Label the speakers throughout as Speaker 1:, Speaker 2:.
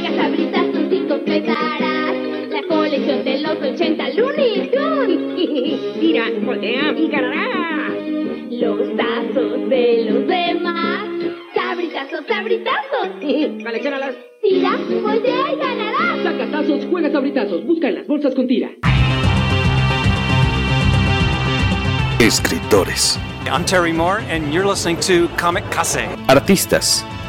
Speaker 1: Mega sabritazos y completarás la colección de los 80 Looney Tunes.
Speaker 2: Tira, voltea y ganará.
Speaker 1: Los tazos de los demás. Sabritazos, sabritazos.
Speaker 2: Coleccionalas.
Speaker 1: Tira, voltea y ganarás.
Speaker 2: Saca tazos, juega sabritazos. Busca en las bolsas con tira.
Speaker 3: Escritores.
Speaker 4: I'm Terry Moore, and you're listening to Comic Case.
Speaker 3: Artistas.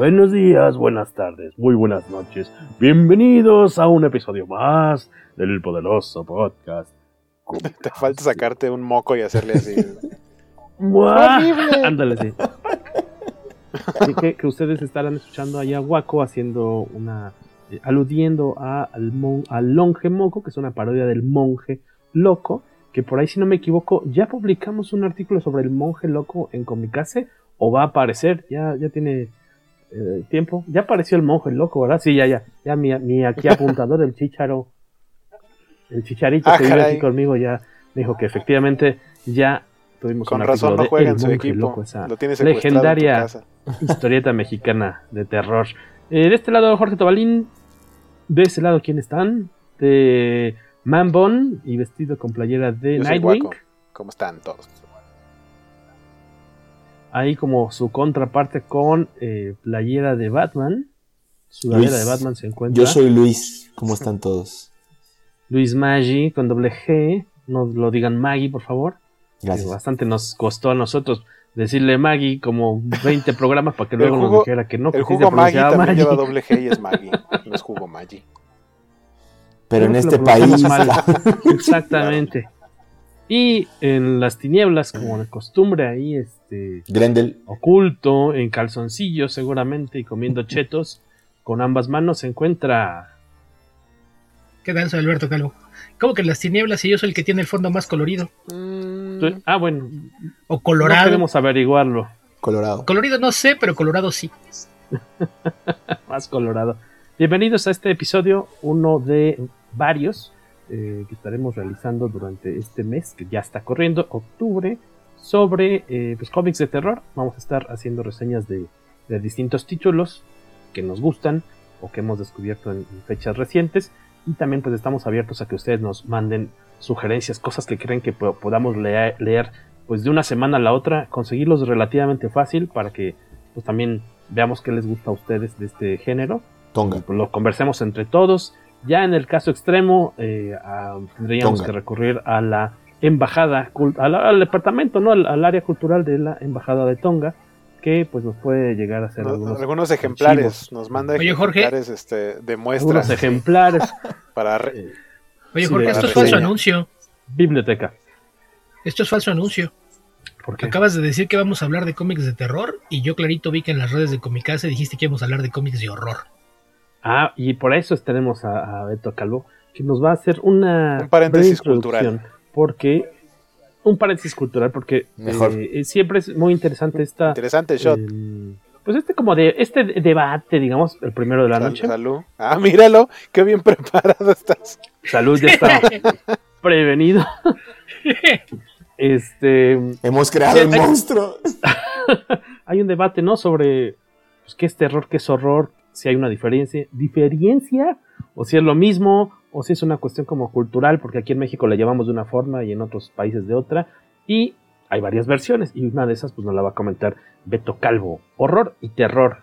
Speaker 5: Buenos días, buenas tardes, muy buenas noches. Bienvenidos a un episodio más del poderoso podcast.
Speaker 6: Te falta sacarte un moco y hacerle así.
Speaker 5: Ándale, sí. Así que, que, ustedes estarán escuchando allá a Waco haciendo una. Eh, aludiendo a, al, mon, al Longe Moco, que es una parodia del monje loco. Que por ahí, si no me equivoco, ya publicamos un artículo sobre el monje loco en Comicase. O va a aparecer, ya, ya tiene eh, tiempo. Ya apareció el monje loco, ¿verdad? Sí, ya, ya. Ya mi, mi aquí apuntador, el chicharo. El chicharito
Speaker 6: Ah,
Speaker 5: que vive
Speaker 6: caray.
Speaker 5: aquí conmigo ya dijo que efectivamente ya tuvimos
Speaker 6: Con
Speaker 5: un
Speaker 6: razón no
Speaker 5: de
Speaker 6: juega
Speaker 5: El
Speaker 6: en su equipo.
Speaker 5: Loco, esa
Speaker 6: Lo
Speaker 5: legendaria historieta mexicana de terror. Eh, de este lado, Jorge Tobalín. De ese lado, ¿quién están? De Manbon y vestido con playera de
Speaker 6: Yo
Speaker 5: Nightwing.
Speaker 6: ¿Cómo están todos?
Speaker 5: Ahí como su contraparte con eh, playera de Batman. Sudadera
Speaker 7: Luis.
Speaker 5: de Batman se encuentra.
Speaker 7: Yo soy Luis. ¿Cómo están todos?
Speaker 5: Luis Maggi con doble G. No lo digan Maggie, por favor.
Speaker 7: Gracias.
Speaker 5: Bastante nos costó a nosotros decirle Maggie como 20 programas para que luego nos dijera que no.
Speaker 6: el jugo Maggi
Speaker 5: pronunciaba
Speaker 6: también
Speaker 5: Maggi.
Speaker 6: lleva doble G y es Maggi. No es jugo Maggi.
Speaker 7: Pero en este país.
Speaker 5: Exactamente. Y en las tinieblas, como de costumbre, ahí este
Speaker 7: Grendel.
Speaker 5: oculto, en calzoncillos seguramente, y comiendo chetos con ambas manos, se encuentra.
Speaker 8: ¿Qué tal? Soy Alberto Calvo. ¿Cómo que en las tinieblas y yo soy el que tiene el fondo más colorido?
Speaker 5: Ah, bueno.
Speaker 8: O
Speaker 5: No
Speaker 8: colorado.
Speaker 5: queremos averiguarlo.
Speaker 7: Colorado.
Speaker 8: Colorido no sé, pero colorado sí.
Speaker 5: más colorado. Bienvenidos a este episodio, uno de varios eh, que estaremos realizando durante este mes que ya está corriendo, octubre, sobre eh, pues, cómics de terror. Vamos a estar haciendo reseñas de, de distintos títulos que nos gustan o que hemos descubierto en, en fechas recientes. Y también pues estamos abiertos a que ustedes nos manden sugerencias, cosas que creen que po- podamos leer, leer pues de una semana a la otra, conseguirlos relativamente fácil para que pues también veamos qué les gusta a ustedes de este género
Speaker 7: Tonga.
Speaker 5: pues, lo conversemos entre todos. Ya en el caso extremo, eh, ah, tendríamos
Speaker 7: Tonga.
Speaker 5: que recurrir a la embajada, cul- a la- al departamento, ¿no? Al, al área cultural de la embajada de Tonga, que pues nos puede llegar a hacer
Speaker 6: Nos-
Speaker 5: algunos,
Speaker 6: algunos ejemplares.
Speaker 5: archivos.
Speaker 6: Nos manda
Speaker 8: Oye, Jorge.
Speaker 6: ejemplares este, de
Speaker 5: algunos
Speaker 6: muestras
Speaker 5: ejemplares.
Speaker 6: para re-
Speaker 8: Oye, Jorge, esto es falso anuncio.
Speaker 5: Biblioteca.
Speaker 8: Esto es falso anuncio.
Speaker 5: ¿Por qué?
Speaker 8: Acabas de decir que vamos a hablar de cómics de terror y yo clarito vi que en las redes de Comicase dijiste que íbamos a hablar de cómics de horror.
Speaker 5: Ah, y por eso tenemos a, a Beto Calvo, que nos va a hacer una
Speaker 6: Un paréntesis
Speaker 5: breve introducción,
Speaker 6: cultural.
Speaker 5: Porque un paréntesis cultural, porque
Speaker 7: Mejor.
Speaker 5: eh, siempre es muy interesante esta
Speaker 6: Interesante shot.
Speaker 5: eh, pues este como de este debate, digamos, el primero de la
Speaker 6: Sal-
Speaker 5: noche.
Speaker 6: salud. Ah, míralo. Qué bien preparado estás.
Speaker 5: Salud ya está prevenido. Este
Speaker 7: Hemos creado
Speaker 5: hay-
Speaker 7: monstruo.
Speaker 5: hay un debate, ¿no? Sobre pues, qué es terror, qué es horror, si hay una diferencia, diferencia, o si es lo mismo, o si es una cuestión como cultural, porque aquí en México la llamamos de una forma y en otros países de otra. Y hay varias versiones, y una de esas pues nos la va a comentar Beto Calvo. Horror y terror.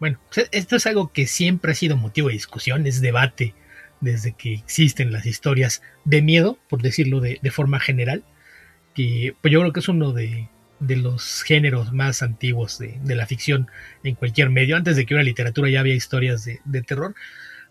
Speaker 8: Bueno, esto es algo que siempre ha sido motivo de discusión, es debate desde que existen las historias de miedo, por decirlo de, forma general, que pues yo creo que es uno de, los géneros más antiguos de, la ficción en cualquier medio. Antes de que hubiera literatura ya había historias de, terror,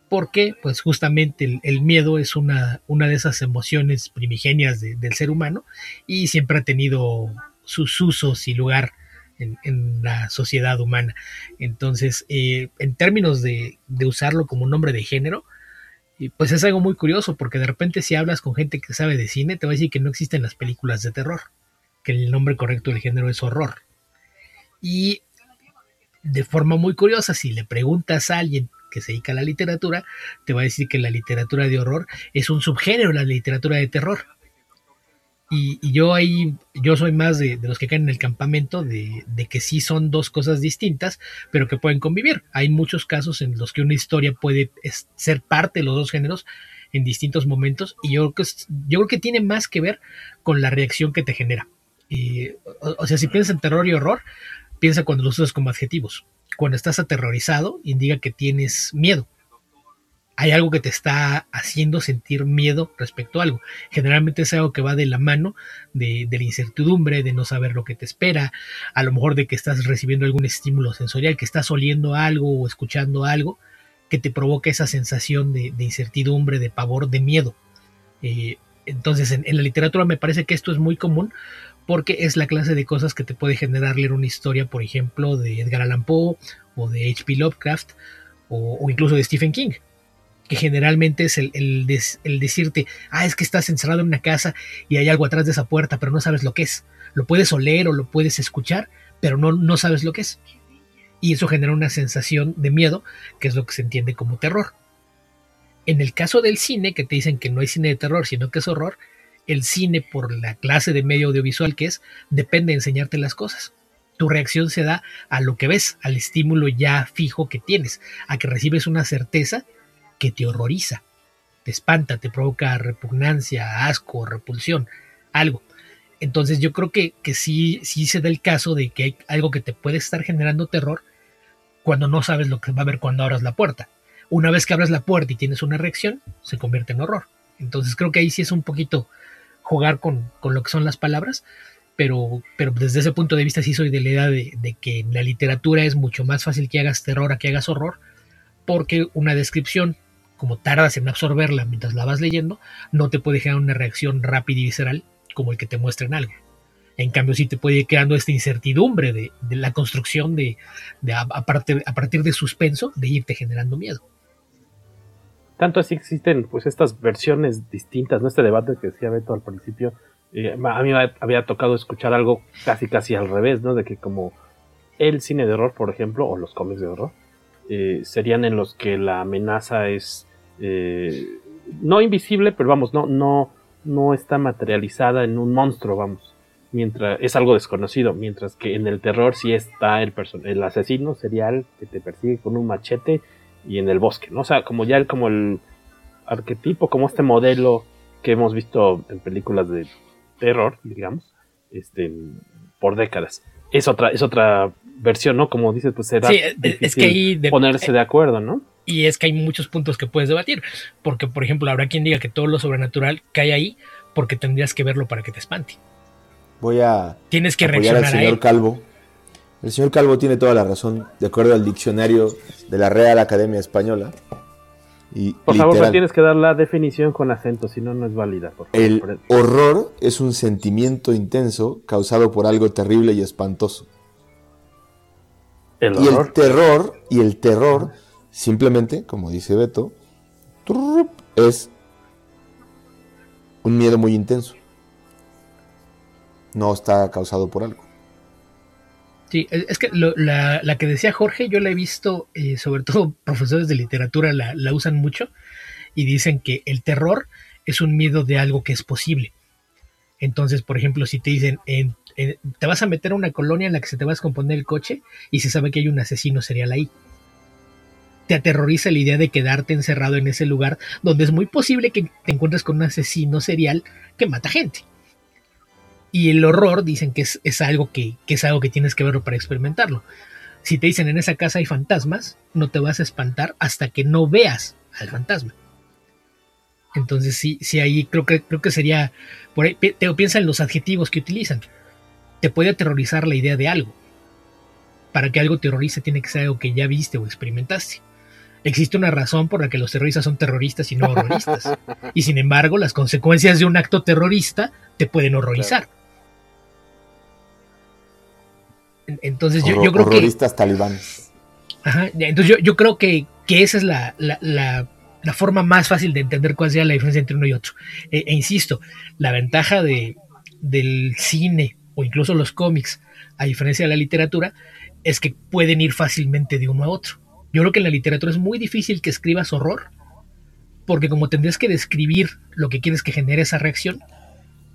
Speaker 8: porque pues justamente el, miedo es una, una, de esas emociones primigenias del ser humano y siempre ha tenido sus usos y lugar en, la sociedad humana. Entonces, eh, en términos de, de usarlo como nombre de género, y pues es algo muy curioso porque de repente si hablas con gente que sabe de cine te va a decir que no existen las películas de terror, que el nombre correcto del género es horror. Y de forma muy curiosa, si le preguntas a alguien que se dedica a la literatura, te va a decir que la literatura de horror es un subgénero de la literatura de terror. Y, yo ahí, yo soy más de, los que caen en el campamento de, que sí son dos cosas distintas, pero que pueden convivir. Hay muchos casos en los que una historia puede ser parte de los dos géneros en distintos momentos y yo creo que, yo creo que tiene más que ver con la reacción que te genera. O, o, sea, si piensas en terror y horror, piensa cuando los usas como adjetivos. Cuando estás aterrorizado, indica que tienes miedo hay algo que te está haciendo sentir miedo respecto a algo. Generalmente es algo que va de la mano de, la incertidumbre, de no saber lo que te espera, a lo mejor de que estás recibiendo algún estímulo sensorial, que estás oliendo algo o escuchando algo que te provoca esa sensación de, incertidumbre, de pavor, de miedo. Eh, entonces en, la literatura me parece que esto es muy común porque es la clase de cosas que te puede generar leer una historia, por ejemplo, de Edgar Allan Poe o de H.P. Lovecraft o incluso de Stephen King que generalmente es el, decirte, ah, es que estás encerrado en una casa y hay algo atrás de esa puerta, pero no sabes lo que es. Lo puedes oler o lo puedes escuchar, pero no, no sabes lo que es. Y eso genera una sensación de miedo, que es lo que se entiende como terror. En el caso del cine, que te dicen que no hay cine de terror, sino que es horror, el cine, por la clase de medio audiovisual que es, depende de enseñarte las cosas. Tu reacción se da a lo que ves, al estímulo ya fijo que tienes, a que recibes una certeza que te horroriza, te espanta, te provoca repugnancia, asco, repulsión, algo. Entonces yo creo que, que sí, sí se da el caso de que hay algo que te puede estar generando terror cuando no sabes lo que va a haber cuando abras la puerta. Una vez que abres la puerta y tienes una reacción, se convierte en horror. Entonces creo que ahí sí es un poquito jugar con, lo que son las palabras, pero, pero desde ese punto de vista sí soy de la idea de, de, que en la literatura es mucho más fácil que hagas terror a que hagas horror, porque una descripción como tardas en absorberla mientras la vas leyendo, no te puede generar una reacción rápida y visceral como el que te muestren algo. En cambio, sí te puede ir creando esta incertidumbre de, la construcción de, a, partir, a, partir, de suspenso, de irte generando miedo.
Speaker 5: Tanto así existen pues estas versiones distintas, ¿no? Este debate que decía Beto al principio, eh, a mí me había tocado escuchar algo casi casi al revés, ¿no? De que como el cine de horror, por ejemplo, o los cómics de horror, eh, serían en los que la amenaza es eh, no invisible, pero vamos, no, no, no está materializada en un monstruo, vamos. Mientras es algo desconocido, mientras que en el terror sí está el, el asesino serial que te persigue con un machete y en el bosque, ¿no? O sea, como ya el, como el arquetipo, como este modelo que hemos visto en películas de terror, digamos, este, por décadas. Es otra, es otra versión, ¿no? Como dices, pues será
Speaker 8: es que
Speaker 5: ponerse de acuerdo, ¿no?
Speaker 8: Y es que hay muchos puntos que puedes debatir. Porque, por ejemplo, habrá quien diga que todo lo sobrenatural cae ahí porque tendrías que verlo para que te espante.
Speaker 7: Voy a
Speaker 8: Tienes que
Speaker 7: apoyar al señor Calvo. El señor Calvo tiene toda la razón, de acuerdo al diccionario de la Real Academia Española.
Speaker 5: Y, por favor, tienes que dar la definición con acento, si no, no es válida.
Speaker 7: el horror es un sentimiento intenso causado por algo terrible y espantoso. y el terror, y el terror Simplemente, como dice Beto, es un miedo muy intenso. No está causado por algo.
Speaker 8: Sí, es que la, que decía Jorge, yo la he visto, eh, sobre todo profesores de literatura la, usan mucho y dicen que el terror es un miedo de algo que es posible. Entonces, por ejemplo, si te dicen, te vas a meter a una colonia en la que se te va a descomponer el coche y se sabe que hay un asesino serial ahí te aterroriza la idea de quedarte encerrado en ese lugar donde es muy posible que te encuentres con un asesino serial que mata gente. Y el horror dicen que es, algo que, es algo que tienes que verlo para experimentarlo. Si te dicen en esa casa hay fantasmas, no te vas a espantar hasta que no veas al fantasma. Entonces sí, sí ahí creo que creo que sería por ahí, te piensa en los adjetivos que utilizan. Te puede aterrorizar la idea de algo. Para que algo terrorice tiene que ser algo que ya viste o experimentaste. Existe una razón por la que los terroristas son terroristas y no horroristas. y sin embargo, las consecuencias de un acto terrorista te pueden horrorizar. Entonces yo, yo creo
Speaker 7: que... Horroristas talibanes.
Speaker 8: Ajá, entonces yo, yo creo que, que esa es la, la, la, la, forma más fácil de entender cuál sería la diferencia entre uno y otro. E, e insisto, la ventaja de, del cine o incluso los cómics, a diferencia de la literatura, es que pueden ir fácilmente de uno a otro. Yo creo que en la literatura es muy difícil que escribas horror, porque como tendrías que describir lo que quieres que genere esa reacción,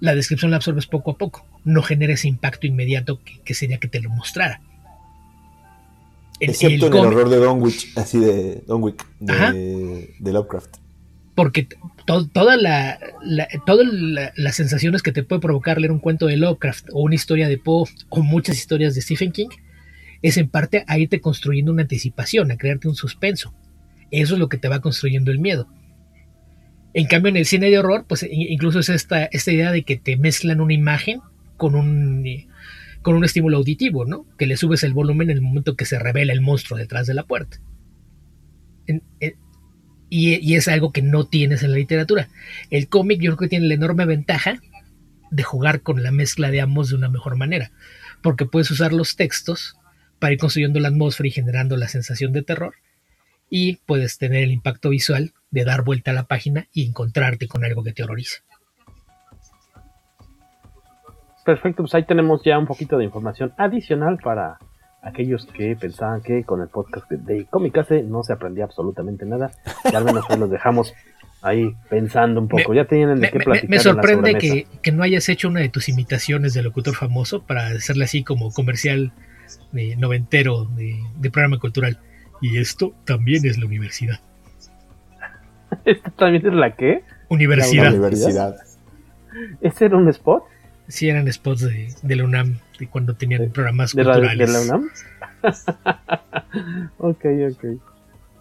Speaker 8: la descripción la absorbes poco a poco, no genera ese impacto inmediato que, sería que te lo mostrara.
Speaker 7: Excepto en el horror de Donwich, así de Donwick, de, de Lovecraft.
Speaker 8: Porque toda la, todas las sensaciones que te puede provocar leer un cuento de Lovecraft o una historia de Poe o muchas historias de Stephen King es en parte a irte construyendo una anticipación, a crearte un suspenso. Eso es lo que te va construyendo el miedo. En cambio, en el cine de horror, pues incluso es esta, esta idea de que te mezclan una imagen con un, con un estímulo auditivo, ¿no? Que le subes el volumen en el momento que se revela el monstruo detrás de la puerta. y, y, es algo que no tienes en la literatura. El cómic yo creo que tiene la enorme ventaja de jugar con la mezcla de ambos de una mejor manera, porque puedes usar los textos para ir construyendo la atmósfera y generando la sensación de terror, y puedes tener el impacto visual de dar vuelta a la página y encontrarte con algo que te horrorice.
Speaker 5: Perfecto, pues ahí tenemos ya un poquito de información adicional para aquellos que pensaban que con el podcast de Comicase no se aprendía absolutamente nada. Y al menos los dejamos ahí pensando un poco. ya tienen de qué platicar.
Speaker 8: Me, sorprende que, que, no hayas hecho una de tus imitaciones de locutor famoso para hacerle así como comercial de noventero de, de programa cultural. Y esto también es la universidad.
Speaker 5: ¿Esto también es la qué?
Speaker 8: Universidad.
Speaker 7: La universidad.
Speaker 5: ¿Ese era un spot?
Speaker 8: Sí, eran spots de, de la UNAM, de cuando tenían programas culturales.
Speaker 5: ¿De la UNAM? ok, ok.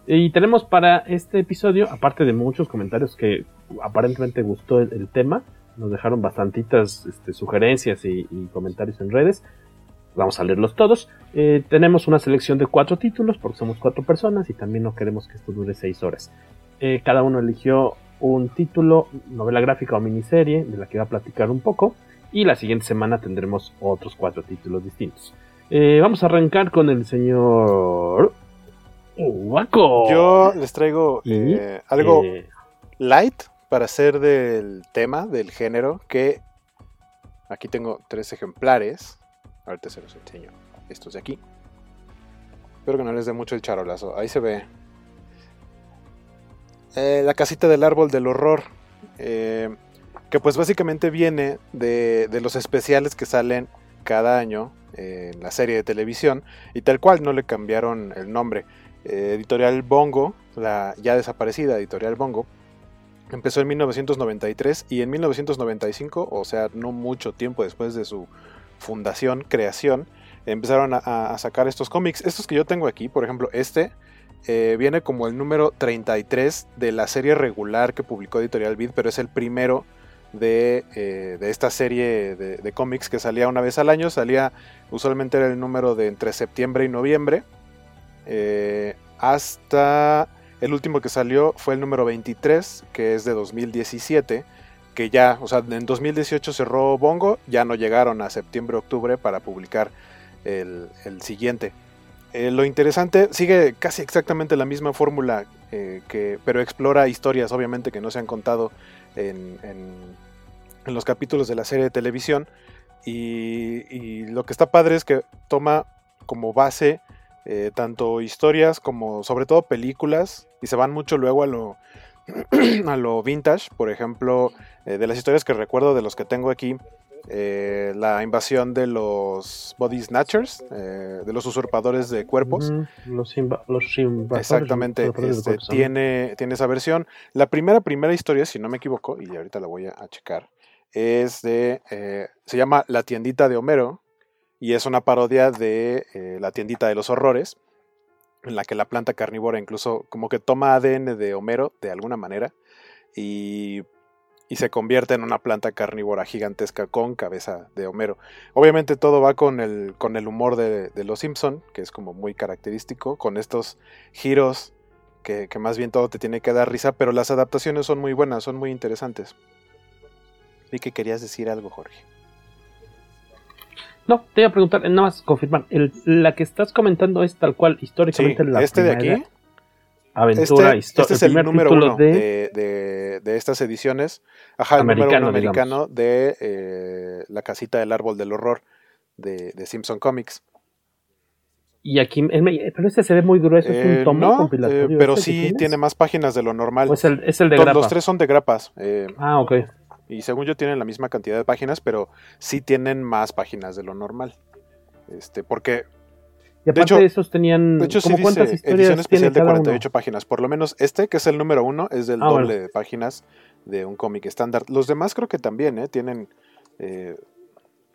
Speaker 5: Y tenemos para este episodio, aparte de muchos comentarios que aparentemente gustó el, tema, nos dejaron bastantitas este, sugerencias y, comentarios en redes. Vamos a leerlos todos. Eh, tenemos una selección de cuatro títulos porque somos cuatro personas y también no queremos que esto dure seis horas. Eh, cada uno eligió un título, novela gráfica o miniserie, de la que va a platicar un poco. Y la siguiente semana tendremos otros cuatro títulos distintos. Eh, vamos a arrancar con el señor Waco.
Speaker 6: Yo les traigo algo light para hacer del tema, del género, que aquí tengo tres ejemplares. Ahorita se los enseño. Estos de aquí. Espero que no les dé mucho el charolazo. Ahí se ve. Eh, la casita del árbol del horror. Eh, que pues básicamente viene de, los especiales que salen cada año en la serie de televisión. Y tal cual no le cambiaron el nombre. Eh, editorial Bongo, la ya desaparecida Editorial Bongo, empezó en 1993 y en 1995, o sea, no mucho tiempo después de su fundación, creación, empezaron a, sacar estos cómics. Estos que yo tengo aquí, por ejemplo, este eh, viene como el número 33 de la serie regular que publicó Editorial Vid, pero es el primero de, eh, esta serie de, cómics que salía una vez al año. Salía, usualmente era el número de entre septiembre y noviembre. Eh, hasta el último que salió fue el número 23, que es de 2017 que ya, o sea, en 2018 cerró Bongo, ya no llegaron a septiembre-octubre para publicar el, siguiente. Eh, lo interesante, sigue casi exactamente la misma fórmula, eh, que, pero explora historias obviamente que no se han contado en, en, los capítulos de la serie de televisión. Y, lo que está padre es que toma como base eh, tanto historias como sobre todo películas y se van mucho luego a lo, a lo vintage, por ejemplo, eh, de las historias que recuerdo de los que tengo aquí, eh, la invasión de los body snatchers, eh, de los usurpadores de cuerpos.
Speaker 5: los, los
Speaker 6: Exactamente, este, tiene, tiene esa versión. La primera, primera historia, si no me equivoco, y ahorita la voy a, checar, es de, se llama La tiendita de Homero, y es una parodia de la tiendita de los horrores, en la que la planta carnívora incluso como que toma ADN de Homero de alguna manera y, y se convierte en una planta carnívora gigantesca con cabeza de Homero. Obviamente todo va con el, con el humor de, de Los Simpson, que es como muy característico, con estos giros que, que más bien todo te tiene que dar risa, pero las adaptaciones son muy buenas, son muy interesantes. Vi que querías decir algo, Jorge.
Speaker 5: No, te iba a preguntar, nada más confirmar. El, la que estás comentando es tal cual, históricamente
Speaker 6: Sí,
Speaker 5: la
Speaker 6: este de aquí.
Speaker 5: Aventura
Speaker 6: Este, este es el número uno
Speaker 5: de,
Speaker 6: de, de- de estas ediciones. Ajá, el número
Speaker 5: Americano,
Speaker 6: uno americano de eh, La casita del árbol del horror de, de Simpson Comics.
Speaker 5: Y aquí, pero este se ve muy grueso, es
Speaker 6: Eh,
Speaker 5: un tomo
Speaker 6: no,
Speaker 5: compilatorio.
Speaker 6: eh, pero
Speaker 5: ¿este
Speaker 6: sí tiene más páginas de lo normal.
Speaker 5: ¿O es el- es el de
Speaker 6: Todos
Speaker 5: grapa?
Speaker 6: Los tres son de grapas. eh,
Speaker 5: Ah, ok.
Speaker 6: Y según yo tienen la misma cantidad de páginas, pero sí tienen más páginas de lo normal. Este, porque
Speaker 5: Y aparte de esos tenían.
Speaker 6: de hecho, sí
Speaker 5: ¿cómo
Speaker 6: dice
Speaker 5: cuántas historias
Speaker 6: edición
Speaker 5: tiene
Speaker 6: especial de
Speaker 5: cada
Speaker 6: 48 páginas. Por lo menos este, que es el número uno, es del
Speaker 5: Ah,
Speaker 6: doble
Speaker 5: bueno.
Speaker 6: de páginas de un cómic estándar. Los demás creo que también, ¿eh? Tienen eh,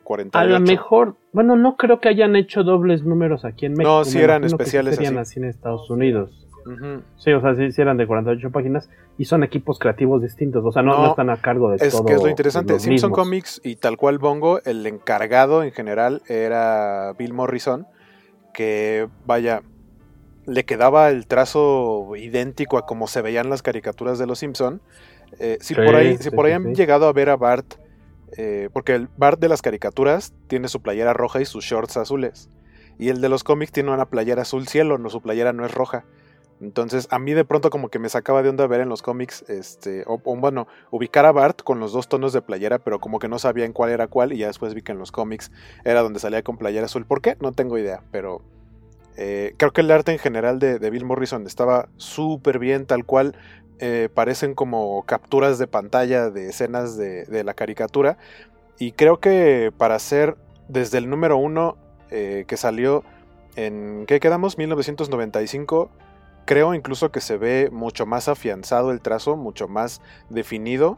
Speaker 6: 48.
Speaker 5: A lo mejor, bueno, no creo que hayan hecho dobles números aquí en México.
Speaker 6: No, sí eran
Speaker 5: que sí
Speaker 6: especiales
Speaker 5: serían
Speaker 6: así.
Speaker 5: así en Estados Unidos. Sí, o sea, sí, sí eran de 48 páginas y son equipos creativos distintos. O sea, no, no
Speaker 6: No,
Speaker 5: están a cargo de
Speaker 6: Es
Speaker 5: todo.
Speaker 6: que es lo interesante. Simpson
Speaker 5: mismos.
Speaker 6: Comics y tal cual Bongo, el encargado en general era Bill Morrison, que vaya, le quedaba el trazo idéntico a como se veían las caricaturas de los Simpson. Eh, si
Speaker 5: Sí,
Speaker 6: por ahí, si por ahí
Speaker 5: sí,
Speaker 6: han llegado a ver a Bart, eh, porque el Bart de las caricaturas tiene su playera roja y sus shorts azules. Y el de los cómics tiene una playera azul cielo, no su playera no es roja. Entonces, a mí de pronto como que me sacaba de onda ver en los cómics, este, bueno, ubicar a Bart con los dos tonos de playera, pero como que no sabía en cuál era cuál, y ya después vi que en los cómics era donde salía con playera azul. ¿Por qué? No tengo idea, pero eh, creo que el arte en general de, Bill Morrison estaba súper bien, tal cual eh, parecen como capturas de pantalla de escenas de, la caricatura, y creo que para ser desde el número uno eh, que salió en, ¿qué quedamos? 1995 creo incluso que se ve mucho más afianzado el trazo, mucho más definido,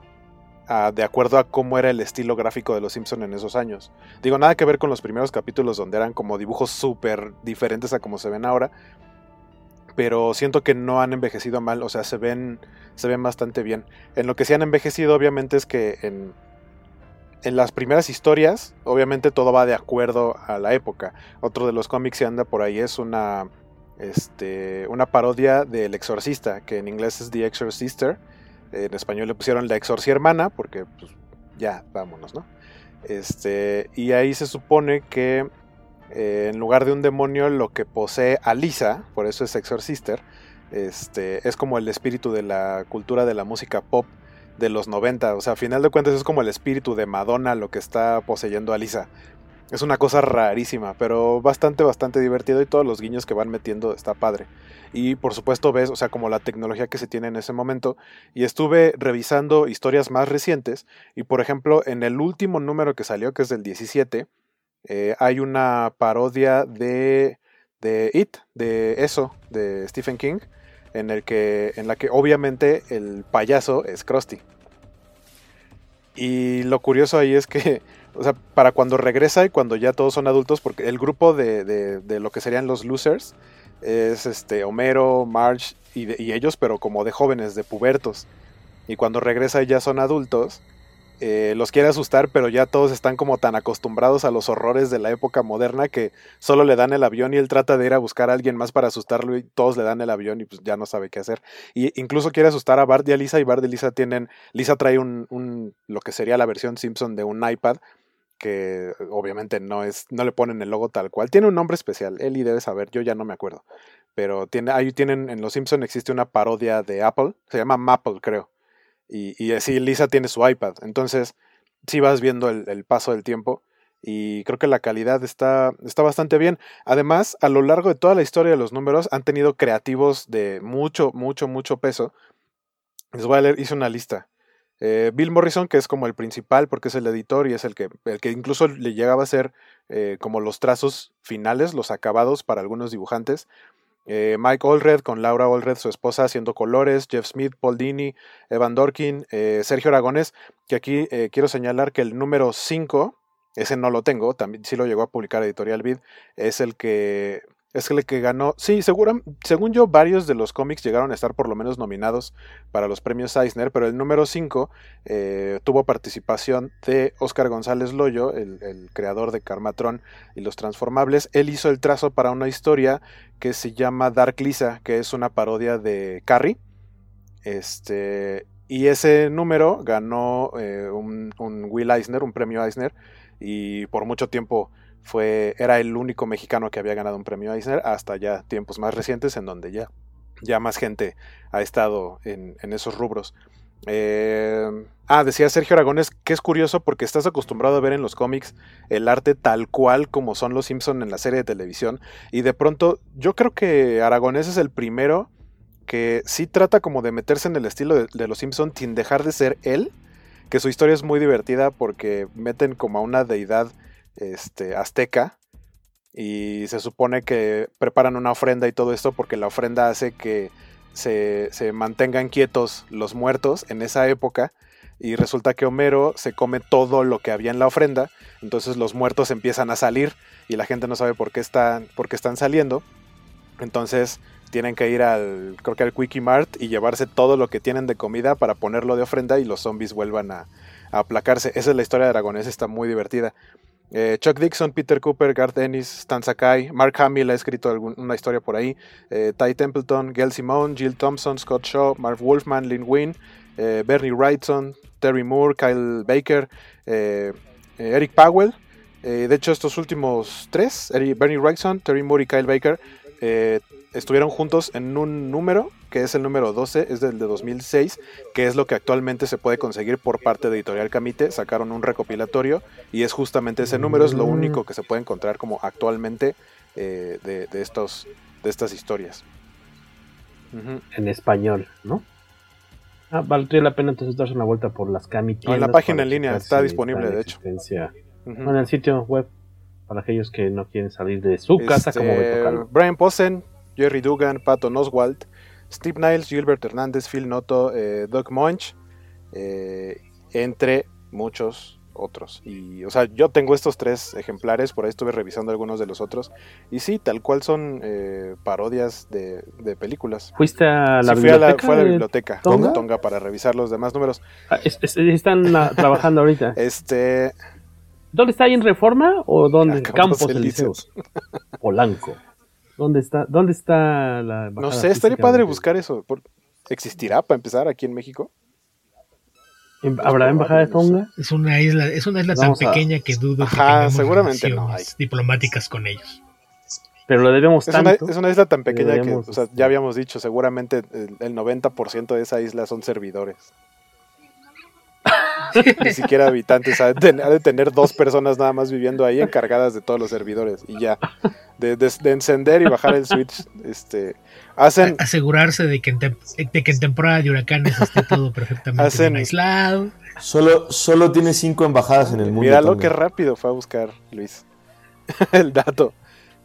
Speaker 6: ah, de acuerdo a cómo era el estilo gráfico de los Simpson en esos años. Digo, nada que ver con los primeros capítulos donde eran como dibujos súper diferentes a como se ven ahora, pero siento que no han envejecido mal, o sea, se ven, se ven bastante bien. En lo que sí han envejecido, obviamente, es que en, en las primeras historias, obviamente todo va de acuerdo a la época. Otro de los cómics que anda por ahí es una este, una parodia del Exorcista, que en inglés es The Exorcister. En español le pusieron La Exorciermana, porque pues, ya, vámonos, ¿no? Este, y ahí se supone que eh, en lugar de un demonio, lo que posee a Lisa, por eso es Exorcister, este, es como el espíritu de la cultura de la música pop de los 90. O sea, a final de cuentas es como el espíritu de Madonna lo que está poseyendo a Lisa. Es una cosa rarísima, pero bastante, bastante divertido y todos los guiños que van metiendo está padre. Y por supuesto ves, o sea, como la tecnología que se tiene en ese momento. Y estuve revisando historias más recientes y por ejemplo en el último número que salió, que es del 17, eh, hay una parodia de, de It, de eso, de Stephen King, en, el que, en la que obviamente el payaso es Krusty. Y lo curioso ahí es que o sea, para cuando regresa y cuando ya todos son adultos, porque el grupo de, de, lo que serían los losers es este Homero, Marge y, ellos, pero como de jóvenes, de pubertos. Y cuando regresa y ya son adultos, eh, los quiere asustar, pero ya todos están como tan acostumbrados a los horrores de la época moderna que solo le dan el avión y él trata de ir a buscar a alguien más para asustarlo y todos le dan el avión y pues ya no sabe qué hacer. Y incluso quiere asustar a Bart y a Lisa y Bart y Lisa tienen, Lisa trae un lo que sería la versión Simpson de un iPad que obviamente no es, no le ponen el logo tal cual. Tiene un nombre especial, Eli debe saber, yo ya no me acuerdo. Pero tiene, ahí tienen, en Los Simpson existe una parodia de Apple, se llama Maple, creo. Y, así Lisa tiene su iPad. Entonces, sí vas viendo el, el, paso del tiempo. Y creo que la calidad está, está bastante bien. Además, a lo largo de toda la historia de los números, han tenido creativos de mucho, mucho, mucho peso. Les voy a leer, hice una lista. Eh, Bill Morrison, que es como el principal porque es el editor y es el que, el que incluso le llegaba a hacer eh, como los trazos finales, los acabados para algunos dibujantes. Eh, Mike Allred con Laura Allred, su esposa, haciendo colores, Jeff Smith, Paul Dini, Evan Dorkin, eh, Sergio Aragones, que aquí quiero señalar que el número 5 ese no lo tengo, también sí lo llegó a publicar Editorial Vid, es el que es el que ganó, sí, según yo varios de los cómics llegaron a estar por lo menos nominados para los premios Eisner, pero el número 5 eh, tuvo participación de Oscar González Loyo, el, creador de Carmatron y los Transformables. Él hizo el trazo para una historia que se llama Dark Lisa, que es una parodia de Carrie. Este, y ese número ganó eh, un, un Will Eisner, un premio Eisner, y por mucho tiempo fue, era el único mexicano que había ganado un premio Eisner hasta ya tiempos más recientes en donde ya, ya más gente ha estado en, esos rubros. Eh, ah, decía Sergio Aragones que es curioso porque estás acostumbrado a ver en los cómics el arte tal cual como son los Simpson en la serie de televisión y de pronto yo creo que Aragones es el primero que sí trata como de meterse en el estilo de, de los Simpson sin dejar de ser él, que su historia es muy divertida porque meten como a una deidad este, azteca y se supone que preparan una ofrenda y todo esto porque la ofrenda hace que se, mantengan quietos los muertos en esa época y resulta que Homero se come todo lo que había en la ofrenda, entonces los muertos empiezan a salir y la gente no sabe por qué están, por qué están saliendo, entonces tienen que ir al, creo que al Quickie Mart y llevarse todo lo que tienen de comida para ponerlo de ofrenda y los zombies vuelvan a, aplacarse. Esa es la historia de Dragones, está muy divertida. Eh, Chuck Dixon, Peter Cooper, Garth Ennis, Stan Sakai, Mark Hamill ha escrito una historia por ahí, eh, Ty Templeton, Gail Simone, Jill Thompson, Scott Shaw, Mark Wolfman, Lynn Wynn, eh, Bernie Wrightson, Terry Moore, Kyle Baker, Eric Powell. de hecho, estos últimos tres, Bernie Wrightson, Terry Moore y Kyle Baker, estuvieron juntos en un número, que es el número 12, es del de 2006, que es lo que actualmente se puede conseguir por parte de Editorial Camite. Sacaron un recopilatorio y es justamente ese número, es lo mm. único que se puede encontrar como actualmente eh, de, estos, de estas historias.
Speaker 5: En español, ¿no? Ah, valdría la pena entonces darse una vuelta por las Camite.
Speaker 6: en la página en línea está disponible, de hecho.
Speaker 5: En el sitio web para aquellos que no quieren salir de su casa como
Speaker 6: este, Brian Posen Jerry Dugan, Patton Oswalt, Steve Niles, Gilbert Hernández, Phil Noto, eh, Doug Munch, eh, entre muchos otros. Y, o sea, yo tengo estos tres ejemplares, por ahí estuve revisando algunos de los otros. Y sí, tal cual son eh, parodias de, películas.
Speaker 5: ¿Fuiste a la biblioteca?
Speaker 6: fui a la biblioteca ¿Tonga? Tonga para revisar los demás números.
Speaker 5: Ah, están ah, trabajando ahorita.
Speaker 6: Este.
Speaker 5: ¿Dónde está ahí en Reforma o dónde? Campos Elíseos. Polanco. ¿Dónde está, dónde está la
Speaker 6: No sé, estaría padre buscar eso. ¿Existirá para empezar aquí en México?
Speaker 5: ¿Habrá embajada de Tonga?
Speaker 8: Es una isla, es una isla tan pequeña que dudo
Speaker 6: Ajá, seguramente no hay.
Speaker 8: diplomáticas con ellos.
Speaker 5: Pero lo debemos
Speaker 6: es Una, es una isla tan pequeña que, o sea, ya habíamos dicho, seguramente el, el 90% de esa isla son servidores. Ni siquiera habitantes. Ha de, tener, dos personas nada más viviendo ahí encargadas de todos los servidores. Y ya. De, encender y bajar el switch. Este, hacen.
Speaker 8: Asegurarse de que, en de que en temporada de huracanes esté todo perfectamente aislado.
Speaker 7: Solo, solo tiene cinco embajadas en el mundo.
Speaker 6: Míralo que rápido fue a buscar, Luis. el dato.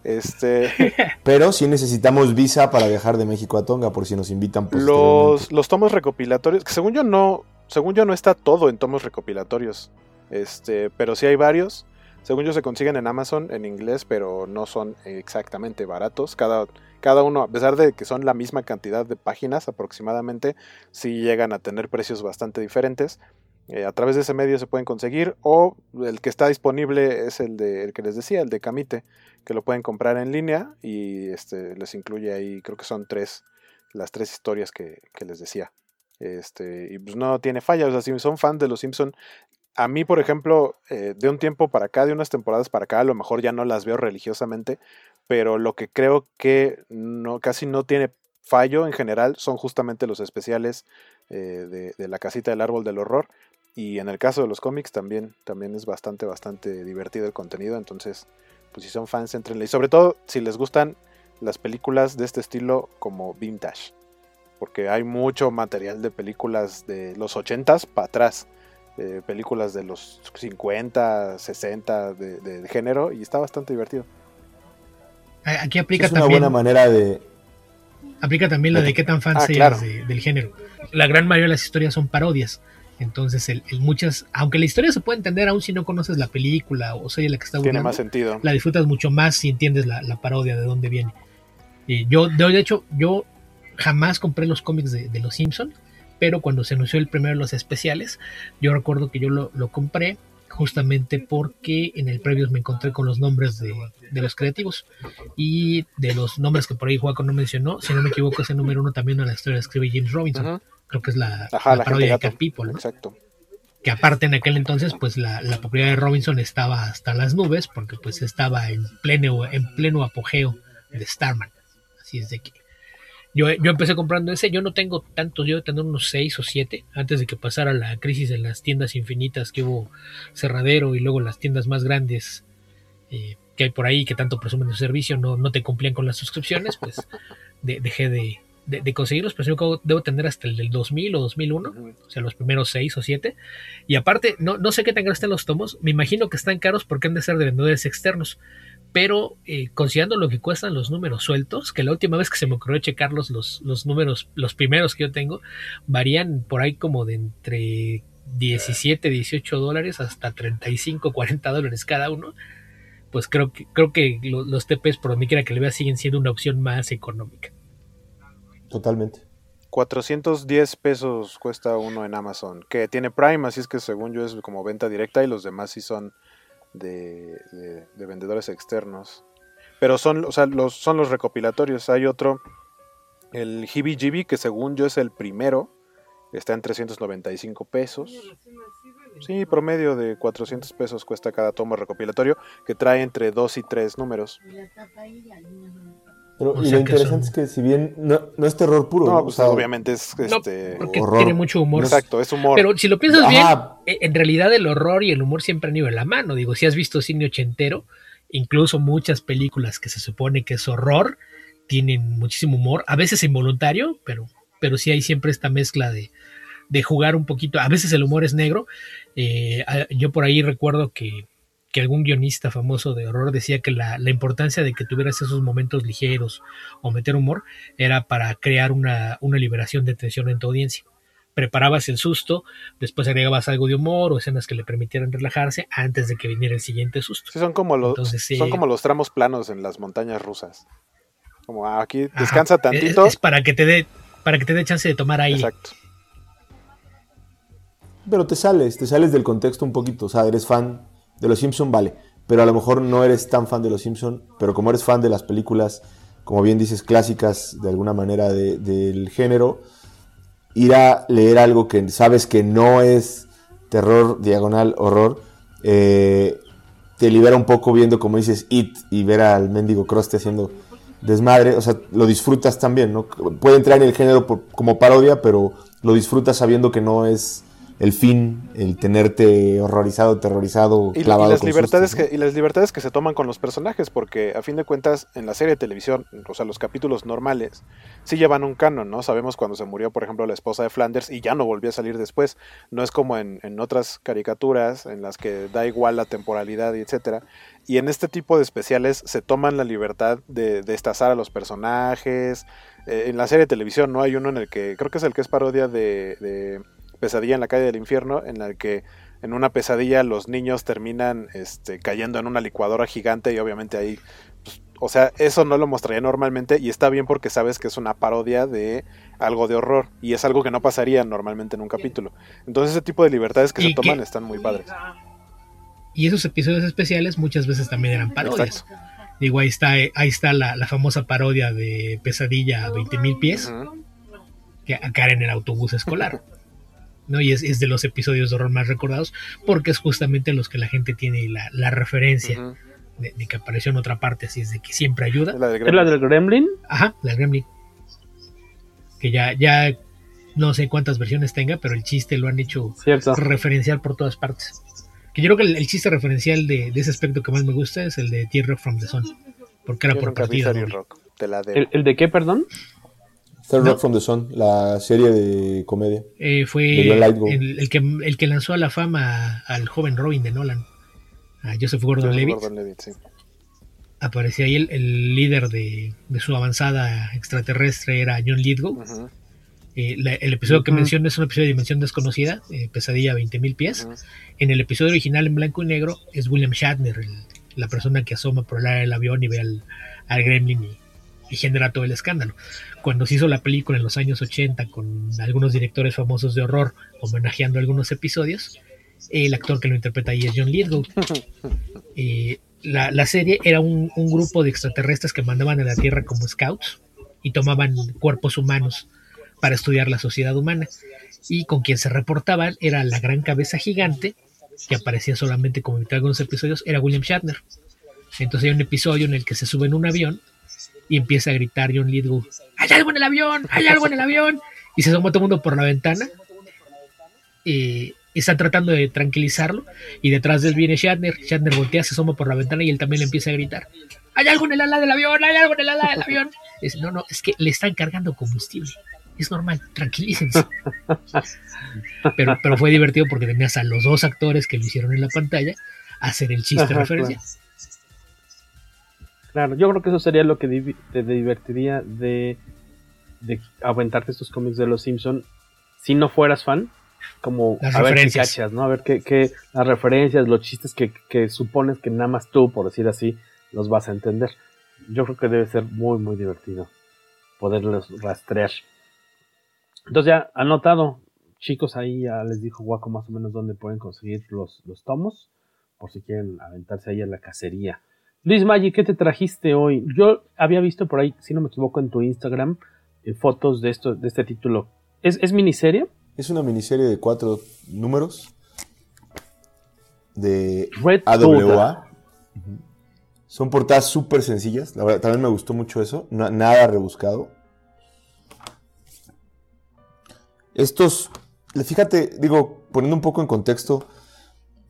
Speaker 6: Este.
Speaker 7: Pero sí necesitamos visa para viajar de México a Tonga, por si nos invitan.
Speaker 6: Los, los tomos recopilatorios, que según yo no, según yo no está todo en tomos recopilatorios. Este, pero sí hay varios. Según yo se consiguen en Amazon en inglés, pero no son exactamente baratos. Cada, cada uno, a pesar de que son la misma cantidad de páginas aproximadamente, sí llegan a tener precios bastante diferentes. Eh, a través de ese medio se pueden conseguir o el que está disponible es el de el que les decía, el de Camite, que lo pueden comprar en línea y este les incluye ahí, creo que son tres, las tres historias que les decía. Este, y pues no tiene fallas. O sea, si son fan de los Simpson, a mí, por ejemplo, eh, de un tiempo para acá, de unas temporadas para acá, a lo mejor ya no las veo religiosamente, pero lo que creo que no, casi no tiene fallo en general son justamente los especiales eh, de, la casita del árbol del horror. Y en el caso de los cómics también, también es bastante, bastante divertido el contenido. Entonces, pues si son fans, entrenle. Y sobre todo, si les gustan las películas de este estilo como vintage porque hay mucho material de películas de los 80s para atrás, películas de los 50, 60 de, género y está bastante divertido.
Speaker 8: Aquí aplica
Speaker 7: es
Speaker 8: una
Speaker 7: buena manera de
Speaker 8: aplica también lo de qué tan fan ah, seas del género. La gran mayoría de las historias son parodias Entonces, el, el muchas, aunque la historia se puede entender aún si no conoces la película o soy la que está
Speaker 6: Tiene
Speaker 8: burlando,
Speaker 6: más sentido.
Speaker 8: la disfrutas mucho más si entiendes la, la parodia de dónde viene. Y yo, de, de hecho, yo jamás compré los cómics de, de Los Simpson, pero cuando se anunció el primero de los especiales, yo recuerdo que yo lo, lo compré justamente porque en el previo me encontré con los nombres de, de los creativos y de los nombres que por ahí Juaco no mencionó, si no me equivoco, ese número uno también a la historia escribe James Robinson. Creo que es la,
Speaker 6: Ajá,
Speaker 8: la
Speaker 6: la
Speaker 8: parodia de Cat. People, ¿no?
Speaker 6: Exacto.
Speaker 8: que aparte en aquel entonces pues la, la popularidad de Robinson estaba hasta las nubes porque pues estaba en pleno en pleno apogeo de Starman así es de que yo, yo empecé comprando ese yo no tengo tantos yo tengo unos seis o siete antes de que pasara la crisis en las tiendas infinitas que hubo cerradero y luego las tiendas más grandes eh, que hay por ahí que tanto presumen de servicio no, no te cumplían con las suscripciones pues de- dejé de, de, de conseguirlos pero yo debo tener hasta el del 2000 o 2001 o sea los primeros seis o siete y aparte, no, no sé qué tan caros están los tomos. Me imagino que están caros porque han de ser de vendedores externos. Pero eh, considerando lo que cuestan los números sueltos, que la última vez que se me ocurrió checarlos, los, los números, los primeros que yo tengo, varían por ahí como de entre 17, 18 dólares hasta 35, 40 dólares cada uno. Pues creo que, creo que lo- los TPs, por donde quiera que le vea, siguen siendo una opción más económica.
Speaker 7: Totalmente.
Speaker 6: 410 pesos cuesta uno en Amazon, que tiene Prime, así es que según yo es como venta directa y los demás sí son de, de- de vendedores externos. Pero son, o sea, los, son los recopilatorios. Hay otro, el Hibi que según yo es el primero, está en 395 pesos. Sí, promedio de 400 pesos cuesta cada tomo recopilatorio, que trae entre 2 y 3 números.
Speaker 7: Pero,
Speaker 8: O
Speaker 7: y lo
Speaker 8: que
Speaker 7: interesante
Speaker 8: son-
Speaker 7: es que si bien no, no es terror puro,
Speaker 6: No,
Speaker 7: o
Speaker 6: pues
Speaker 7: sea,
Speaker 6: obviamente es
Speaker 8: No,
Speaker 6: este
Speaker 8: porque
Speaker 7: horror.
Speaker 8: tiene mucho humor.
Speaker 6: Exacto, es humor.
Speaker 8: Pero si lo piensas
Speaker 7: Ajá.
Speaker 8: bien, eh, en realidad el horror y el humor siempre han ido de la mano. Digo, si has visto cine ochentero, incluso muchas películas que se supone que es horror, tienen muchísimo humor, a veces involuntario, pero, pero sí hay siempre esta mezcla de, de jugar un poquito. A veces el humor es negro. Eh, yo por ahí recuerdo que, que algún guionista famoso de horror decía que la, la importancia de que tuvieras esos momentos ligeros o meter humor era para crear una, una liberación de tensión en tu audiencia preparabas el susto, después agregabas algo de humor o escenas que le permitieran relajarse antes de que viniera el siguiente susto.
Speaker 6: Sí, son como los,
Speaker 8: Entonces, sí.
Speaker 6: son como los tramos planos en las montañas rusas. Como ah, aquí
Speaker 8: Ajá.
Speaker 6: descansa
Speaker 8: Es,
Speaker 6: tantito.
Speaker 8: es para que te dé para que te dé chance de tomar aire.
Speaker 6: Exacto.
Speaker 7: Pero te sales, te sales del contexto un poquito. O sea, eres fan de los Simpson, vale. Pero a lo mejor no eres tan fan de los Simpson. Pero como eres fan de las películas, como bien dices, clásicas de alguna manera de- del género, ir a leer algo que sabes que no es terror, diagonal, horror, eh, te libera un poco viendo, como dices, It y ver al mendigo Croste haciendo desmadre. O sea, lo disfrutas también, ¿no? Puede entrar en el género como parodia, pero lo disfrutas sabiendo que no es el fin, el tenerte horrorizado, terrorizado,
Speaker 6: Y, y
Speaker 7: clavado
Speaker 6: las
Speaker 7: con
Speaker 6: libertades
Speaker 7: sustos, ¿no?
Speaker 6: que, y las libertades que se toman con los personajes, porque a fin de cuentas, en la serie de televisión, o sea, los capítulos normales, sí llevan un canon, ¿no? Sabemos cuando se murió, por ejemplo, la esposa de Flanders y ya no volvió a salir después. No es como en, en otras caricaturas en las que da igual la temporalidad y etcétera. Y en este tipo de especiales se toman la libertad de destazar a los personajes. Eh, en la serie de televisión no hay uno en el que, creo que es el que es parodia de, de Pesadilla en la calle del infierno, en el que en una pesadilla los niños terminan este, cayendo en una licuadora gigante y obviamente ahí, pues, o sea, eso no lo mostraría normalmente y está bien porque sabes que es una parodia de algo de horror y es algo que no pasaría normalmente en un capítulo. Entonces ese tipo de libertades que se toman están muy padres.
Speaker 8: Y esos episodios especiales muchas veces también eran parodias. Digo, ahí está, eh, ahí está la, la famosa parodia de Pesadilla a 20.000 pies, que a caer en el autobús escolar. ¿no? Y es, es de los episodios de horror más recordados, porque es justamente los que la gente tiene la, la referencia de, de que apareció en otra parte, así es de que siempre ayuda.
Speaker 6: Es la del
Speaker 5: ¿Es la del Gremlin?
Speaker 8: Ajá, la Gremlin. Que ya, ya no sé cuántas versiones tenga, pero el chiste lo han hecho
Speaker 5: Cierto.
Speaker 8: referencial por todas partes. Que yo creo que el, el chiste referencial de, de ese aspecto que más me gusta es el de Tear Rock from the Sun. Porque era
Speaker 6: Yo
Speaker 8: por partida.
Speaker 6: Rock, te la debo.
Speaker 5: ¿El, el de qué, perdón?
Speaker 7: Third
Speaker 8: No.
Speaker 7: Rock from the Sun, la serie de comedia.
Speaker 8: Eh, fue
Speaker 7: De
Speaker 8: el, el que, el que lanzó a la fama al joven Robin de Nolan, a Joseph Gordon
Speaker 6: Joseph
Speaker 8: Levitt.
Speaker 6: Gordon-Levitt, sí.
Speaker 8: Aparecía ahí el, el líder de, de su avanzada extraterrestre, era John Lithgow. Eh, la, el episodio que menciono es un episodio de Dimensión Desconocida, eh, Pesadilla a 20.000 pies. En el episodio original en blanco y negro es William Shatner, el, la persona que asoma por el área del avión y ve al, al gremlin y, y, genera todo el escándalo. Cuando se hizo la película en los años 80 con algunos directores famosos de horror homenajeando algunos episodios, el actor que lo interpreta ahí es John Lithgow. Eh, la, la, serie era un, un, grupo de extraterrestres que mandaban a la Tierra como scouts y tomaban cuerpos humanos para estudiar la sociedad humana. Y con quien se reportaban era la gran cabeza gigante, que aparecía solamente como en algunos episodios, era William Shatner. Entonces hay un episodio en el que se sube en un avión y empieza a gritar John Lithgow, ¡hay algo en el avión! ¡hay algo en el avión! Y se asoma todo el mundo por la ventana. Y está tratando de tranquilizarlo y detrás de él viene Shatner. Shatner voltea, se asoma por la ventana y él también le empieza a gritar, ¡hay algo en el ala del avión! ¡hay algo en el ala del avión! Dice, no, no, es que le están cargando combustible es normal, tranquilícense. pero, pero fue divertido porque tenías a los dos actores que lo hicieron en la pantalla hacer el chiste de referencia.
Speaker 5: Claro. yo creo que eso sería lo que te divertiría de, de aventarte estos cómics de los Simpson si no fueras fan. Como
Speaker 8: las
Speaker 5: a ver qué cachas, ¿no? A ver qué, qué las referencias, los chistes que, que supones que nada más tú, por decir así, los vas a entender. Yo creo que debe ser muy, muy divertido poderlos rastrear. Entonces ya anotado, chicos, ahí ya les dijo Guaco más o menos dónde pueden conseguir los, los tomos, por si quieren aventarse ahí a la cacería. Luis Maggi, ¿qué te trajiste hoy? Yo había visto por ahí, si no me equivoco, en tu Instagram, eh, fotos de esto, de este título. ¿Es, ¿Es, miniserie?
Speaker 7: Es una miniserie de cuatro números de
Speaker 5: Red
Speaker 7: AWA. Uh -huh. Son portadas súper sencillas. La verdad, también me gustó mucho eso. No, nada rebuscado. Estos, fíjate, digo, poniendo un poco en contexto,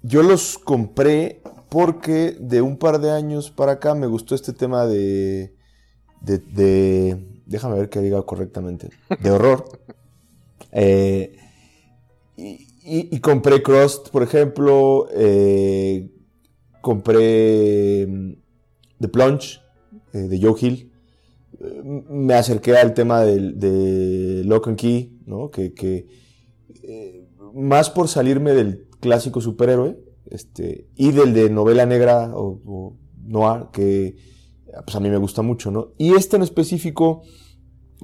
Speaker 7: yo los compré porque de un par de años para acá me gustó este tema de, de, déjame ver que diga correctamente, de horror. eh, y, compré Crust, por ejemplo, eh, compré mm, The Plunge eh, de Joe Hill me acerqué al tema de Lock and Key, ¿no? que, más por salirme del clásico superhéroe este, y del de novela negra o, o, noir, que pues a mí me gusta mucho. ¿no? Y este en específico,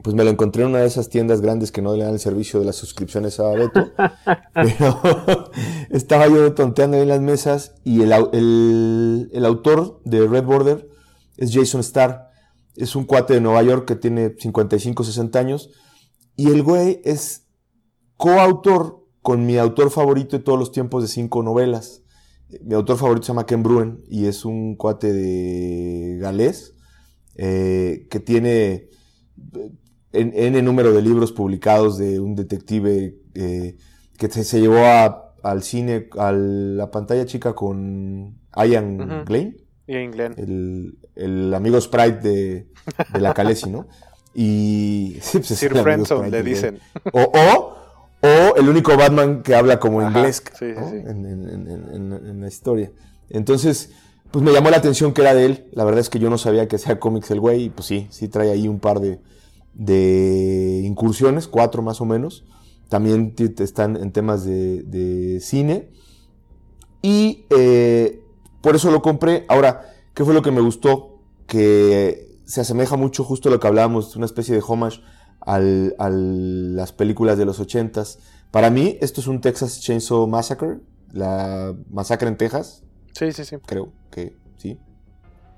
Speaker 7: pues me lo encontré en una de esas tiendas grandes que no le dan el servicio de las suscripciones a Beto. pero estaba yo tonteando ahí en las mesas y el, el, el autor de Red Border es Jason Starr es un cuate de Nueva York que tiene 55, 60 años. Y el güey es coautor con mi autor favorito de todos los tiempos de cinco novelas. Mi autor favorito se llama Ken Bruen y es un cuate de galés eh, que tiene en, N número de libros publicados de un detective eh, que se, se llevó a, al cine, a la pantalla chica con Ian uh -huh. Glenn.
Speaker 6: Ian Glenn.
Speaker 7: El, el amigo Sprite de, de la Calesi, ¿no? Y.
Speaker 6: Sí, pues Sir Friendson le dicen.
Speaker 7: O, o, o, el único Batman que habla como
Speaker 6: Ajá,
Speaker 7: inglés
Speaker 6: sí, sí,
Speaker 7: ¿no?
Speaker 6: sí.
Speaker 7: En, en, en, en, la historia. Entonces, pues me llamó la atención que era de él. La verdad es que yo no sabía que hacía cómics el güey. Y pues sí, sí trae ahí un par de, de incursiones, cuatro más o menos. También están en temas de, de cine. Y eh, por eso lo compré. Ahora, ¿qué fue lo que me gustó? Que se asemeja mucho justo a lo que hablábamos, una especie de homage al, a las películas de los ochentas. Para mí, esto es un Texas Chainsaw Massacre, la masacre en Texas.
Speaker 6: Sí, sí, sí.
Speaker 7: Creo que sí.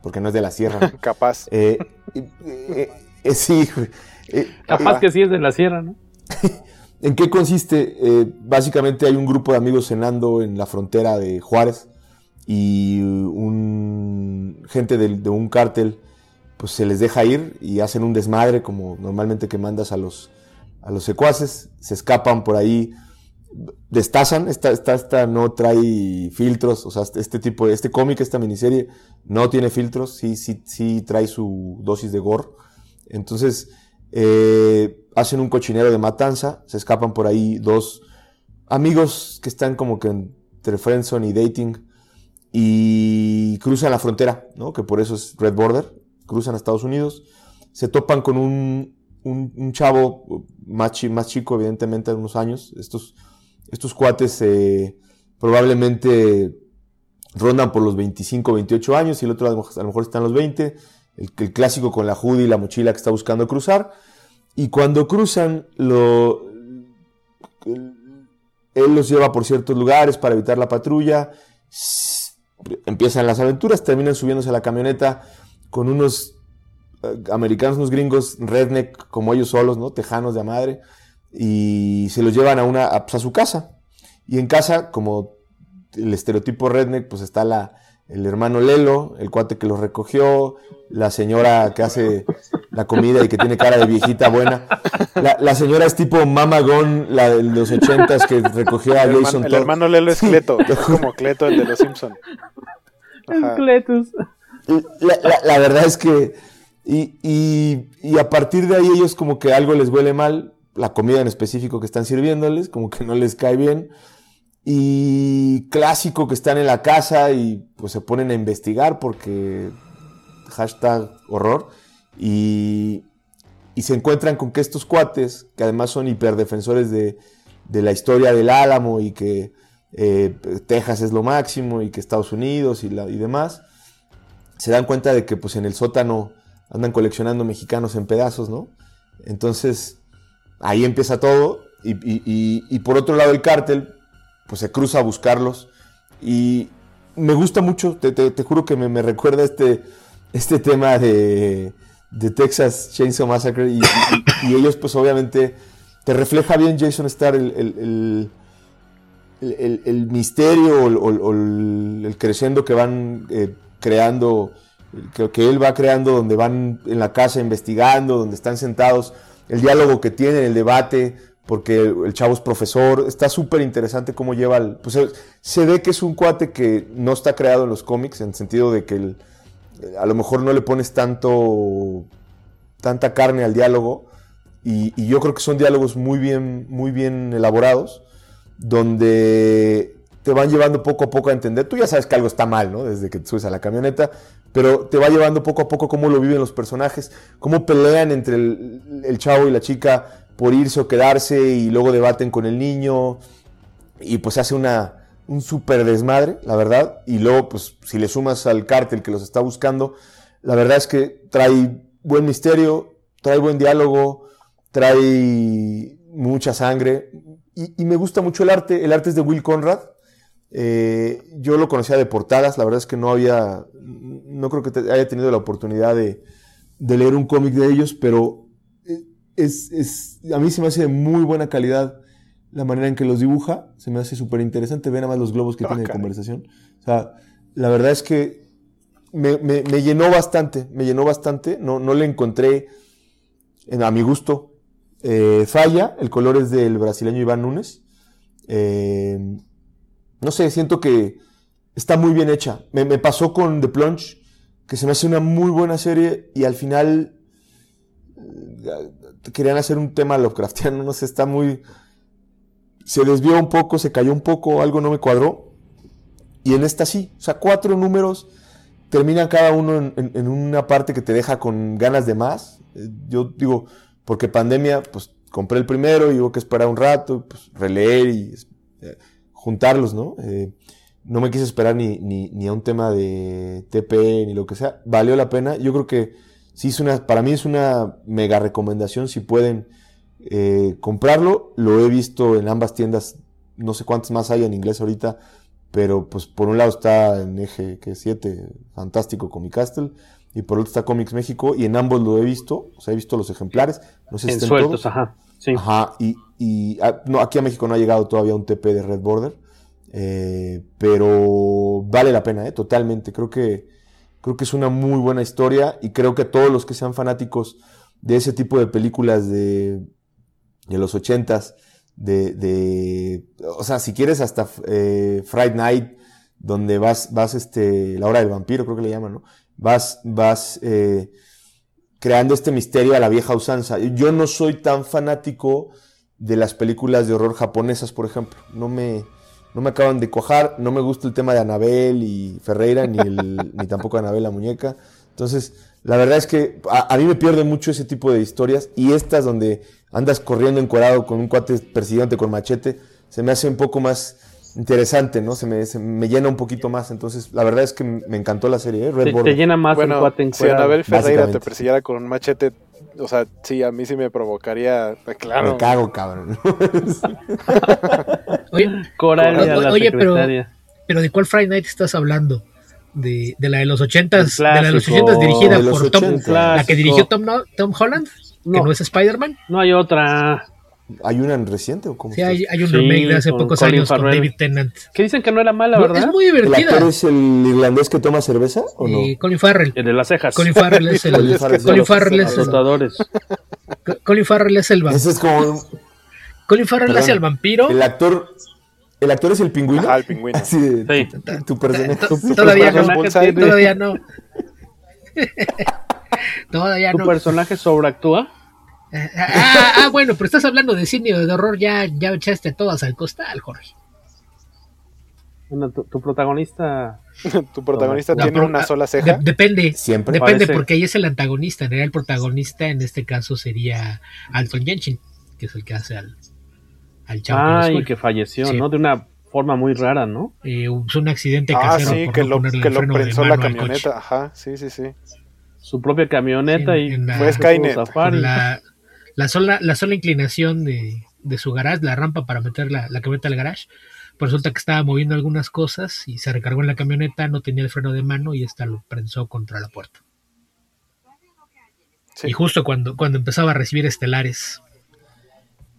Speaker 7: Porque no es de la sierra.
Speaker 6: Capaz.
Speaker 7: Eh, eh, eh, sí.
Speaker 5: Capaz que sí es de la sierra, ¿no?
Speaker 7: ¿En qué consiste? básicamente hay un grupo de amigos cenando en la frontera de Juárez y un gente de, de, un cártel pues se les deja ir y hacen un desmadre como normalmente que mandas a los, a los secuaces, se escapan por ahí, destazan, esta, esta, esta no trae filtros, o sea, este tipo, este cómic, esta miniserie no tiene filtros, sí, sí, sí trae su dosis de gore, entonces eh, hacen un cochinero de matanza, se escapan por ahí dos amigos que están como que entre friendzone y dating, y cruzan la frontera, ¿no? que por eso es Red Border, cruzan a Estados Unidos, se topan con un un, chavo más, más, chico, evidentemente, de unos años. Estos, estos cuates eh, probablemente rondan por los 25, 28 años y el otro a lo mejor están los 20. El, el clásico con la hoodie y la mochila que está buscando cruzar. Y cuando cruzan, lo, él los lleva por ciertos lugares para evitar la patrulla. Empiezan las aventuras, terminan subiéndose a la camioneta con unos eh, americanos, unos gringos redneck como ellos solos, ¿no? Tejanos de madre. Y se los llevan a, una, a, pues, a su casa. Y en casa, como el estereotipo redneck, pues está la, el hermano Lelo, el cuate que los recogió, la señora que hace la comida y que tiene cara de viejita buena. La, señora es tipo Mama Gone, la de los ochentas que recogió a
Speaker 6: el
Speaker 7: Jason
Speaker 6: El hermano Lelo es Cleto, es como Cleto el de los Simpsons.
Speaker 5: Cletus.
Speaker 7: La, verdad es que... Y, y, a partir de ahí ellos como que algo les huele mal, la comida en específico que están sirviéndoles, como que no les cae bien. Y clásico que están en la casa y pues se ponen a investigar porque hashtag horror y, y se encuentran con que estos cuates, que además son hiperdefensores de, de la historia del Álamo y que eh, Texas es lo máximo y que Estados Unidos y, la, y demás, se dan cuenta de que pues en el sótano andan coleccionando mexicanos en pedazos, ¿no? Entonces ahí empieza todo y, por otro lado el cártel pues se cruza a buscarlos. Y me gusta mucho, te, te, juro que me, me, recuerda este, este tema de, de Texas Chainsaw Massacre. Y, ellos, pues obviamente, te refleja bien Jason Starr el, el, el, el misterio o, el, creciendo que van eh, creando, que, que él va creando, donde van en la casa investigando, donde están sentados, el diálogo que tienen, el debate porque el chavo es profesor, está súper interesante cómo lleva el... Pues se ve que es un cuate que no está creado en los cómics, en el sentido de que a lo mejor no le pones tanto, tanta carne al diálogo, y, yo creo que son diálogos muy bien, muy bien elaborados, donde te van llevando poco a poco a entender, tú ya sabes que algo está mal, ¿no? Desde que te subes a la camioneta, pero te va llevando poco a poco cómo lo viven los personajes, cómo pelean entre el, chavo y la chica, por irse o quedarse y luego debaten con el niño y pues hace una, un súper desmadre, la verdad. Y luego, pues si le sumas al cártel que los está buscando, la verdad es que trae buen misterio, trae buen diálogo, trae mucha sangre y, me gusta mucho el arte. El arte es de Will Conrad. Eh, yo lo conocía de portadas, la verdad es que no había, no creo que haya tenido la oportunidad de, de leer un cómic de ellos, pero es, a mí se me hace de muy buena calidad la manera en que los dibuja. Se me hace súper interesante. Ve nada más los globos que tiene de conversación. O sea, la verdad es que me, llenó bastante. Me llenó bastante. No, no le encontré, a mi gusto, eh, falla. El color es del brasileño Iván Núñez. Eh, no sé, siento que está muy bien hecha. Me, pasó con The Plunge, que se me hace una muy buena serie y al final querían hacer un tema Lovecraftiano, no sé, está muy... Se desvió un poco, se cayó un poco, algo no me cuadró. Y en esta sí, o sea, cuatro números terminan cada uno en, una parte que te deja con ganas de más. Eh, yo digo, porque pandemia, pues compré el primero y hubo que esperar un rato, pues releer y eh, juntarlos, ¿no? Eh, no me quise esperar ni, ni, ni, a un tema de TP ni lo que sea. Valió la pena. Yo creo que sí es una, para mí es una mega recomendación si pueden eh, comprarlo. Lo he visto en ambas tiendas, no sé cuántas más hay en inglés ahorita, pero pues por un lado está en eje que 7, fantástico Comic Castle, y por otro está Comics México, y en ambos lo he visto, o sea, he visto los ejemplares, no sé si están
Speaker 5: sueltos, todos. ajá.
Speaker 7: Ajá, y, y ah, no, aquí a México no ha llegado todavía un TP de Red Border, eh, pero vale la pena, ¿eh? totalmente. Creo que Creo que es una muy buena historia y creo que todos los que sean fanáticos de ese tipo de películas de, de los ochentas, de, de, o sea, si quieres hasta eh, Friday Night, donde vas, vas, este, la hora del vampiro, creo que le llaman, ¿no? Vas, vas eh, creando este misterio a la vieja usanza. Yo no soy tan fanático de las películas de horror japonesas, por ejemplo. No me, no me acaban de cojar, no me gusta el tema de Anabel y Ferreira, ni, el, ni tampoco Anabel la muñeca. Entonces, La verdad es que a, a, mí me pierde mucho ese tipo de historias y estas donde andas corriendo encuadrado con un cuate persiguiente con machete, se me hace un poco más interesante, ¿no? Se me, se me, llena un poquito más. Entonces, la verdad es que me encantó la serie, ¿eh?
Speaker 5: Red te, te, llena más
Speaker 6: bueno,
Speaker 5: el cuate
Speaker 6: Si Anabel Ferreira te persiguiera con un machete, o sea, sí, a mí sí me provocaría, claro.
Speaker 7: Me cago, cabrón.
Speaker 8: oye,
Speaker 5: Coralia,
Speaker 8: oye, oye pero, pero ¿de cuál Friday Night estás hablando? De, de la de los ochentas, de la de los ochentas dirigida
Speaker 7: de los
Speaker 8: por Tom,
Speaker 7: 80.
Speaker 8: la que dirigió Tom, no, Tom Holland,
Speaker 5: No.
Speaker 8: que no es Spider-Man.
Speaker 5: No hay otra.
Speaker 7: ¿Hay una en reciente o cómo?
Speaker 8: Sí, hay, hay un
Speaker 5: Sí,
Speaker 8: remake de hace
Speaker 5: con
Speaker 8: pocos
Speaker 5: Colin
Speaker 8: años con. David Tennant.
Speaker 5: Que dicen que no era mala,
Speaker 8: No,
Speaker 5: ¿verdad?
Speaker 8: es muy
Speaker 7: ¿El
Speaker 8: divertida.
Speaker 7: actor es el irlandés que toma cerveza o no?
Speaker 8: Eh, Colin Farrell.
Speaker 5: El de las cejas.
Speaker 8: Colin Farrell es el,
Speaker 7: Colin Farrell.
Speaker 8: Colin Farrell es el. Colin Farrell es el,
Speaker 7: Ese es como...
Speaker 8: Colin Farrell
Speaker 7: Perdón.
Speaker 8: hace al vampiro.
Speaker 7: El actor... ¿El actor es el pingüino?
Speaker 6: Ajá, el pingüino.
Speaker 7: Sí, de-
Speaker 5: Sí.
Speaker 7: tu, tu personaje.
Speaker 8: To- Todavía no, todavía no. Todavía
Speaker 5: Tu
Speaker 8: no.
Speaker 5: personaje sobreactúa.
Speaker 8: Ah, ah, ah, bueno, pero estás hablando de cine de horror, ya, ya echaste todas al costal, Jorge.
Speaker 5: Bueno, tu, tu protagonista.
Speaker 6: tu protagonista tiene
Speaker 8: pro-
Speaker 6: una
Speaker 8: ah,
Speaker 6: sola ceja.
Speaker 8: de- depende.
Speaker 7: Siempre.
Speaker 8: Depende
Speaker 5: Parece-
Speaker 8: porque ella es el antagonista. En realidad, el protagonista en este caso sería Alton Jensen, que es el que hace al, al chavo.
Speaker 5: Ay,
Speaker 8: Skull.
Speaker 5: que falleció,
Speaker 8: Sí.
Speaker 5: ¿no? De una forma muy rara, ¿no?
Speaker 8: Eh, es un accidente
Speaker 6: Ah,
Speaker 8: casero
Speaker 6: sí,
Speaker 8: por
Speaker 6: que
Speaker 8: no
Speaker 6: lo, que lo prensó la camioneta. Ajá, sí, sí, sí.
Speaker 5: Su propia camioneta
Speaker 8: Sí,
Speaker 5: y.
Speaker 8: en la-
Speaker 6: Fue Skynet.
Speaker 8: La, la sola, la sola inclinación de, de su garage, la rampa para meter la, la camioneta al garage, pues resulta que estaba moviendo algunas cosas y se recargó en la camioneta, no tenía el freno de mano y esta lo prensó contra la puerta.
Speaker 6: Sí.
Speaker 8: Y justo cuando, cuando empezaba a recibir estelares,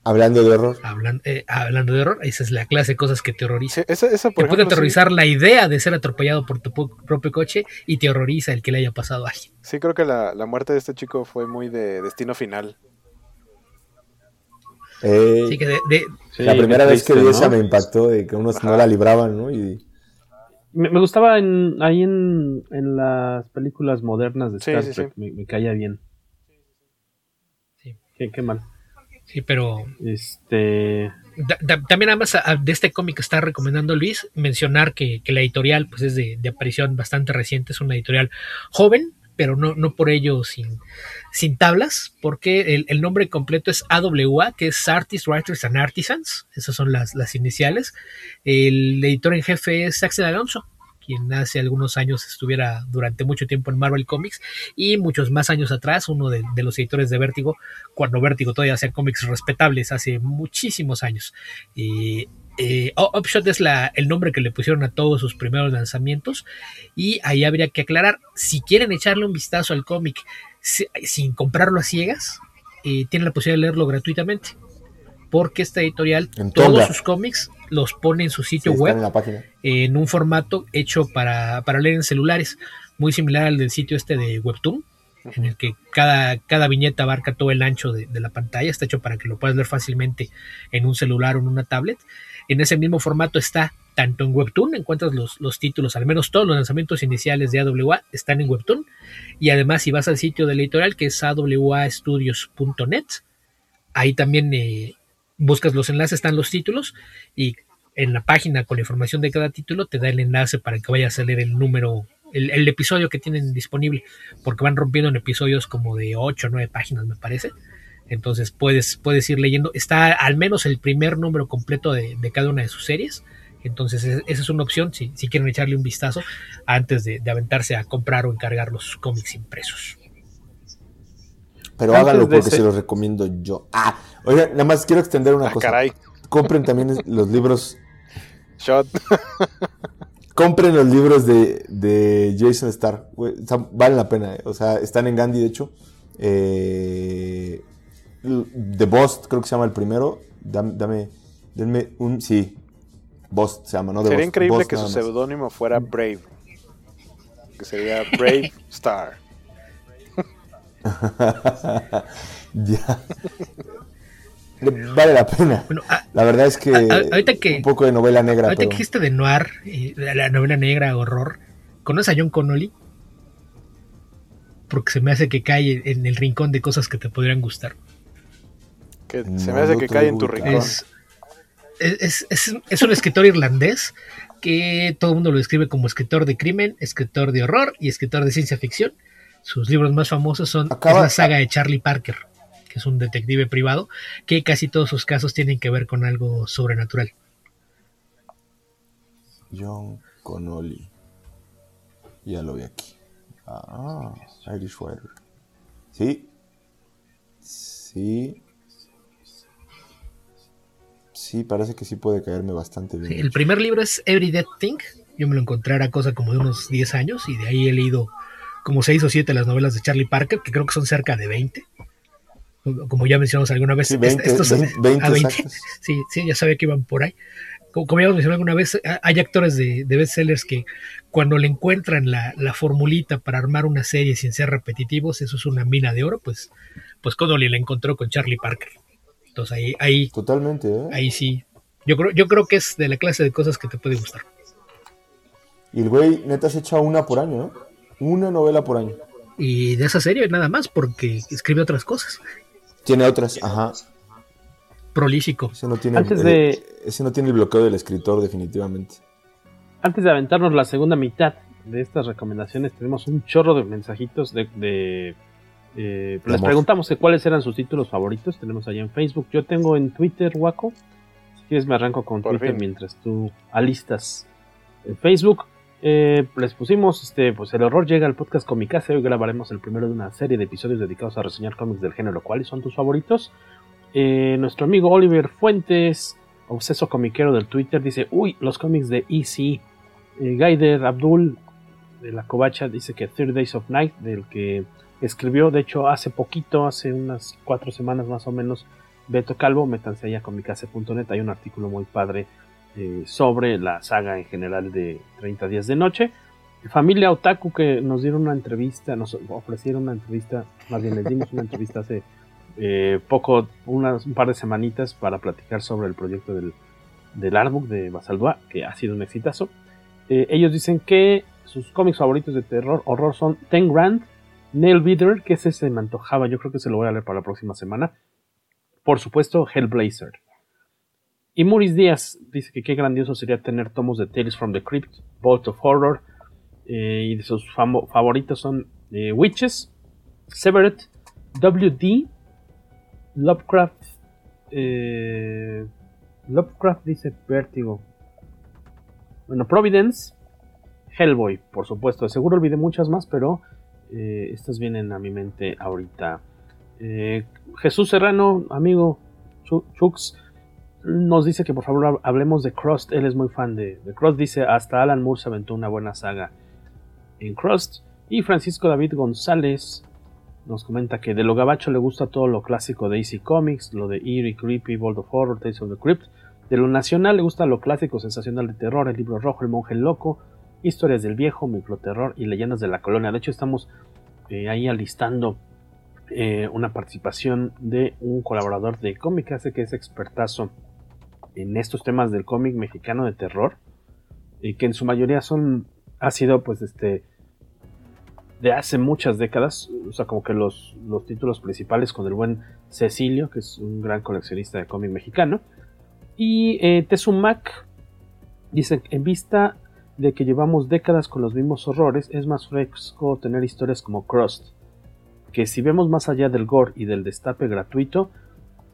Speaker 7: Hablando de horror.
Speaker 8: hablan- eh, hablando de horror, esa es la clase de cosas que te horroriza.
Speaker 6: Sí, esa, esa, por
Speaker 8: Te puede
Speaker 6: sí-
Speaker 8: aterrorizar la idea de ser atropellado por tu propio coche y te horroriza el que le haya pasado a alguien.
Speaker 6: Sí, creo que la, la muerte de este chico fue muy de destino final.
Speaker 7: Eh,
Speaker 8: Así que de- de-
Speaker 5: Sí,
Speaker 7: la primera vez que vi
Speaker 5: ¿no?
Speaker 7: esa me impactó de que unos no la libraban, ¿no? Y
Speaker 5: Me, me gustaba en, ahí en, en las películas modernas de Star
Speaker 6: sí,
Speaker 5: Trek.
Speaker 6: sí.
Speaker 5: Me, me caía bien.
Speaker 8: Sí.
Speaker 5: Qué, qué mal.
Speaker 8: sí, pero
Speaker 5: Este.
Speaker 8: Da- da- también además a- de este cómic que está recomendando Luis, mencionar que, que la editorial pues es de, de aparición bastante reciente, es una editorial joven, pero no, no por ello sin, sin tablas, porque el, el nombre completo es AWA, que es Artists, Writers and Artisans, esas son las, las iniciales. El editor en jefe es Axel Alonso, quien hace algunos años estuviera durante mucho tiempo en Marvel Comics y muchos más años atrás, uno de, los editores de Vértigo, cuando Vértigo todavía hacía cómics respetables hace muchísimos años. Eh, eh, Upshot es la, el nombre que le pusieron a todos sus primeros lanzamientos y ahí habría que aclarar, si quieren echarle un vistazo al cómic si- sin comprarlo a ciegas, eh, tienen la posibilidad de leerlo gratuitamente. Porque esta editorial, todos sus cómics los pone en su sitio web
Speaker 7: en la página.
Speaker 8: en un formato hecho para, para leer en celulares, muy similar al del sitio este de Webtoon, en el que cada, cada viñeta abarca todo el ancho de, de la pantalla, está hecho para que lo puedas leer fácilmente en un celular o en una tablet. En ese mismo formato está tanto en Webtoon, encuentras los, los títulos, al menos todos los lanzamientos iniciales de AWA están en Webtoon, y además si vas al sitio de editorial que es awastudios.net, ahí también eh, buscas los enlaces, están los títulos, y en la página con la información de cada título te da el enlace para que vayas a leer el número, el, el episodio que tienen disponible, porque van rompiendo en episodios como de 8 o 9 páginas, me parece. Entonces puedes, puedes ir leyendo. Está al menos el primer número completo de, de cada una de sus series. Entonces es- esa es una opción si, si quieren echarle un vistazo antes de, de aventarse a comprar o encargar los cómics impresos.
Speaker 7: Pero
Speaker 5: Antes
Speaker 7: háganlo porque
Speaker 5: ese-
Speaker 7: se los recomiendo yo. Ah, oiga, nada más quiero extender una
Speaker 6: Ah,
Speaker 7: cosa.
Speaker 6: caray.
Speaker 7: Compren también los libros.
Speaker 6: Shot.
Speaker 7: Compren los libros de, de Jason Starr. valen la pena. eh. O sea, están en Gandhi, de hecho. Eh, The Boss, creo que se llama el primero. Dame, dame denme un. Sí. Boss se llama, ¿no? The
Speaker 6: Sería
Speaker 7: Boss,
Speaker 6: increíble
Speaker 7: Boss
Speaker 6: que su seudónimo fuera Brave. Que sería Brave Star.
Speaker 7: ya. Le- Vale la pena.
Speaker 8: Bueno, a-
Speaker 7: La verdad es que,
Speaker 8: a- a- ahorita que-
Speaker 7: un poco de novela negra,
Speaker 8: Ahorita
Speaker 7: pero
Speaker 8: que dijiste de noir, eh, la la novela negra, horror, ¿conoces a John Connolly? Porque se me hace que cae en el rincón de cosas que te podrían gustar.
Speaker 6: Que
Speaker 7: No
Speaker 6: se me hace que cae en tu rincón.
Speaker 8: Es, es, es- es un escritor irlandés que todo el mundo lo describe como escritor de crimen, escritor de horror y escritor de ciencia ficción. sus libros más famosos son
Speaker 7: Acaba-
Speaker 8: es la saga de Charlie Parker, que es un detective privado, que casi todos sus casos tienen que ver con algo sobrenatural.
Speaker 7: John Connolly. Ya lo vi aquí. Ah, Irish Water. Sí. Sí. Sí, parece que sí puede caerme bastante bien.
Speaker 8: Sí, el primer libro es Every Dead Thing. Yo me lo encontré a cosa como de unos 10 años y de ahí he leído como 6 o 7 de las novelas de Charlie Parker, que creo que son cerca de 20. Como ya mencionamos alguna vez.
Speaker 7: Sí, 20,
Speaker 8: estos-
Speaker 7: 20, 20
Speaker 8: a 20.
Speaker 7: exactos.
Speaker 8: Sí, sí, ya sabía que iban por ahí. Como, como ya hemos mencionado alguna vez, hay actores de, de bestsellers que cuando le encuentran la, la formulita para armar una serie sin ser repetitivos, eso es una mina de oro, pues, pues Connolly la encontró con Charlie Parker. Entonces ahí, ahí,
Speaker 7: Totalmente, ¿eh?
Speaker 8: ahí sí. Yo creo, yo creo que es de la clase de cosas que te puede gustar.
Speaker 7: Y el güey, neta, se echa una por año, ¿no? Una novela por año.
Speaker 8: Y de esa serie nada más, porque escribe otras cosas.
Speaker 7: Tiene otras, ajá.
Speaker 8: Prolífico.
Speaker 7: Ese no tiene,
Speaker 5: Antes
Speaker 7: el-
Speaker 5: de-
Speaker 7: ese no tiene el bloqueo del escritor, definitivamente.
Speaker 5: Antes de aventarnos la segunda mitad de estas recomendaciones, tenemos un chorro de mensajitos de... de, eh, les preguntamos que cuáles eran sus títulos favoritos. Tenemos allá en Facebook. Yo tengo en Twitter, Waco. Si quieres me arranco con
Speaker 6: Por
Speaker 5: Twitter
Speaker 6: fin.
Speaker 5: mientras tú alistas en Facebook. Eh, les pusimos, este, pues el horror llega al podcast Comicase. Hoy grabaremos el primero de una serie de episodios dedicados a reseñar cómics del género. ¿Cuáles son tus favoritos? Eh, nuestro amigo Oliver Fuentes, obseso comiquero del Twitter, dice, uy, los cómics de EC. Eh, Gaider Abdul de la Covacha dice que Third Days of Night, del que escribió, de hecho, hace poquito, hace unas cuatro semanas más o menos, Beto Calvo, métanse allá con micase.net, hay un artículo muy padre eh, sobre la saga en general de 30 días de noche. Familia Otaku que nos dieron una entrevista, nos ofrecieron una entrevista, más bien les dimos una entrevista hace eh, poco, unas, un par de semanitas para platicar sobre el proyecto del, del artbook de Basaldúa, que ha sido un exitazo. Eh, ellos dicen que sus cómics favoritos de terror, horror son Ten Grand, Nail Beater, que ese se me antojaba, yo creo que se lo voy a leer para la próxima semana. Por supuesto, Hellblazer. Y Maurice Díaz dice que qué grandioso sería tener tomos de Tales from the Crypt, Vault of Horror, eh, y de sus favoritos son eh, Witches, Severed, WD, Lovecraft, eh, Lovecraft dice Vértigo. Bueno, Providence, Hellboy, por supuesto. Seguro olvidé muchas más, pero eh, estas vienen a mi mente ahorita. Eh, Jesús Serrano, amigo Chu- Chux, nos dice que por favor hab- hablemos de Crust. Él es muy fan de, de Crust. Dice, hasta Alan Moore se aventó una buena saga en Crust. Y Francisco David González nos comenta que de lo gabacho le gusta todo lo clásico de AC Comics, lo de Eerie, Creepy, World of Horror, Tales of the Crypt. De lo nacional le gusta lo clásico, sensacional de terror, el libro rojo, el monje loco, historias del viejo, microterror y leyendas de la colonia. De hecho, estamos eh, ahí alistando eh, una participación de un colaborador de cómic hace que es expertazo en estos temas del cómic mexicano de terror y que en su mayoría son ha sido pues este de hace muchas décadas o sea como que los, los títulos principales con el buen Cecilio que es un gran coleccionista de cómic mexicano y eh, Tezumac dice en vista de que llevamos décadas con los mismos horrores es más fresco tener historias como Crust que si vemos más allá del gore y del destape gratuito,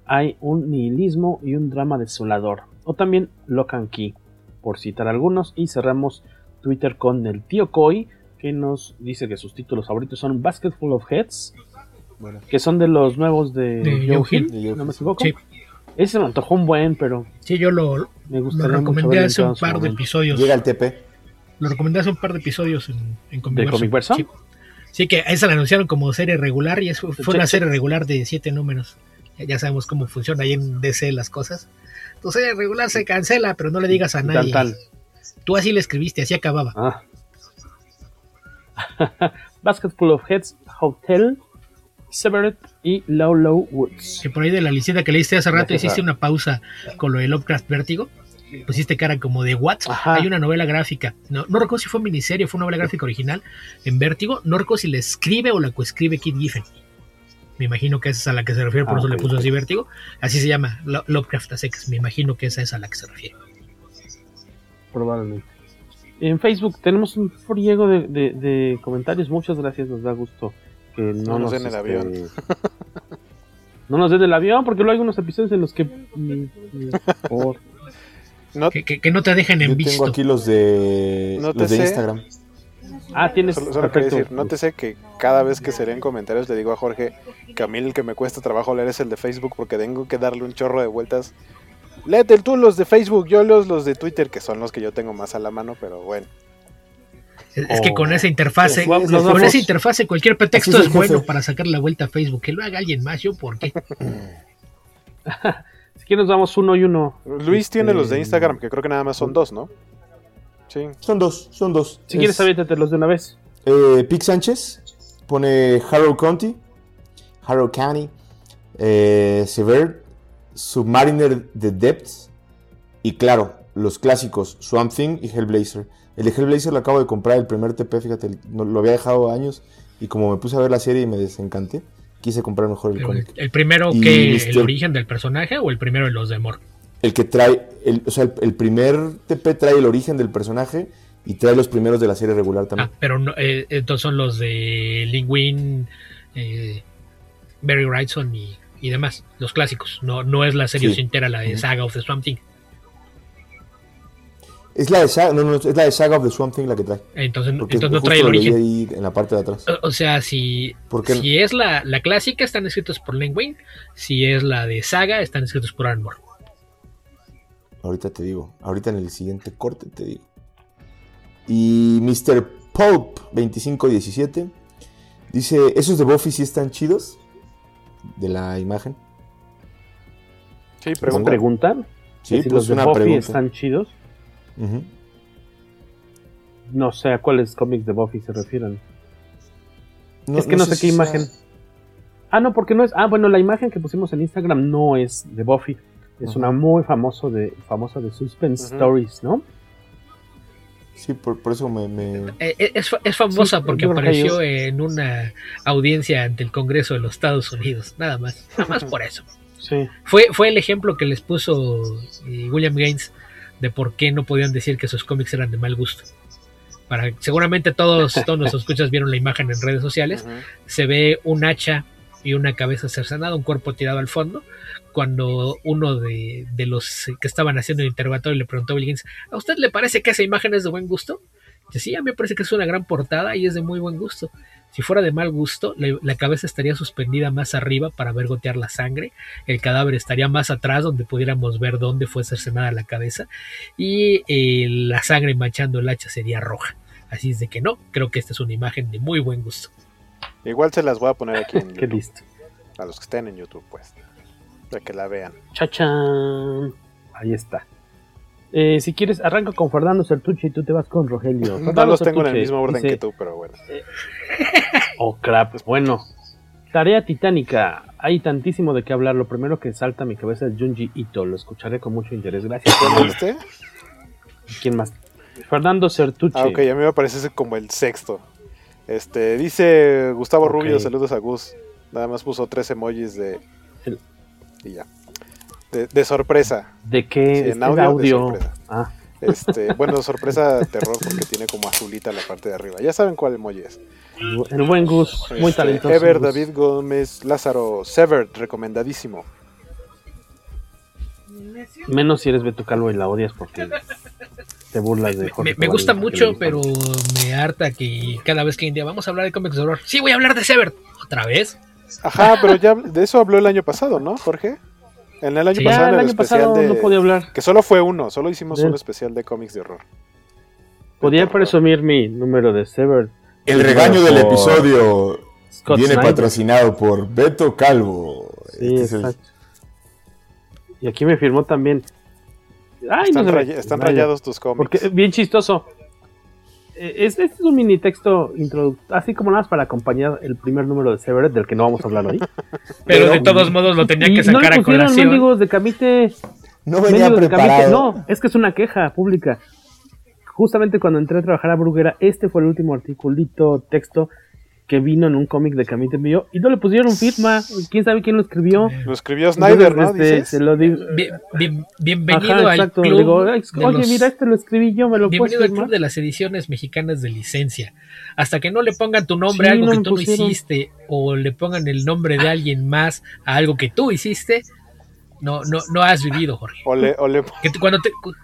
Speaker 5: hay un nihilismo y un drama desolador. O también Lock and Key, por citar algunos. Y cerramos Twitter con el tío Koi, que nos dice que sus títulos favoritos son Basket Full of Heads,
Speaker 7: Bueno.
Speaker 5: que son de los nuevos de,
Speaker 8: De
Speaker 5: Joe
Speaker 8: Joe
Speaker 5: Hill,
Speaker 8: Hill.
Speaker 7: De
Speaker 5: no me equivoco.
Speaker 8: Sí.
Speaker 5: Ese se me antojó un buen, pero
Speaker 8: Sí, yo lo,
Speaker 5: me
Speaker 8: lo
Speaker 5: gustaría mucho
Speaker 8: recomendé hace un par de
Speaker 5: momento.
Speaker 8: episodios.
Speaker 7: Llega el TP.
Speaker 8: Lo recomendé hace un par de episodios en, en? Sí. Sí, que a esa la anunciaron como serie regular y eso fue una serie regular de siete números. Ya, sabemos cómo funciona ahí en DC las cosas. Tu serie regular se cancela, pero no le digas a nadie.
Speaker 5: tan.
Speaker 8: Tú así le escribiste, así acababa.
Speaker 5: Ah. Basket Full of Heads, Hotel, Severed y Low Low Woods.
Speaker 8: Que por ahí de la licita que leíste hace rato hiciste una pausa con lo de Lovecraft Vértigo. Pusiste cara como de what?
Speaker 5: Ajá.
Speaker 8: Hay una novela gráfica. No, no recuerdo si fue miniserie fue novela gráfica original en Vértigo. No recuerdo si la escribe o la coescribe Kid Giffen. Me imagino que esa es a la que se refiere, por
Speaker 5: Ah,
Speaker 8: eso le puso así Vértigo. Así se llama, Lo- Lovecraft a secas. Me imagino que esa es a la que se refiere.
Speaker 5: Probablemente. En Facebook tenemos un friego de, de, de comentarios. Muchas gracias, nos da gusto que no,
Speaker 6: No
Speaker 5: nos
Speaker 6: den el
Speaker 5: este,
Speaker 6: avión.
Speaker 5: no nos den el avión, porque luego hay unos episodios en los que. ni- ni por-
Speaker 6: No,
Speaker 8: Que, que- que no te dejen en
Speaker 7: Yo
Speaker 8: visto.
Speaker 7: tengo aquí los de,
Speaker 6: No te
Speaker 7: los de
Speaker 6: sé.
Speaker 7: Instagram.
Speaker 5: Ah, tienes.
Speaker 6: Solo, solo quería decir, nótese que cada vez que se leen comentarios le digo a Jorge que a mí el que me cuesta trabajo leer es el de Facebook porque tengo que darle un chorro de vueltas. Léete tú los de Facebook, yo los, los de Twitter, que son los que yo tengo más a la mano, pero bueno.
Speaker 8: Es, que con esa interfase,
Speaker 5: los
Speaker 8: con esa interfase cualquier pretexto
Speaker 7: es
Speaker 8: bueno para sacar la vuelta a Facebook. Que lo haga alguien más, yo por qué.
Speaker 5: Si quieres, vamos uno y uno.
Speaker 6: Luis tiene los de
Speaker 5: Este,
Speaker 6: Instagram, que creo que nada más son dos, ¿no? Sí.
Speaker 7: Son dos, son dos.
Speaker 5: Si quieres,
Speaker 7: Es,
Speaker 5: aviéntatelos de una vez.
Speaker 7: eh, Pic Sánchez pone Harrow County, Harrow County, eh, Sever, Submariner The Depths y claro, los clásicos Swamp Thing y Hellblazer. El de Hellblazer lo acabo de comprar, el primer TP, fíjate, no- lo había dejado años y como me puse a ver la serie y me desencanté, quise comprar mejor el cómic.
Speaker 8: el primero
Speaker 7: Y
Speaker 8: que el origen del personaje o el primero de los de Mor.
Speaker 7: El que trae, el, o sea, el, el primer TP trae el origen del personaje y trae los primeros de la serie regular también.
Speaker 8: Ah, pero no, eh, entonces son los de Lingwin, eh, Barry Wrightson y, y demás, los clásicos. No, no es la serie
Speaker 7: Sí.
Speaker 8: entera, la de. Saga of the Swamp Thing.
Speaker 7: Es la de Saga, no, no, es la de Saga of the Swamp Thing la que trae.
Speaker 8: Entonces,
Speaker 7: Porque
Speaker 8: entonces no trae el origen.
Speaker 7: ahí en la parte de atrás.
Speaker 8: O- O sea, si, si es la, la clásica, están escritos por Len Wayne. Si es la de Saga, están escritos por Aaron Moore.
Speaker 7: Ahorita te digo, ahorita en el siguiente corte te digo. Y Mr. Pope 2517 dice, ¿esos de Buffy sí están chidos? De la imagen.
Speaker 6: Sí,
Speaker 7: Pregunta.
Speaker 5: ¿Preguntan?
Speaker 7: Sí,
Speaker 5: si
Speaker 7: pues
Speaker 5: los de
Speaker 7: una
Speaker 5: Buffy
Speaker 7: pregunta.
Speaker 5: están chidos. No sé a cuáles cómics de Buffy se refieren.
Speaker 7: No-
Speaker 5: es que no, sé,
Speaker 7: si
Speaker 5: qué imagen. Ah, no, porque no es. Ah, bueno, la imagen que pusimos en Instagram no es de Buffy. Es una muy famoso de, famosa de Suspense. Stories, ¿no?
Speaker 7: Sí, por, por eso me... me-
Speaker 8: Eh, eh, es, es famosa
Speaker 5: Sí,
Speaker 8: porque apareció
Speaker 5: ellos-
Speaker 8: en una audiencia ante el Congreso de los Estados Unidos. Nada más. Nada más por eso.
Speaker 5: Sí.
Speaker 8: Fue, fue el ejemplo que les puso eh, William Gaines de por qué no podían decir que sus cómics eran de mal gusto. Para, seguramente todos, todos nuestros escuchas vieron la imagen en redes sociales. Se ve un hacha y una cabeza cercenada, un cuerpo tirado al fondo. Cuando uno de, de los que estaban haciendo el interrogatorio le preguntó a Bill Gaines, ¿a usted le parece que esa imagen es de buen gusto? Sí, a mí me parece que es una gran portada y es de muy buen gusto. Si fuera de mal gusto, la, la cabeza estaría suspendida más arriba para ver gotear la sangre, el cadáver estaría más atrás donde pudiéramos ver dónde fue cercenada la cabeza y eh, la sangre manchando el hacha sería roja. Así es de que no, creo que esta es una imagen de muy buen gusto.
Speaker 6: Igual se las voy a poner aquí en
Speaker 5: Qué listo.
Speaker 6: A los que estén en YouTube, pues. Para que la vean.
Speaker 5: Chachán. Ahí está. Eh, si quieres, arranca con Fernando Sertucci y tú te vas con Rogelio.
Speaker 6: No los tengo en el mismo orden
Speaker 5: dice,
Speaker 6: que tú, pero bueno.
Speaker 5: Oh, crap. Bueno. Tarea titánica. Hay tantísimo de qué hablar. Lo primero que salta a mi cabeza es Junji Ito. Lo escucharé con mucho interés. Gracias.
Speaker 6: ¿Lo
Speaker 5: Fernando.
Speaker 6: viste?
Speaker 5: ¿Quién más? Fernando Sertucci.
Speaker 6: Ah, ok, a mí me parece ese como el sexto. Este, dice Gustavo. Rubio, saludos a Gus. Nada más puso tres emojis de.
Speaker 5: El-
Speaker 6: Y ya. De, de sorpresa.
Speaker 5: ¿De qué?
Speaker 6: Sí, en audio, de
Speaker 5: audio.
Speaker 6: sorpresa.
Speaker 5: Ah,
Speaker 6: Este, bueno, sorpresa terror porque tiene como azulita la parte de arriba. Ya saben cuál emoji es.
Speaker 5: el buen Gus. Muy
Speaker 6: Este,
Speaker 5: talentoso.
Speaker 6: Ever,
Speaker 5: Gus.
Speaker 6: David Gómez, Lázaro, Severed, recomendadísimo.
Speaker 5: Menos si eres Beto Calvo y la odias porque te burlas de Jorge
Speaker 8: Me, me gusta mucho, pero me harta que cada vez que un día vamos a hablar de cómics de horror. Sí, voy a hablar de Sever. ¿Otra vez?
Speaker 6: Ajá, pero ya de eso habló el año pasado, ¿no, Jorge? En el año
Speaker 8: Sí.
Speaker 6: pasado,
Speaker 5: Ya,
Speaker 6: en
Speaker 5: el
Speaker 6: el,
Speaker 5: año
Speaker 6: especial
Speaker 5: pasado
Speaker 6: de.
Speaker 5: no podía hablar.
Speaker 6: Que solo fue uno, solo hicimos
Speaker 5: De-
Speaker 6: un especial de cómics de horror.
Speaker 5: Podía presumir mi número de Sever.
Speaker 7: El regaño del episodio
Speaker 5: Scott
Speaker 7: viene
Speaker 5: Snyder.
Speaker 7: patrocinado por Beto Calvo.
Speaker 5: Sí,
Speaker 7: Este es el-
Speaker 5: exacto. Y aquí me firmó también. Ay,
Speaker 6: están
Speaker 5: no
Speaker 6: están rayados tus cómics.
Speaker 5: Porque bien chistoso. Eh, Este, este es un mini texto introductorio, así como nada más para acompañar el primer número de Severed, del que no vamos a hablar hoy.
Speaker 8: Pero de todos modos lo tenía que
Speaker 5: no
Speaker 8: sacar
Speaker 5: le
Speaker 8: a
Speaker 5: pusieron
Speaker 8: colación.
Speaker 5: mendigos de Camite.
Speaker 7: No venía
Speaker 5: mendigos de Camite. No, es que es una queja pública. Justamente cuando entré a trabajar a Bruguera, este fue el último articulito, texto que vino en un cómic de Camite envió y no le pusieron firma. ¿Quién sabe quién lo escribió?
Speaker 6: Lo escribió Snyder, ¿no?
Speaker 5: Este, se lo digo.
Speaker 8: Bien, bien, bienvenido
Speaker 5: Ajá,
Speaker 8: al
Speaker 5: exacto.
Speaker 8: club.
Speaker 5: Digo, Oye,
Speaker 8: los-
Speaker 5: mira, este lo escribí yo, me lo puedes
Speaker 8: Bienvenido al club de las ediciones mexicanas de licencia. Hasta que no le pongan tu nombre
Speaker 5: Sí,
Speaker 8: a algo
Speaker 5: no
Speaker 8: que tú no hiciste o le pongan el nombre de alguien más a algo que tú hiciste, no, no, no has vivido, Jorge.
Speaker 6: O le, o le-
Speaker 8: Que te- cuando, te, cu-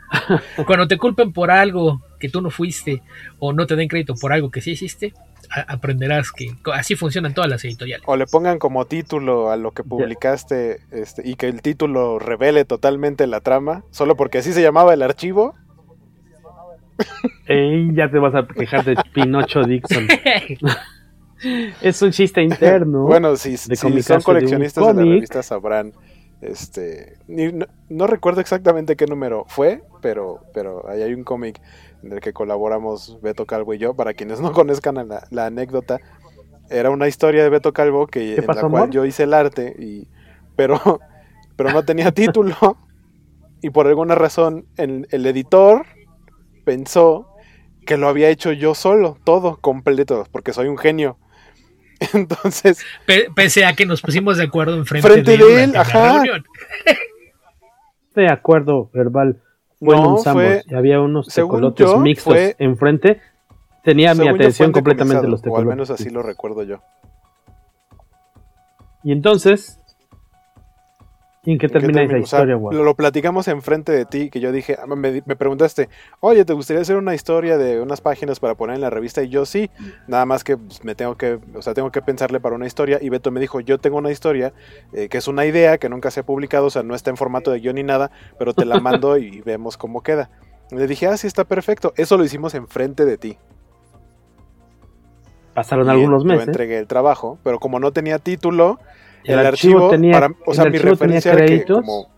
Speaker 8: cuando te culpen por algo que tú no fuiste o no te den crédito por algo que sí hiciste, aprenderás que así funcionan todas las editoriales.
Speaker 6: o le pongan como título a lo que publicaste este, y que el título revele totalmente la trama, solo porque así se llamaba el archivo.
Speaker 5: Ey, ya te vas a quejar de Pinocho Dixon. es un chiste interno.
Speaker 6: Bueno, si,
Speaker 5: de
Speaker 6: son
Speaker 5: de
Speaker 6: coleccionistas de, la
Speaker 5: cómic.
Speaker 6: revista sabrán. Este, no, no recuerdo exactamente qué número fue, pero, pero ahí hay un cómic en el que colaboramos Beto Calvo y yo. Para quienes no conozcan la, la anécdota, era una historia de Beto Calvo que
Speaker 5: ¿Qué
Speaker 6: en
Speaker 5: pasó,
Speaker 6: la cual
Speaker 5: amor?
Speaker 6: yo hice el arte, y, pero, pero no tenía título. Y por alguna razón el, el editor pensó que lo había hecho yo solo, todo completo, porque soy un genio. Entonces,
Speaker 8: Pe- pese a que nos pusimos de acuerdo enfrente
Speaker 6: Frente
Speaker 8: de él,
Speaker 6: de ajá.
Speaker 8: reunión.
Speaker 5: Este acuerdo verbal fue en
Speaker 6: No,
Speaker 5: un Sambors
Speaker 6: fue-
Speaker 5: y había unos tecolotes
Speaker 6: yo,
Speaker 5: mixtos
Speaker 6: fue-
Speaker 5: enfrente. Tenía mi atención
Speaker 6: en
Speaker 5: completamente los
Speaker 6: O al
Speaker 5: tecolotes.
Speaker 6: menos así lo recuerdo yo.
Speaker 5: Y entonces, ¿en qué
Speaker 6: ¿En qué
Speaker 5: termina esa
Speaker 6: terminó? O sea,
Speaker 5: historia, güey?
Speaker 6: lo, platicamos enfrente de ti, que yo dije, ah, me, me preguntaste, oye, ¿te gustaría hacer una historia de unas páginas para poner en la revista? Y yo sí, nada más que pues, me tengo que, o sea, tengo que pensarle para una historia. Y Beto me dijo, yo tengo una historia eh, que es una idea que nunca se ha publicado, o sea, no está en formato de guion ni nada, pero te la mando y vemos cómo queda. Y le dije, ah, sí, está perfecto. Eso lo hicimos enfrente de ti.
Speaker 5: Pasaron
Speaker 6: Y
Speaker 5: algunos
Speaker 6: Yo
Speaker 5: meses.
Speaker 6: entregué el trabajo, pero como no tenía título,
Speaker 5: El
Speaker 6: el,
Speaker 5: archivo
Speaker 6: archivo,
Speaker 5: tenía-
Speaker 6: para- o
Speaker 5: el
Speaker 6: sea, mi referencia era que como,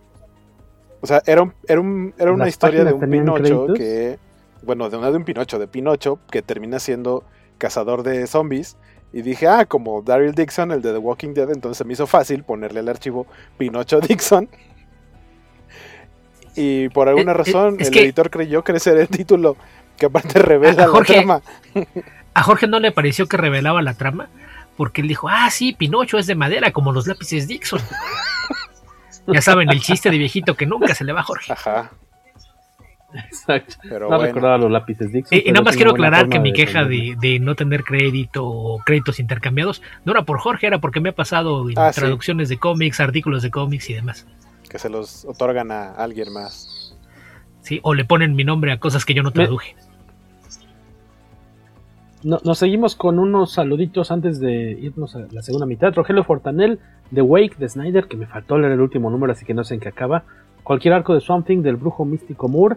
Speaker 6: o sea, era, un- era, un- era una historia de un Pinocho
Speaker 5: créditos.
Speaker 6: que, bueno, de una de un Pinocho, de Pinocho, que termina siendo cazador de zombies. Y dije, ah, como Daryl Dixon, el de The Walking Dead, entonces me hizo fácil ponerle al archivo Pinocho Dixon. Y por alguna
Speaker 8: Eh, eh,
Speaker 6: razón,
Speaker 8: es
Speaker 6: el
Speaker 8: que-
Speaker 6: editor creyó que ese era el título, que aparte revela la trama.
Speaker 8: A Jorge no le pareció que revelaba la trama, porque él dijo, ah, sí, Pinocho es de madera, como los lápices Dixon. ya saben, el chiste de viejito que nunca se le va a Jorge.
Speaker 6: Ajá.
Speaker 5: Exacto.
Speaker 6: Pero
Speaker 5: no
Speaker 6: bueno.
Speaker 5: recordaba los lápices Dixon.
Speaker 8: Y, y
Speaker 5: pero
Speaker 8: nada más quiero aclarar que mi queja de, de no tener crédito o créditos intercambiados no era por Jorge, era porque me ha pasado en
Speaker 6: Ah, sí.
Speaker 8: traducciones de cómics, artículos de cómics y demás.
Speaker 6: Que se los otorgan a alguien más.
Speaker 8: ¿sí? O le ponen mi nombre a cosas que yo no
Speaker 5: Me-
Speaker 8: traduje.
Speaker 5: No- nos seguimos con unos saluditos antes de irnos a la segunda mitad. Rogelio Fortanel de Wake de Snyder, que me faltó leer el último número, así que no sé en qué acaba. Cualquier arco de Swamp Thing del brujo místico Moore,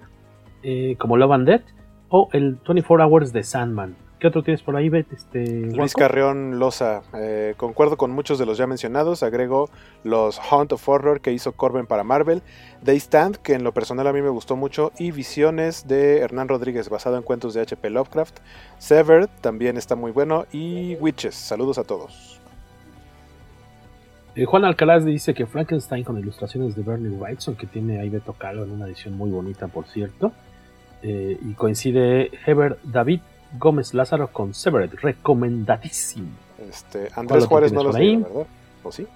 Speaker 5: eh, como Love and Death, o el 24 Hours de Sandman. ¿Qué otro tienes por ahí, Bet? Este,
Speaker 6: Luis? Carrión Loza, eh, concuerdo con muchos de los ya mencionados, agrego los Hunt of Horror que hizo Corben para Marvel, They Stand, que en lo personal a mí me gustó mucho, y Visiones de Hernán Rodríguez, basado en cuentos de H.P. Lovecraft, Severed también está muy bueno, y Witches, saludos a todos.
Speaker 5: Eh, Juan Alcaraz dice que Frankenstein con ilustraciones de Bernie Wrightson, que tiene ahí Beto Calo en una edición muy bonita, por cierto. Eh, y coincide Heber David Gómez Lázaro con Severed, recomendadísimo.
Speaker 6: Este,
Speaker 5: ¿Cuál
Speaker 6: Andrés Juárez no los
Speaker 5: ahí?
Speaker 6: tiene, ¿verdad? ¿O sí?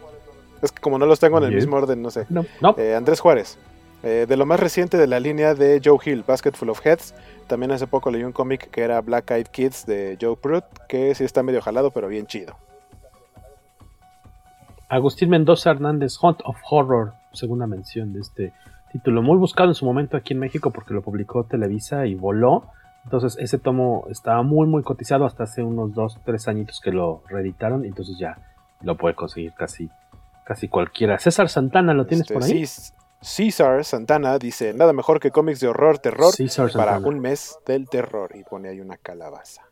Speaker 6: Es que como no los tengo en el
Speaker 5: Bien.
Speaker 6: mismo orden, no sé.
Speaker 5: No, no.
Speaker 6: Eh, Andrés Juárez, eh, de lo más reciente de la línea de Joe Hill, Basket Full of Heads. También hace poco leí un cómic que era Black Eyed Kids de Joe Pruitt, que sí está medio jalado, pero bien chido.
Speaker 5: Agustín Mendoza Hernández, Hunt of Horror, segunda mención de este título, muy buscado en su momento aquí en México porque lo publicó Televisa y voló. Entonces ese tomo estaba muy muy cotizado hasta hace unos 2, 3 añitos que lo reeditaron y entonces ya lo puede conseguir casi, casi cualquiera. César Santana, ¿lo tienes
Speaker 6: Este,
Speaker 5: por ahí?
Speaker 6: César Santana dice, nada mejor que cómics de horror, terror,
Speaker 5: César
Speaker 6: para
Speaker 5: Santana.
Speaker 6: un mes del terror. Y pone ahí una calabaza.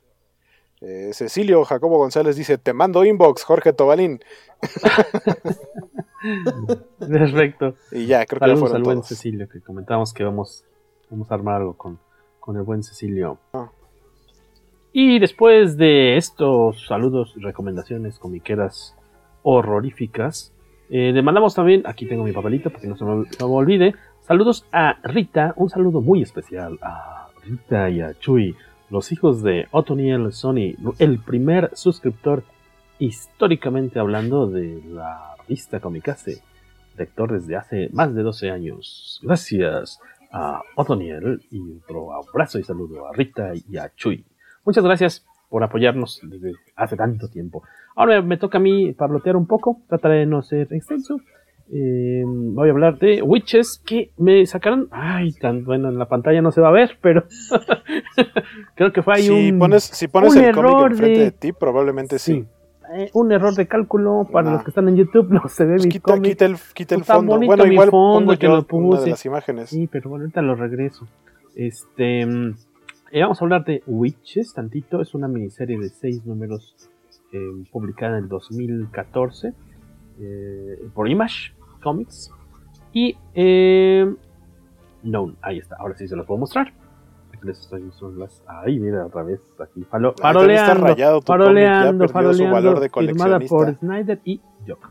Speaker 6: Eh, Cecilio Jacobo González dice, te mando inbox, Jorge Tobalín.
Speaker 5: Perfecto.
Speaker 6: Y ya, creo que ya
Speaker 5: Saludos
Speaker 6: fueron
Speaker 5: al buen
Speaker 6: todos.
Speaker 5: Cecilio, que comentábamos que vamos, vamos a armar algo con, con el buen Cecilio.
Speaker 6: Ah.
Speaker 5: Y después de estos saludos y recomendaciones comiqueras horroríficas, eh, le mandamos también, aquí tengo mi papelito para que no se me, no me olvide, saludos a Rita, un saludo muy especial a Rita y a Chuy, los hijos de Otoniel Sony, el primer suscriptor históricamente hablando de la revista Comicase, lector desde hace más de 12 años. Gracias a Otoniel y otro abrazo y saludo a Rita y a Chuy. Muchas gracias por apoyarnos desde hace tanto tiempo. Ahora me toca a mí parlotear un poco, trataré de no ser extenso. Eh, voy a hablar de Witches que me sacaron. Ay, tan bueno, en la pantalla no se va a ver, pero creo que fue ahí
Speaker 6: si
Speaker 5: un.
Speaker 6: Pones, si pones
Speaker 5: un
Speaker 6: el cómic enfrente de...
Speaker 5: de-
Speaker 6: ti, probablemente sí.
Speaker 5: Eh, un error de cálculo para
Speaker 6: Nah.
Speaker 5: los que están en YouTube, no se ve mi
Speaker 6: Pues Quita,
Speaker 5: cómic.
Speaker 6: quita el, quita el fondo. Bueno, igual
Speaker 5: fondo
Speaker 6: pongo
Speaker 5: que
Speaker 6: yo
Speaker 5: lo
Speaker 6: una de
Speaker 5: puse.
Speaker 6: las imágenes.
Speaker 5: Sí, pero bueno, ahorita lo regreso. Este. mm, eh, vamos a hablar de Witches, tantito. Es una miniserie de seis números eh, publicada en el 2014 eh, por Image Comics. Y. Eh, no, ahí está. Ahora sí se los puedo mostrar. Aquí les estoy son las. Ahí, mira, otra vez. Aquí. Falo, faroleando.
Speaker 6: rayado
Speaker 5: faroleando,
Speaker 6: ya perdió su
Speaker 5: faroleando,
Speaker 6: valor de
Speaker 5: Firmada por. Snyder y Jock.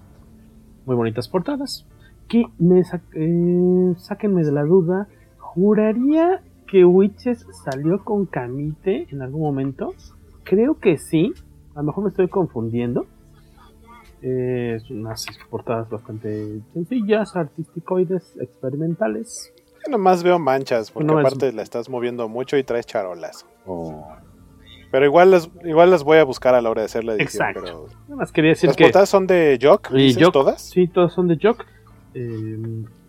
Speaker 5: Muy bonitas portadas. Que me sa- eh, sáquenme de la duda. Juraría que Witches salió con Camite en algún momento. Creo que sí. A lo mejor me estoy confundiendo. Eh, unas portadas bastante sencillas, artísticoides, experimentales.
Speaker 6: Yo nomás veo manchas, porque
Speaker 5: No, es-
Speaker 6: aparte la estás moviendo mucho y traes charolas. Pero igual las, igual las voy a buscar a la hora de hacer la edición.
Speaker 5: Exacto.
Speaker 6: pero-
Speaker 5: Nada más quería decir
Speaker 6: ¿Las
Speaker 5: que.
Speaker 6: portadas son de Jock?
Speaker 5: y
Speaker 6: dices,
Speaker 5: Jock,
Speaker 6: todas?
Speaker 5: Sí, todas son de Jock. Eh,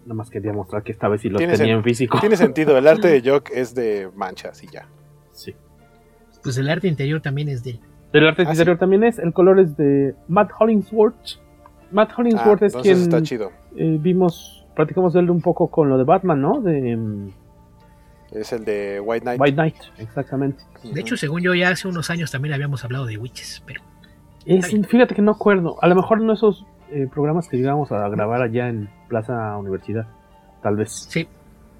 Speaker 5: nada más quería mostrar que esta vez sí los tenía
Speaker 6: sen-
Speaker 5: en físico.
Speaker 6: Tiene sentido, el arte de Jock es de manchas y ya.
Speaker 5: Sí.
Speaker 8: Pues el arte interior también es de él.
Speaker 5: El arte
Speaker 6: Ah,
Speaker 5: interior también es. El color es de Matt Hollingsworth. Matt Hollingsworth
Speaker 6: Ah,
Speaker 5: es quien
Speaker 6: está chido.
Speaker 5: eh, vimos, platicamos de él un poco con lo de Batman, ¿no? De mm,
Speaker 6: Es el de White Knight.
Speaker 5: White Knight, exactamente.
Speaker 8: De hecho, según yo, ya hace unos años también habíamos hablado de Witches, pero
Speaker 5: Es, fíjate que no acuerdo. A lo mejor no esos eh, programas que llegamos a grabar allá en Plaza Universidad. Tal vez.
Speaker 8: Sí.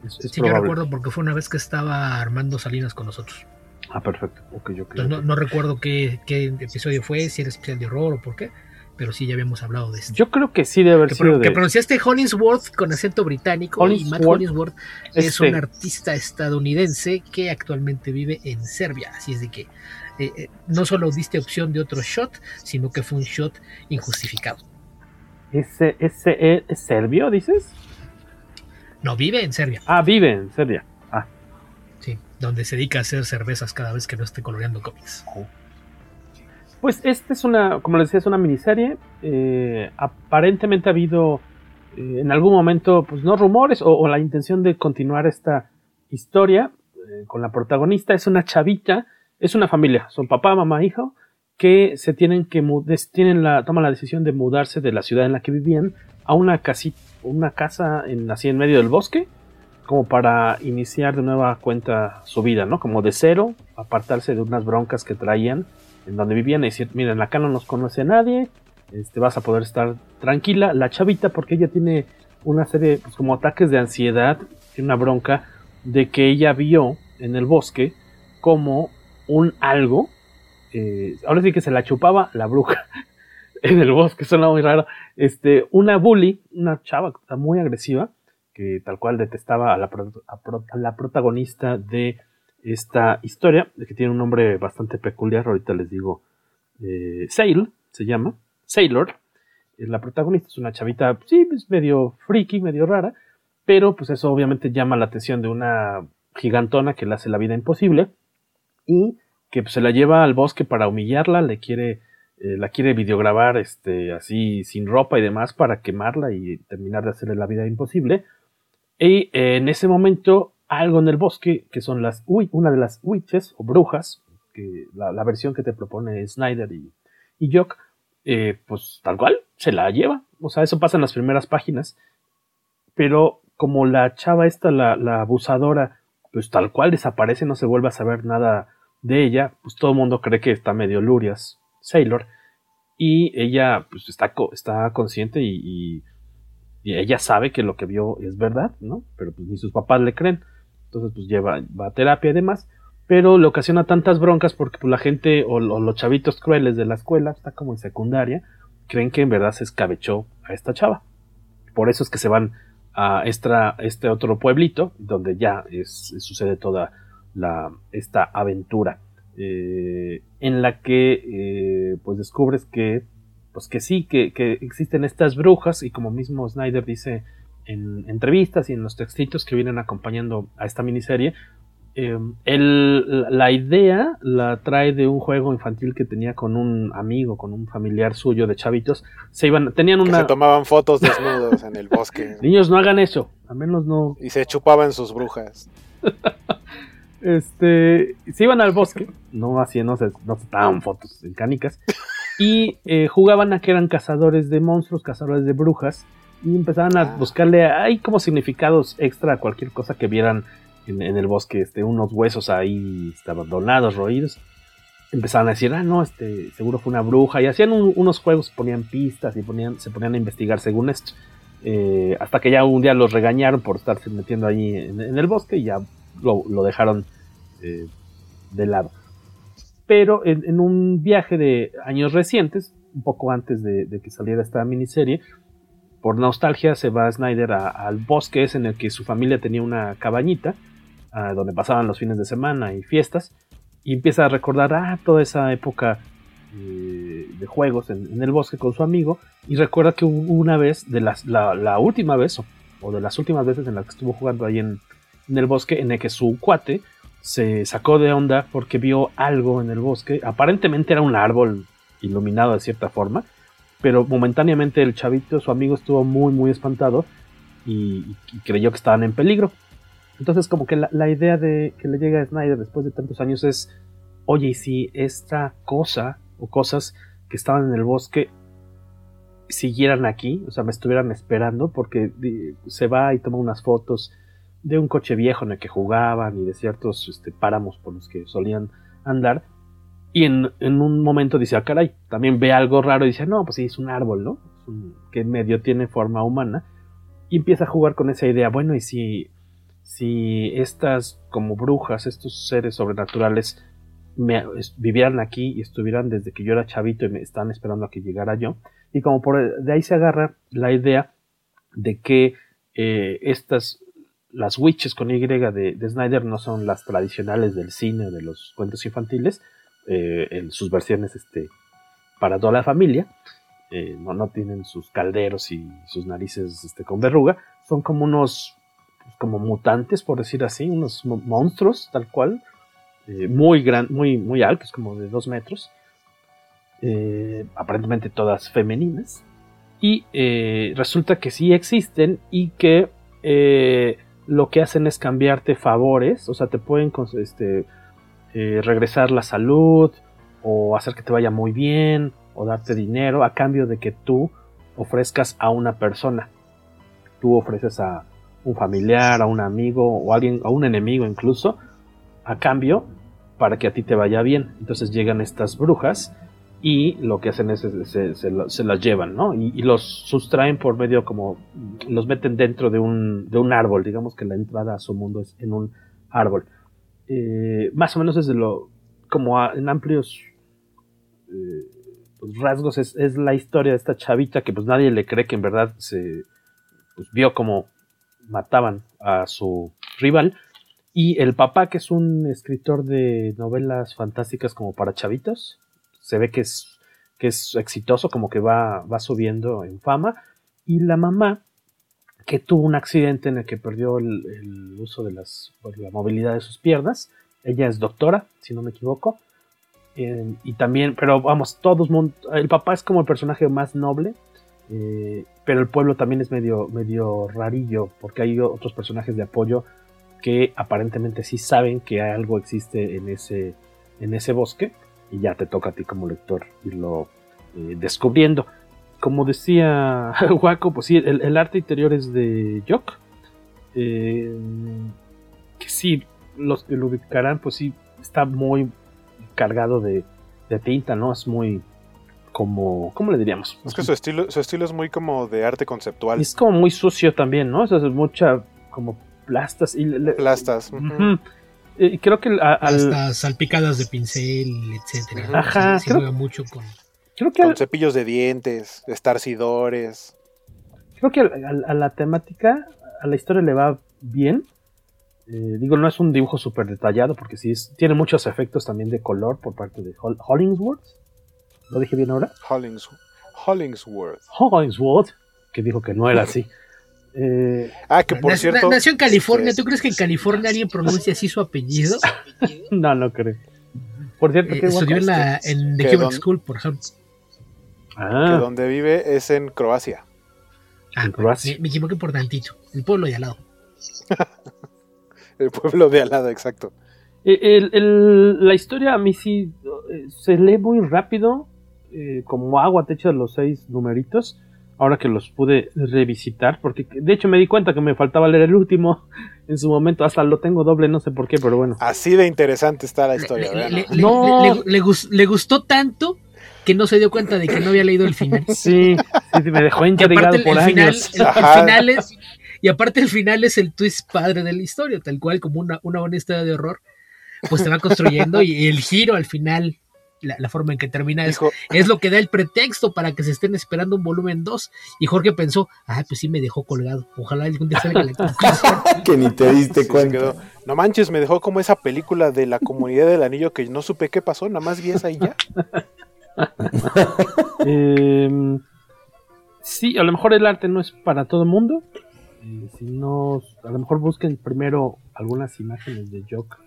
Speaker 5: Es, es
Speaker 8: sí, yo
Speaker 5: probable.
Speaker 8: recuerdo porque fue una vez que estaba Armando Salinas con nosotros.
Speaker 5: Ah, perfecto. Ok, ok,
Speaker 8: Entonces, no, no recuerdo qué, qué episodio fue, si era especial de horror o por qué, pero sí ya habíamos hablado de esto.
Speaker 5: Yo creo que sí debe haber
Speaker 8: que,
Speaker 5: sido
Speaker 8: que
Speaker 5: de...
Speaker 8: pronunciaste Hollingsworth con acento británico y Matt
Speaker 5: Hollingsworth.
Speaker 8: Hollingsworth es
Speaker 5: Este-
Speaker 8: un artista estadounidense que actualmente vive en Serbia, así es de que eh, eh, no solo diste opción de otro shot, sino que fue un shot injustificado.
Speaker 5: Ese, ese, ¿Es serbio, dices?
Speaker 8: No, vive en Serbia,
Speaker 5: Ah, vive en Serbia. Ah,
Speaker 8: sí, donde se dedica a hacer cervezas cada vez que no esté coloreando cómics.
Speaker 5: Pues esta es una, como les decía, es una miniserie. Eh, aparentemente ha habido eh, en algún momento, pues no rumores o, la intención de continuar esta historia eh, con la protagonista. Es una chavita, es una familia, son papá, mamá, hijo, que se tienen que tienen la, toman la decisión de mudarse de la ciudad en la que vivían a una casita, una casa en, así en medio del bosque, como para iniciar de nueva cuenta su vida, ¿no? Como de cero, apartarse de unas broncas que traían en donde vivían y decir, miren, acá no nos conoce nadie, este, vas a poder estar tranquila. La chavita, porque ella tiene una serie, pues como ataques de ansiedad, tiene una bronca de que ella vio en el bosque como un algo, eh, ahora sí que se la chupaba la bruja en el bosque, suena muy raro, este, una bully, una chava muy agresiva, que tal cual detestaba a la protagonista de esta historia, que tiene un nombre bastante peculiar, ahorita les digo, eh, Sail, se llama, Sailor, Eh, la protagonista es una chavita, sí, es medio freaky, medio rara, pero pues eso obviamente llama la atención de una gigantona que le hace la vida imposible y que pues, se la lleva al bosque para humillarla, le quiere, eh, la quiere videograbar este, así sin ropa y demás para quemarla y terminar de hacerle la vida imposible. Y eh, en ese momento, algo en el bosque, que son las una de las witches o brujas, que la, versión que te propone Snyder y, y Jock, eh, pues tal cual, se la lleva. O sea, eso pasa en las primeras páginas. Pero como la chava esta, la, abusadora, pues tal cual desaparece, no se vuelve a saber nada de ella, pues todo el mundo cree que está medio Lurias, Sailor, y ella pues está, está consciente y ella sabe que lo que vio es verdad, ¿no? Pero pues ni sus papás le creen, entonces pues lleva, va a terapia y demás, pero le ocasiona tantas broncas porque pues, la gente o, los chavitos crueles de la escuela, está como en secundaria, creen que en verdad se escabechó a esta chava. Por eso es que se van a esta, este otro pueblito donde ya es, sucede toda la, esta aventura. eh, en la que eh, pues descubres que pues que sí, que, existen estas brujas y como mismo Snyder dice en entrevistas y en los textitos que vienen acompañando a esta miniserie, eh, la idea la trae de un juego infantil que tenía con un amigo, con un familiar suyo de chavitos. Se iban, tenían una.
Speaker 6: se tomaban fotos desnudos en el bosque.
Speaker 5: Niños, no hagan eso, a menos no.
Speaker 6: Y se chupaban sus brujas.
Speaker 5: este, se iban al bosque, no hacían, no se, no se tomaban fotos en canicas, y eh, jugaban a que eran cazadores de monstruos, cazadores de brujas, y empezaban a ah. buscarle, hay como significados extra a cualquier cosa que vieran en, el bosque, este, unos huesos ahí estaban donados, roídos. Empezaban a decir, ah, no, este, seguro fue una bruja, y hacían unos juegos, ponían pistas y ponían, se ponían a investigar según esto. Eh, hasta que ya un día los regañaron por estarse metiendo ahí en, el bosque y ya lo, dejaron eh, de lado. Pero en, un viaje de años recientes, un poco antes de, que saliera esta miniserie, por nostalgia se va Snyder al bosque en el que su familia tenía una cabañita donde pasaban los fines de semana y fiestas, y empieza a recordar ah, toda esa época eh, de juegos en, el bosque con su amigo, y recuerda que una vez, de las, la, última vez, o, de las últimas veces en las que estuvo jugando ahí en, en el bosque, en el que su cuate se sacó de onda porque vio algo en el bosque, aparentemente era un árbol iluminado de cierta forma, pero momentáneamente el chavito, su amigo, estuvo muy, muy espantado y, creyó que estaban en peligro. Entonces, como que la, idea de que le llega a Snyder después de tantos años es, oye, y si esta cosa o cosas que estaban en el bosque siguieran aquí, o sea, me estuvieran esperando, porque se va y toma unas fotos de un coche viejo en el que jugaban y de ciertos este, páramos por los que solían andar. Y en, un momento dice, ah, caray, también ve algo raro y dice, no, pues sí, es un árbol, ¿no? que medio tiene forma humana. Y empieza a jugar con esa idea, bueno, y si si estas como brujas, estos seres sobrenaturales me, vivieran aquí y estuvieran desde que yo era chavito y me están esperando a que llegara yo. Y como por de ahí se agarra la idea de que eh, estas, las witches con Y de, Snyder no son las tradicionales del cine o de los cuentos infantiles, eh, en sus versiones este, para toda la familia. Eh, no, no tienen sus calderos y sus narices este, con verruga, son como unos como mutantes, por decir así, unos monstruos, tal cual, eh, muy, gran, muy, muy altos, como de dos metros, aparentemente todas femeninas, y resulta que sí existen y que lo que hacen es cambiarte favores, o sea, te pueden este, regresar la salud, o hacer que te vaya muy bien, o darte dinero a cambio de que tú ofrezcas a una persona. Tú ofreces a, un familiar, a un amigo o alguien, a un enemigo incluso, a cambio para que a ti te vaya bien. Entonces llegan estas brujas y lo que hacen es se, las llevan, ¿no? Y, los sustraen por medio como los meten dentro de un, de un árbol, digamos que la entrada a su mundo es en un árbol. Eh, más o menos desde lo, como en amplios eh, pues, rasgos es, es, la historia de esta chavita que pues nadie le cree que en verdad se pues, vio como mataban a su rival. Y el papá, que es un escritor de novelas fantásticas como para chavitos, se ve que es, que es exitoso, como que va, va subiendo en fama. Y la mamá, que tuvo un accidente en el que perdió el, uso de las, pues, la movilidad de sus piernas. Ella es doctora, si no me equivoco. Y también, pero vamos, todos, el papá es como el personaje más noble eh, pero el pueblo también es medio, medio rarillo, porque hay otros personajes de apoyo que aparentemente sí saben que algo existe en ese, en ese bosque, y ya te toca a ti como lector irlo eh, descubriendo. Como decía Waco, pues sí, el, arte interior es de Jock. Eh, que sí, los que lo ubicarán, pues sí, está muy cargado de, de tinta, ¿no? Es muy, como, ¿cómo le diríamos?
Speaker 6: Es que su estilo, su estilo es muy como de arte conceptual.
Speaker 5: es como muy sucio también, ¿no? O sea, es mucha como plastas y
Speaker 6: plastas.
Speaker 5: y creo que
Speaker 8: al... salpicadas de pincel, etcétera. Ajá. Se, creo... mucho con.
Speaker 6: Creo que con cepillos de dientes, estarcidores.
Speaker 5: Creo que a, la temática, a la historia le va bien, Eh, digo, no es un dibujo súper detallado porque sí es, tiene muchos efectos también de color por parte de Hollingsworth. ¿Lo dije bien ahora?
Speaker 6: Hollingsworth. Hollingsworth.
Speaker 5: Hollingsworth, que dijo que no era así.
Speaker 6: Eh, ah, que por
Speaker 8: nació,
Speaker 6: cierto.
Speaker 8: Nació en California. ¿Tú crees que en California alguien pronuncia así su apellido?
Speaker 5: no, no creo. Por cierto,
Speaker 8: eh, estudió en, la, en The Human School, por ejemplo.
Speaker 6: Ah. Que donde vive es en Croacia.
Speaker 8: Ah, en Croacia. Me, me equivoqué por tantito. El pueblo de al lado.
Speaker 6: el pueblo de al lado, exacto.
Speaker 5: El, el, la historia a mí sí se lee muy rápido, eh, como agua te echas los seis numeritos, ahora que los pude revisitar, porque de hecho me di cuenta que me faltaba leer el último en su momento, hasta lo tengo doble, no sé por qué, pero bueno.
Speaker 6: Así de interesante está la historia.
Speaker 8: Le, le, no. le, le gustó tanto que no se dio cuenta de que no había leído el final.
Speaker 5: Sí, sí me dejó intrigado por
Speaker 8: el
Speaker 5: años.
Speaker 8: Final, el, el final es, y aparte el final es el twist padre de la historia, tal cual como una, una buena historia de horror, pues se va construyendo y el giro al final, la, la forma en que termina es, es, lo que da el pretexto para que se estén esperando un volumen 2. Y Jorge pensó, ah, pues sí me dejó colgado, ojalá algún día salga la conclusión.
Speaker 7: que ni te diste cuenta.
Speaker 6: No manches, me dejó como esa película de la comunidad del anillo que no supe qué pasó, nada más vi esa y ya.
Speaker 5: eh, sí, a lo mejor el arte no es para todo el mundo. Eh, si no, a lo mejor busquen primero algunas imágenes de Jock.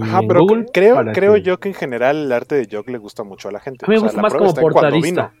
Speaker 6: Ajá, pero
Speaker 5: Google
Speaker 6: creo, creo
Speaker 5: que...
Speaker 6: yo que en general el arte de Jock le gusta mucho a la gente.
Speaker 5: A mí me
Speaker 6: o sea,
Speaker 5: gusta más como portadista.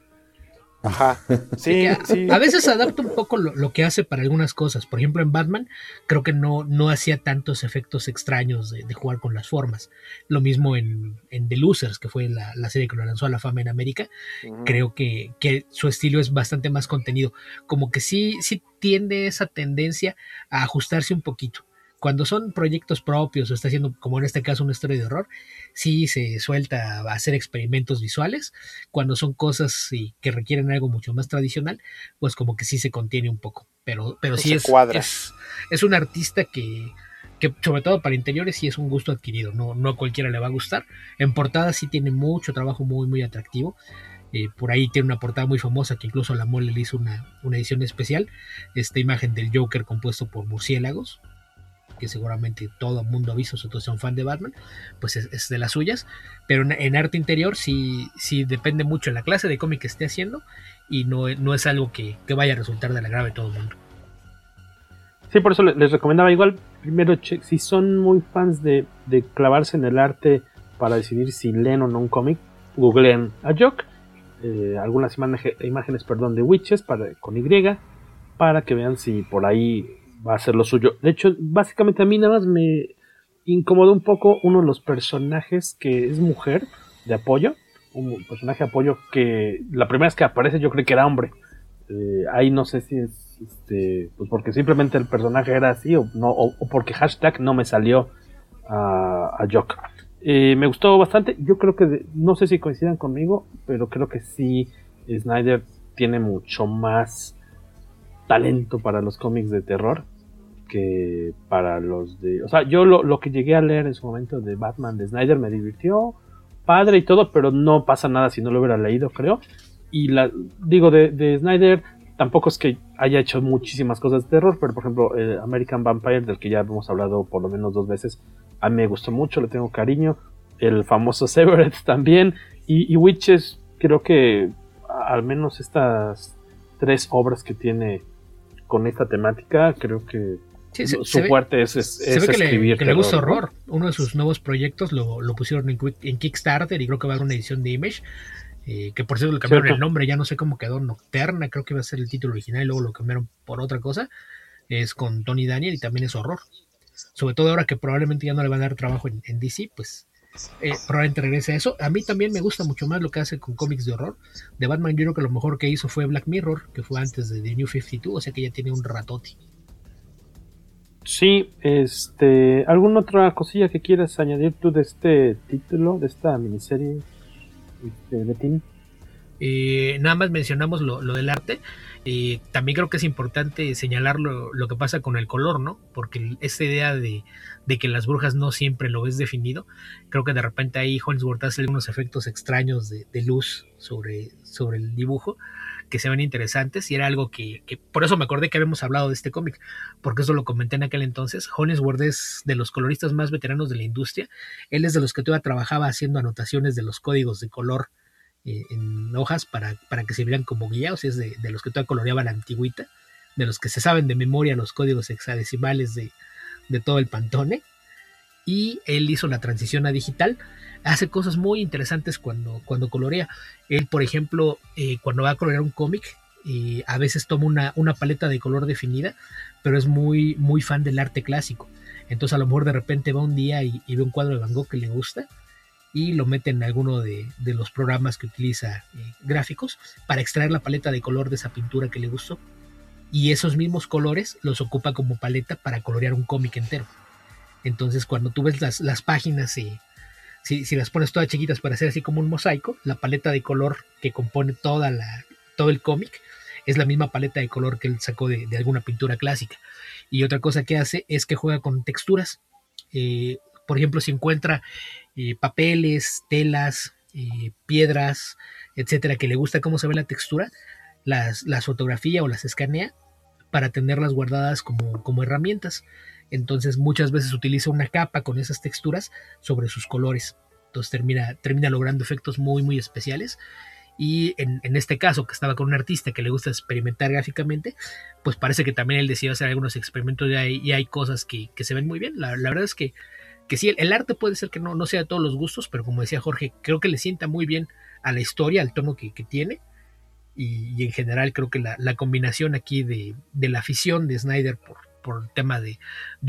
Speaker 6: Ajá, sí,
Speaker 8: a,
Speaker 6: sí.
Speaker 8: a veces adapta un poco lo, lo, que hace para algunas cosas. Por ejemplo, en Batman, creo que no, no hacía tantos efectos extraños de, de jugar con las formas. Lo mismo en, en The Losers, que fue la, la, serie que lo lanzó a la fama en América. Uh -huh. Creo que, que, su estilo es bastante más contenido. Como que sí, sí tiende esa tendencia a ajustarse un poquito. Cuando son proyectos propios o está haciendo, como en este caso, una historia de horror, sí se suelta a hacer experimentos visuales. Cuando son cosas sí, que requieren algo mucho más tradicional, pues como que sí se contiene un poco. Pero, pero sí es, es, es, un artista que, que, sobre todo para interiores, sí es un gusto adquirido. No, no a cualquiera le va a gustar. En portada sí tiene mucho trabajo muy, muy atractivo. Eh, por ahí tiene una portada muy famosa que incluso la mole le hizo una, una edición especial. Esta imagen del Joker compuesto por murciélagos que seguramente todo el mundo ha visto, sobre todo son fan de Batman, pues es, de las suyas, pero en, arte interior sí, sí depende mucho de la clase de cómic que esté haciendo y no, no es algo que, que, vaya a resultar de la grave todo el mundo.
Speaker 5: Sí, por eso les, recomendaba igual, primero, si son muy fans de, de, clavarse en el arte para decidir si leen o no un cómic, googleen a Jock, eh, algunas imágenes, imágenes perdón, de Witches para, con Y, para que vean si por ahí va a ser lo suyo. De hecho, básicamente a mí nada más me incomodó un poco uno de los personajes que es mujer de apoyo. Un personaje de apoyo que la primera vez que aparece yo creo que era hombre. Eh, ahí no sé si es este, pues porque simplemente el personaje era así o no o, porque hashtag no me salió a, a Jock. Eh, me gustó bastante. Yo creo que no sé si coincidan conmigo, pero creo que sí Snyder tiene mucho más talento para los cómics de terror que para los de... O sea, yo lo, lo, que llegué a leer en su momento de Batman de Snyder me divirtió, padre y todo, pero no pasa nada si no lo hubiera leído, creo. Y la, digo, de, de Snyder tampoco es que haya hecho muchísimas cosas de terror, pero por ejemplo, eh, American Vampire, del que ya hemos hablado por lo menos dos veces, a mí me gustó mucho, le tengo cariño. El famoso Severed también. Y, y Witches, creo que al menos estas tres obras que tiene con esta temática, creo que
Speaker 8: Sí, se,
Speaker 5: su
Speaker 8: se
Speaker 5: fuerte
Speaker 8: ve,
Speaker 5: es, es,
Speaker 8: se
Speaker 5: es
Speaker 8: ve que,
Speaker 5: escribir
Speaker 8: le, que le, gusta horror. ¿no? Uno de sus nuevos proyectos lo, lo pusieron en, en, Kickstarter y creo que va a haber una edición de Image. Eh, que por cierto le cambiaron ¿Cierto? el nombre, ya no sé cómo quedó, Nocterna, creo que iba a ser el título original y luego lo cambiaron por otra cosa. Es con Tony Daniel y también es horror. Sobre todo ahora que probablemente ya no le van a dar trabajo en, en DC, pues eh, probablemente regrese a eso. A mí también me gusta mucho más lo que hace con cómics de horror. De Batman, yo creo que lo mejor que hizo fue Black Mirror, que fue antes de The New 52, o sea que ya tiene un ratote.
Speaker 5: Sí, este, ¿alguna otra cosilla que quieras añadir tú de este título, de esta miniserie, este, Betín?
Speaker 8: Eh, nada más mencionamos lo, del arte. Eh, también creo que es importante señalar lo, que pasa con el color, ¿no? Porque esta idea de, que las brujas no siempre lo ves definido, creo que de repente ahí Hollingsworth hace algunos efectos extraños de, luz sobre, sobre el dibujo que se ven interesantes y era algo que, por eso me acordé que habíamos hablado de este cómic, porque eso lo comenté en aquel entonces. Hollingsworth es de los coloristas más veteranos de la industria, él es de los que todavía trabajaba haciendo anotaciones de los códigos de color eh, en hojas para, para que sirvieran como guía, o sea, es de, los que todavía coloreaba la antigüita, de los que se saben de memoria los códigos hexadecimales de, de todo el Pantone, y él hizo la transición a digital hace cosas muy interesantes cuando, cuando colorea. Él, por ejemplo, eh, cuando va a colorear un cómic, eh, a veces toma una, una, paleta de color definida, pero es muy, muy fan del arte clásico. Entonces a lo mejor de repente va un día y, ve un cuadro de Van Gogh que le gusta y lo mete en alguno de, los programas que utiliza eh, gráficos para extraer la paleta de color de esa pintura que le gustó. Y esos mismos colores los ocupa como paleta para colorear un cómic entero. Entonces cuando tú ves las, las páginas si, las pones todas chiquitas para hacer así como un mosaico, la paleta de color que compone toda la, todo el cómic es la misma paleta de color que él sacó de, alguna pintura clásica. Y otra cosa que hace es que juega con texturas. Eh, por ejemplo, si encuentra eh, papeles, telas, eh, piedras, etcétera, que le gusta cómo se ve la textura, las, las fotografía o las escanea para tenerlas guardadas como, como herramientas. Entonces muchas veces utiliza una capa con esas texturas sobre sus colores. Entonces termina, termina logrando efectos muy, muy especiales. Y en, este caso, que estaba con un artista que le gusta experimentar gráficamente, pues parece que también él decidió hacer algunos experimentos y hay, hay cosas que, se ven muy bien. La, verdad es que, que sí, el, arte puede ser que no, no sea de todos los gustos, pero como decía Jorge, creo que le sienta muy bien a la historia, al tono que, tiene. Y, en general creo que la, combinación aquí de, de la afición de Snyder por, por tema de,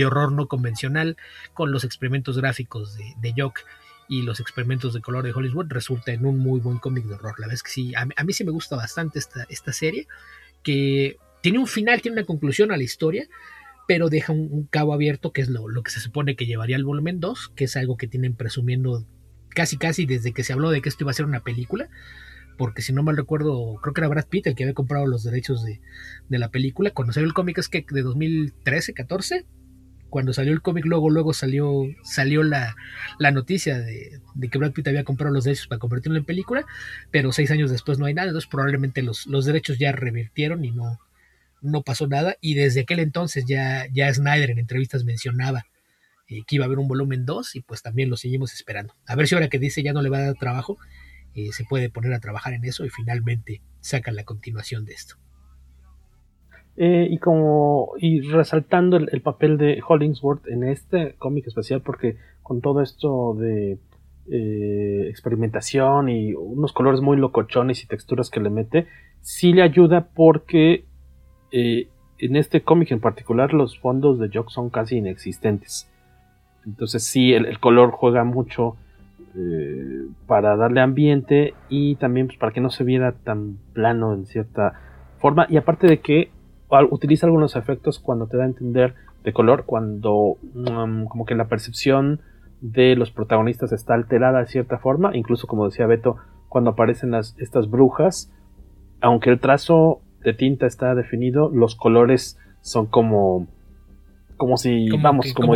Speaker 8: horror no convencional, con los experimentos gráficos de, de Jock y los experimentos de color de Hollywood, resulta en un muy buen cómic de horror. La verdad es que sí, a, mí sí me gusta bastante esta, esta serie, que tiene un final, tiene una conclusión a la historia, pero deja un, cabo abierto, que es lo, lo, que se supone que llevaría al volumen 2, que es algo que tienen presumiendo casi casi desde que se habló de que esto iba a ser una película porque si no mal recuerdo, creo que era Brad Pitt el que había comprado los derechos de, la película. Cuando salió el cómic es que de 2013, 14, cuando salió el cómic, luego, luego salió, salió la, noticia de, que Brad Pitt había comprado los derechos para convertirlo en película, pero seis años después no hay nada, entonces probablemente los, los derechos ya revirtieron y no, no pasó nada. Y desde aquel entonces ya, ya Snyder en entrevistas mencionaba eh, que iba a haber un volumen 2 y pues también lo seguimos esperando. A ver si ahora que dice ya no le va a dar trabajo, eh, se puede poner a trabajar en eso y finalmente sacan la continuación de esto.
Speaker 5: Eh, y como y resaltando el, papel de Hollingsworth en este cómic especial porque con todo esto de eh, experimentación y unos colores muy locochones y texturas que le mete sí le ayuda porque en este cómic en particular los fondos de Jock son casi inexistentes entonces sí el color juega mucho eh, para darle ambiente y también pues, para que no se viera tan plano en cierta forma. Y aparte de que utiliza algunos efectos cuando te da a entender de color, cuando mm, como que la percepción de los protagonistas está alterada de cierta forma, incluso como decía Beto, cuando aparecen las, estas brujas, aunque el trazo de tinta está definido, los colores son como como si, vamos, como,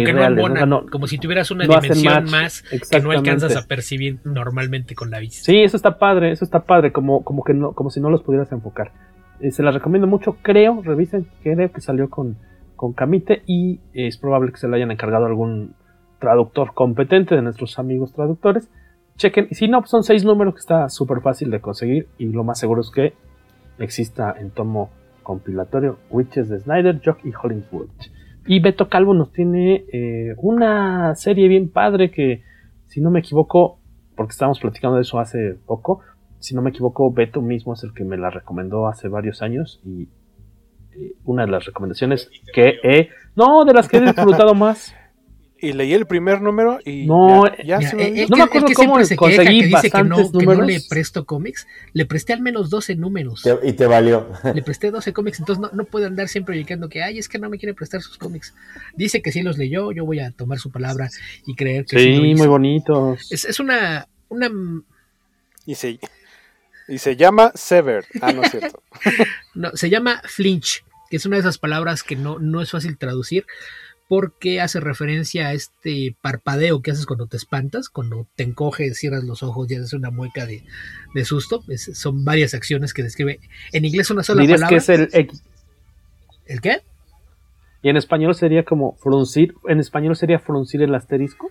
Speaker 8: como si tuvieras una dimensión más que no alcanzas a percibir normalmente con la vista.
Speaker 5: Sí, eso está padre, eso está padre, como, como que no, como si no los pudieras enfocar. Eh, se las recomiendo mucho, creo, revisen, creo que salió con, con Camite y es probable que se le hayan encargado algún traductor competente de nuestros amigos traductores. Chequen, y si no, son seis números que está súper fácil de conseguir y lo más seguro es que exista en tomo compilatorio Witches de Snyder, Jock y Hollingswood. Y Beto Calvo nos tiene eh, una serie bien padre que, si no me equivoco, porque estábamos platicando de eso hace poco, si no me equivoco, Beto mismo es el que me la recomendó hace varios años y eh, una de las recomendaciones que he... No, de las que he disfrutado más.
Speaker 6: Y leí el primer número y
Speaker 5: no, ya, no me acuerdo cómo se conseguí que dice que no,
Speaker 8: que no, le presto cómics, le presté al menos 12 números.
Speaker 7: y te valió.
Speaker 8: Le presté 12 cómics, entonces no, no puede andar siempre diciendo que, ay, es que no me quiere prestar sus cómics. Dice que sí los leyó, yo voy a tomar su palabra y creer que
Speaker 5: sí. Sí, muy bonitos.
Speaker 8: Es, es una, una...
Speaker 6: Y sí. Y se llama Sever. Ah, no es cierto.
Speaker 8: no, se llama Flinch, que es una de esas palabras que no, no es fácil traducir porque hace referencia a este parpadeo que haces cuando te espantas, cuando te encoges, cierras los ojos y haces una mueca de, de susto. Es, son varias acciones que describe. En inglés una sola palabra.
Speaker 5: que es el X.
Speaker 8: ¿El qué?
Speaker 5: Y en español sería como fruncir. En español sería fruncir el asterisco.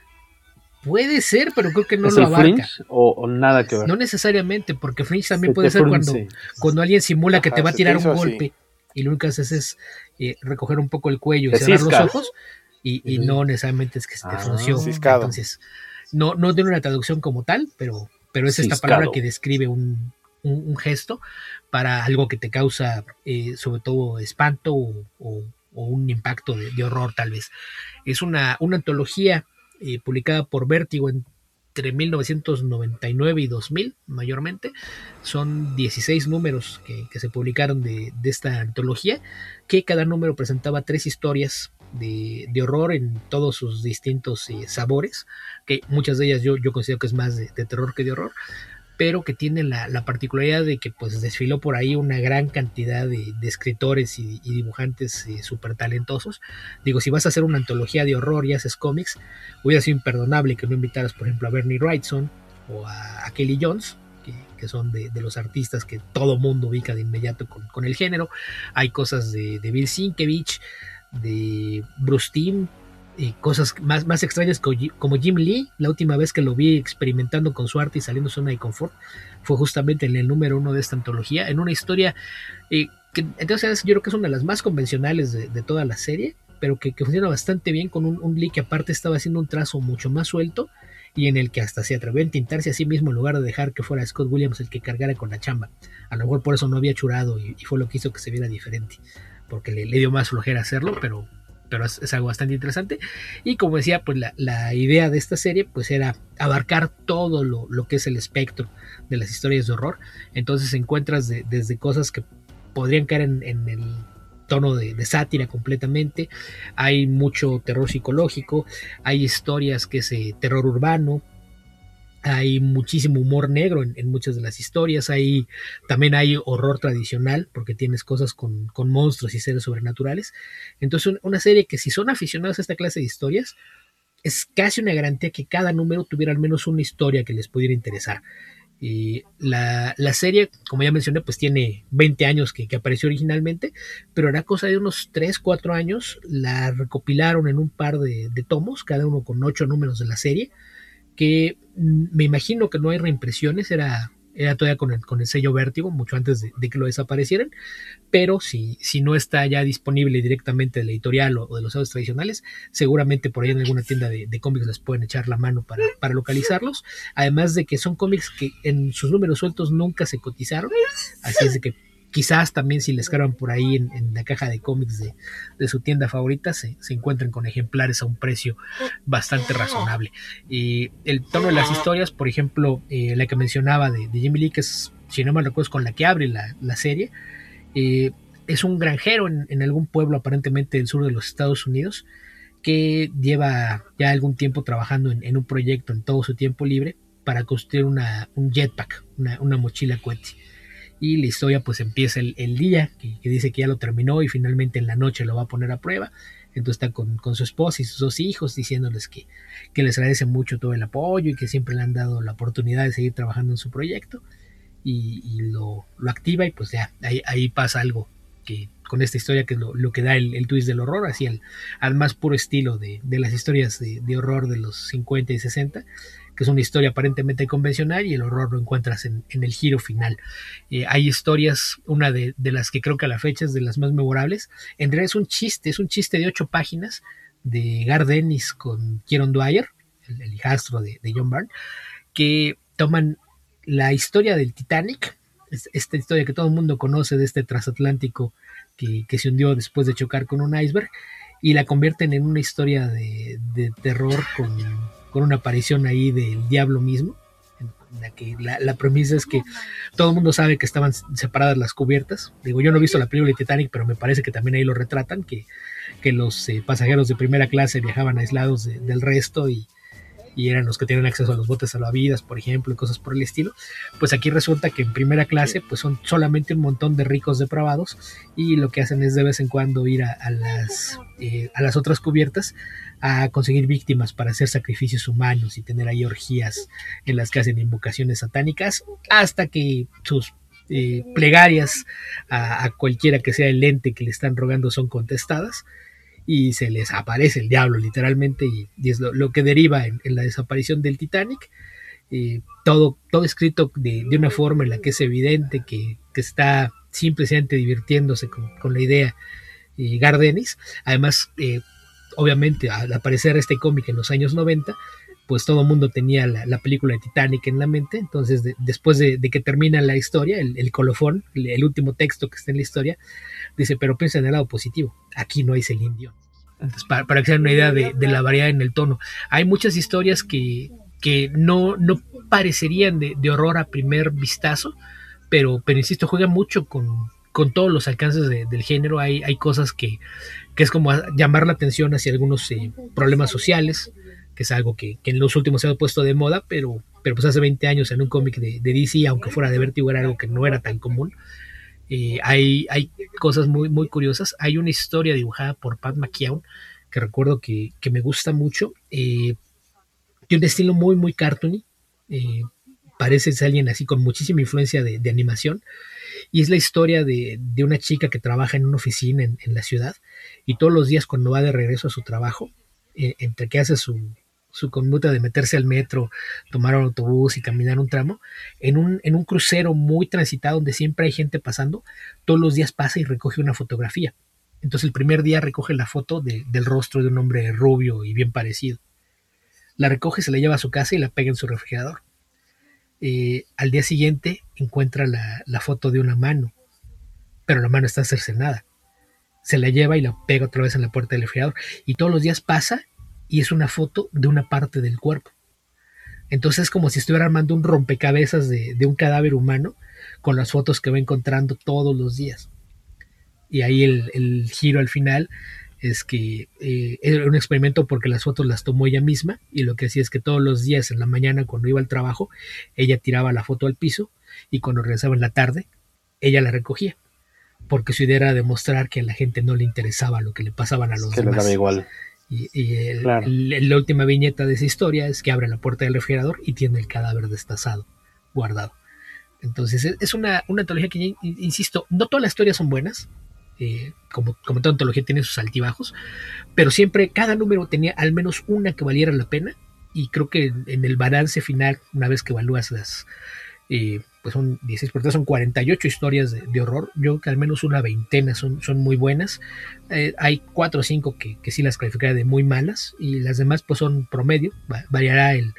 Speaker 8: Puede ser, pero creo que no lo abarca.
Speaker 5: O, nada que ver?
Speaker 8: No necesariamente, porque fringe también puede ser cuando, cuando alguien simula que te va a tirar un golpe y lo único que haces es eh, recoger un poco el cuello y cerrar los ojos y, no necesariamente es que se te ah, frunció. Entonces, no, no tiene una traducción como tal, pero, pero es esta palabra que describe un, gesto para algo que te causa eh, sobre todo espanto o, un impacto de, horror tal vez. Es una, una antología eh, publicada por Vértigo entre 1999 y 2000 mayormente. Son 16 números que, se publicaron de, esta antología, que cada número presentaba tres historias de, horror en todos sus distintos eh, sabores, que muchas de ellas yo, yo considero que es más de, terror que de horror, pero que tiene la, particularidad de que pues desfiló por ahí una gran cantidad de, escritores y, dibujantes eh, súper talentosos. Digo, si vas a hacer una antología de horror y haces cómics, hubiera sido imperdonable que no invitaras, por ejemplo, a Bernie Wrightson o a, Kelly Jones, que, son de, los artistas que todo mundo ubica de inmediato con, el género. Hay cosas de, de Bill Sienkiewicz, de Bruce Timm, cosas más, más extrañas como Jim Lee, la última vez que lo vi experimentando con su arte y saliendo de zona de confort, fue justamente en el número uno de esta antología, en una historia eh, que entonces yo creo que es una de las más convencionales de, toda la serie, pero que, funciona bastante bien con un, Lee que aparte estaba haciendo un trazo mucho más suelto y en el que hasta se atrevió a tintarse a sí mismo en lugar de dejar que fuera Scott Williams el que cargara con la chamba. A lo mejor por eso no había churado y, fue lo que hizo que se viera diferente, porque le, le dio más flojera hacerlo, pero pero es, algo bastante interesante. Y como decía, pues la, idea de esta serie pues era abarcar todo lo, que es el espectro de las historias de horror. Entonces encuentras desde cosas que podrían caer en, el tono de, sátira completamente. Hay mucho terror psicológico, hay historias que es eh, terror urbano, hay muchísimo humor negro en, muchas de las historias, hay, también hay horror tradicional, porque tienes cosas con, monstruos y seres sobrenaturales. Entonces, una serie que si son aficionados a esta clase de historias, es casi una garantía que cada número tuviera al menos una historia que les pudiera interesar. Y la, serie, como ya mencioné, pues tiene 20 años que, apareció originalmente, pero era cosa de unos 3, 4 años, la recopilaron en un par de, de tomos, cada uno con 8 números de la serie que mm, me imagino que no hay reimpresiones, era, era todavía con el, con el sello Vértigo, mucho antes de, que lo desaparecieran, pero si, si no está ya disponible directamente de la editorial o, de los sellos tradicionales, seguramente por ahí en alguna tienda de, de, cómics les pueden echar la mano para, para localizarlos, además de que son cómics que en sus números sueltos nunca se cotizaron, así es de que Quizás también si les cargan por ahí en, la caja de cómics de, su tienda favorita se, se, encuentren con ejemplares a un precio bastante razonable. Y el tono de las historias, por ejemplo, eh, la que mencionaba de, Jimmy Lee, que es, si no me recuerdo, con la que abre la, serie, eh, es un granjero en, algún pueblo aparentemente del sur de los Estados Unidos que lleva ya algún tiempo trabajando en, un proyecto en todo su tiempo libre para construir una, un jetpack, una, una mochila cohete y la historia pues empieza el, día, que, dice que ya lo terminó y finalmente en la noche lo va a poner a prueba. Entonces está con, su esposa y sus dos hijos diciéndoles que, que, les agradece mucho todo el apoyo y que siempre le han dado la oportunidad de seguir trabajando en su proyecto. Y, lo, activa y pues ya ahí, pasa algo que con esta historia que es lo, que da el, twist del horror, así al más puro estilo de, las historias de, de horror de los 50 y 60 que es una historia aparentemente convencional y el horror lo encuentras en, el giro final. Eh, hay historias, una de, las que creo que a la fecha es de las más memorables, en realidad es un chiste, es un chiste de ocho páginas de Gar Dennis con Kieron Dwyer, el, hijastro de, John Byrne, que toman la historia del Titanic, esta historia que todo el mundo conoce de este transatlántico que, se hundió después de chocar con un iceberg, y la convierten en una historia de terror con con una aparición ahí del diablo mismo. la que la, premisa es que todo el mundo sabe que estaban separadas las cubiertas. Digo, yo no he visto la película de Titanic, pero me parece que también ahí lo retratan, que, que los eh, pasajeros de primera clase viajaban aislados del resto y, y eran los que tienen acceso a los botes salvavidas, por ejemplo, y cosas por el estilo, pues aquí resulta que en primera clase pues son solamente un montón de ricos depravados y lo que hacen es de vez en cuando ir a, las, eh, a las otras cubiertas a conseguir víctimas para hacer sacrificios humanos y tener ahí orgías en las que hacen invocaciones satánicas hasta que sus eh, plegarias a, cualquiera que sea el ente que le están rogando son contestadas y se les aparece el diablo literalmente y, es lo, que deriva en, la desaparición del Titanic. Todo, todo escrito de, una forma en la que es evidente que, está simplemente divirtiéndose con, la idea eh, Gardenis. Además, eh, obviamente, al aparecer este cómic en los años 90, pues todo el mundo tenía la, película de Titanic en la mente. Entonces, después de, que termina la historia, el, colofón, el, último texto que está en la historia, dice, pero piensa en el lado positivo, aquí no hay Celine Dion. Entonces, para, que se den una idea de, la variedad en el tono. Hay muchas historias que, que no, no parecerían de, horror a primer vistazo, pero, pero insisto, juega mucho con, con todos los alcances del género. Hay, hay cosas que, que, es como llamar la atención hacia algunos eh, problemas sociales, que es algo que, en los últimos se ha puesto de moda, pero, pero pues hace 20 años en un cómic de, de, DC, aunque fuera de Vertigo, era algo que no era tan común. Eh, hay, hay cosas muy, muy curiosas. Hay una historia dibujada por Pat McKeown que recuerdo que, me gusta mucho. Eh, tiene un estilo muy, muy cartoony. Eh, parece ser alguien así con muchísima influencia de, animación. Y es la historia de, una chica que trabaja en una oficina en, la ciudad y todos los días cuando va de regreso a su trabajo, entre que hace su, su conducta de meterse al metro, tomar un autobús y caminar un tramo, en un, en un crucero muy transitado donde siempre hay gente pasando, todos los días pasa y recoge una fotografía. Entonces el primer día recoge la foto del rostro de un hombre rubio y bien parecido. La recoge, se la lleva a su casa y la pega en su refrigerador. Eh, al día siguiente encuentra la, la, foto de una mano, pero la mano está cercenada. Se la lleva y la pega otra vez en la puerta del refrigerador. Y todos los días pasa y es una foto de una parte del cuerpo. Entonces es como si estuviera armando un rompecabezas de, un cadáver humano con las fotos que va encontrando todos los días. Y ahí el, giro al final es que eh, era un experimento porque las fotos las tomó ella misma y lo que hacía es que todos los días en la mañana cuando iba al trabajo ella tiraba la foto al piso y cuando regresaba en la tarde ella la recogía porque su idea era demostrar que a la gente no le interesaba lo que le pasaban a los que demás.
Speaker 6: igual.
Speaker 8: Y, la última viñeta de esa historia es que abre la puerta del refrigerador y tiene el cadáver destazado, guardado. Entonces es una, una antología que, insisto, no todas las historias son buenas, eh, como, como toda antología tiene sus altibajos, pero siempre cada número tenía al menos una que valiera la pena y creo que en el balance final, una vez que evalúas las, eh, pues son 16 por son 48 historias de, horror. Yo creo que al menos una veintena son, son muy buenas. Eh, hay 4 o 5 que, que, sí las calificaría de muy malas y las demás pues son promedio. variará el,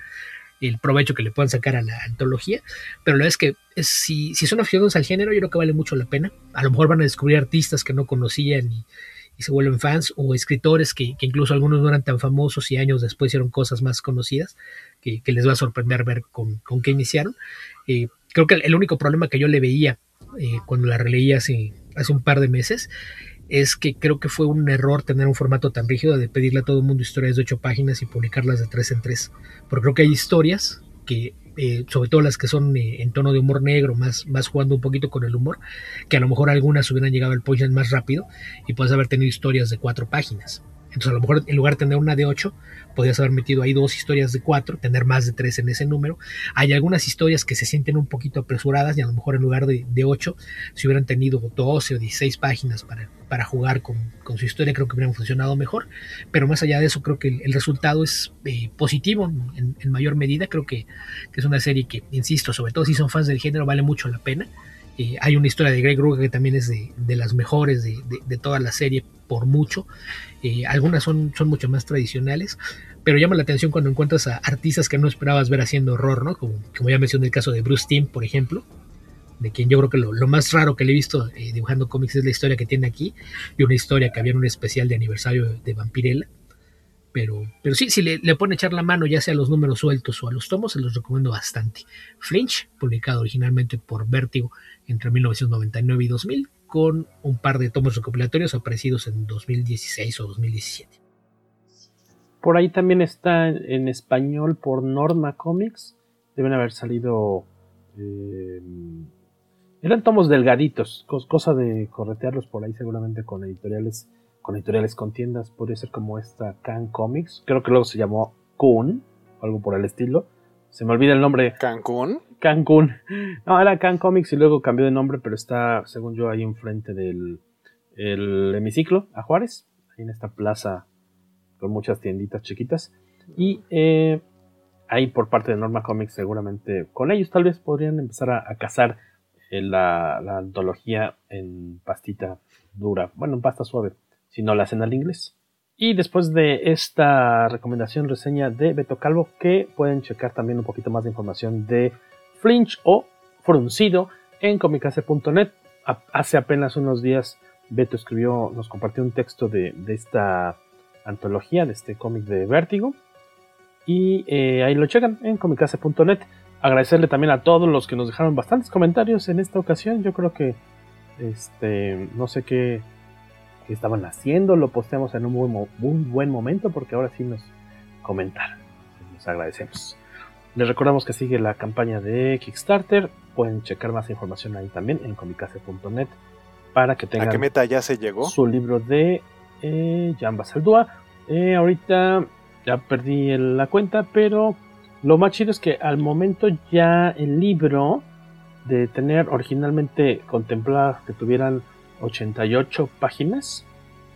Speaker 8: el, provecho que le puedan sacar a la antología. Pero la verdad es que si, si son aficionados al género, yo creo que vale mucho la pena. A lo mejor van a descubrir artistas que no conocían y, se vuelven fans o escritores que, que, incluso algunos no eran tan famosos y años después hicieron cosas más conocidas que, que les va a sorprender ver con, con qué iniciaron. Eh, creo que el, único problema que yo le veía eh, cuando la releí hace, hace un par de meses es que creo que fue un error tener un formato tan rígido de pedirle a todo el mundo historias de ocho páginas y publicarlas de tres en tres. Porque creo que hay historias que, eh, sobre todo las que son en tono de humor negro, más, más jugando un poquito con el humor, que a lo mejor algunas hubieran llegado al punchline más rápido y puedes haber tenido historias de cuatro páginas. Entonces a lo mejor en lugar de tener una de 8, podrías haber metido ahí dos historias de 4, tener más de 3 en ese número. Hay algunas historias que se sienten un poquito apresuradas y a lo mejor en lugar de, de 8, si hubieran tenido 12 o 16 páginas para, para jugar con, con, su historia, creo que hubieran funcionado mejor. Pero más allá de eso, creo que el, resultado es eh, positivo en, en, mayor medida. Creo que, que, es una serie que, insisto, sobre todo si son fans del género, vale mucho la pena. Eh, hay una historia de Greg Ruger que también es de, de las mejores de, de, toda la serie por mucho. Eh, algunas son, son mucho más tradicionales, pero llama la atención cuando encuentras a artistas que no esperabas ver haciendo horror, ¿no? Como, como ya mencioné el caso de Bruce Timm, por ejemplo, de quien yo creo que lo, lo más raro que le he visto eh, dibujando cómics es la historia que tiene aquí, y una historia que había en un especial de aniversario de Vampirella. Pero, pero sí, si le, le pone echar la mano ya sea a los números sueltos o a los tomos, se los recomiendo bastante. Flinch, publicado originalmente por Vértigo entre 1999 y 2000, con un par de tomos recopilatorios aparecidos en 2016 o 2017.
Speaker 5: Por ahí también está en, español por Norma Comics. Deben haber salido. Eh, eran tomos delgaditos, cosa de corretearlos por ahí seguramente con editoriales, con editoriales con tiendas. Podría ser como esta Can Comics. Creo que luego se llamó Kun, algo por el estilo. Se me olvida el nombre.
Speaker 6: ¿Cancún?
Speaker 5: Cancún. No, era Can Comics y luego cambió de nombre, pero está, según yo, ahí enfrente del el hemiciclo a Juárez, ahí en esta plaza con muchas tienditas chiquitas. Y eh, ahí por parte de Norma Comics, seguramente con ellos tal vez podrían empezar a, cazar eh, la, la, antología en pastita dura, bueno, en pasta suave, si no la hacen al inglés. Y después de esta recomendación, reseña de Beto Calvo, que pueden checar también un poquito más de información de Flinch o Fruncido en comicase.net. Hace apenas unos días Beto escribió, nos compartió un texto de, esta antología, de este cómic de Vértigo. Y eh, ahí lo checan en comicase.net. Agradecerle también a todos los que nos dejaron bastantes comentarios en esta ocasión. Yo creo que este no sé qué, estaban haciendo. Lo posteamos en un muy, buen momento porque ahora sí nos comentaron. Les agradecemos. Les recordamos que sigue la campaña de Kickstarter. Pueden checar más información ahí también en comicase.net para que tengan.
Speaker 6: ¿A qué meta ya se llegó?
Speaker 5: Su libro de eh, Jan Basaldúa. Eh, ahorita ya perdí la cuenta, pero lo más chido es que al momento ya el libro de tener originalmente contemplado que tuvieran 88 páginas,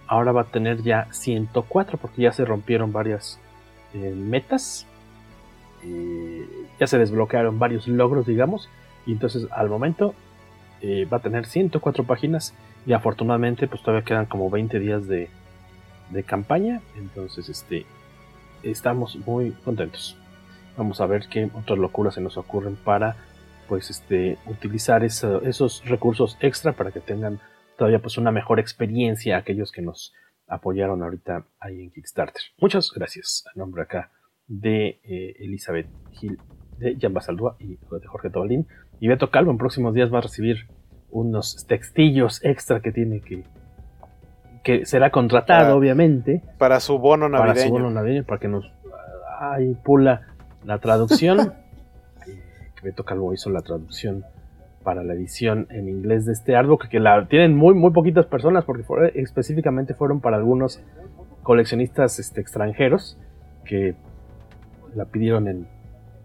Speaker 5: ahora va a tener ya 104 porque ya se rompieron varias eh, metas, ya se desbloquearon varios logros, digamos, y entonces al momento eh, va a tener 104 páginas. Y afortunadamente pues todavía quedan como 20 días de, campaña, entonces este estamos muy contentos. Vamos a ver qué otras locuras se nos ocurren para pues este utilizar esos recursos extra para que tengan todavía pues una mejor experiencia aquellos que nos apoyaron ahorita ahí en Kickstarter. Muchas gracias a nombre acá de eh, Elizabeth Gil, de Jan Basaldúa y de Jorge Tobalín. Y Beto Calvo en próximos días va a recibir unos textillos extra que tiene que que será contratado obviamente
Speaker 6: para su bono navideño
Speaker 5: para su bono navideño para que nos ahí pula la traducción eh, Beto Calvo hizo la traducción para la edición en inglés de este árbol que la tienen muy muy poquitas personas porque específicamente fueron para algunos coleccionistas este, extranjeros que la pidieron en,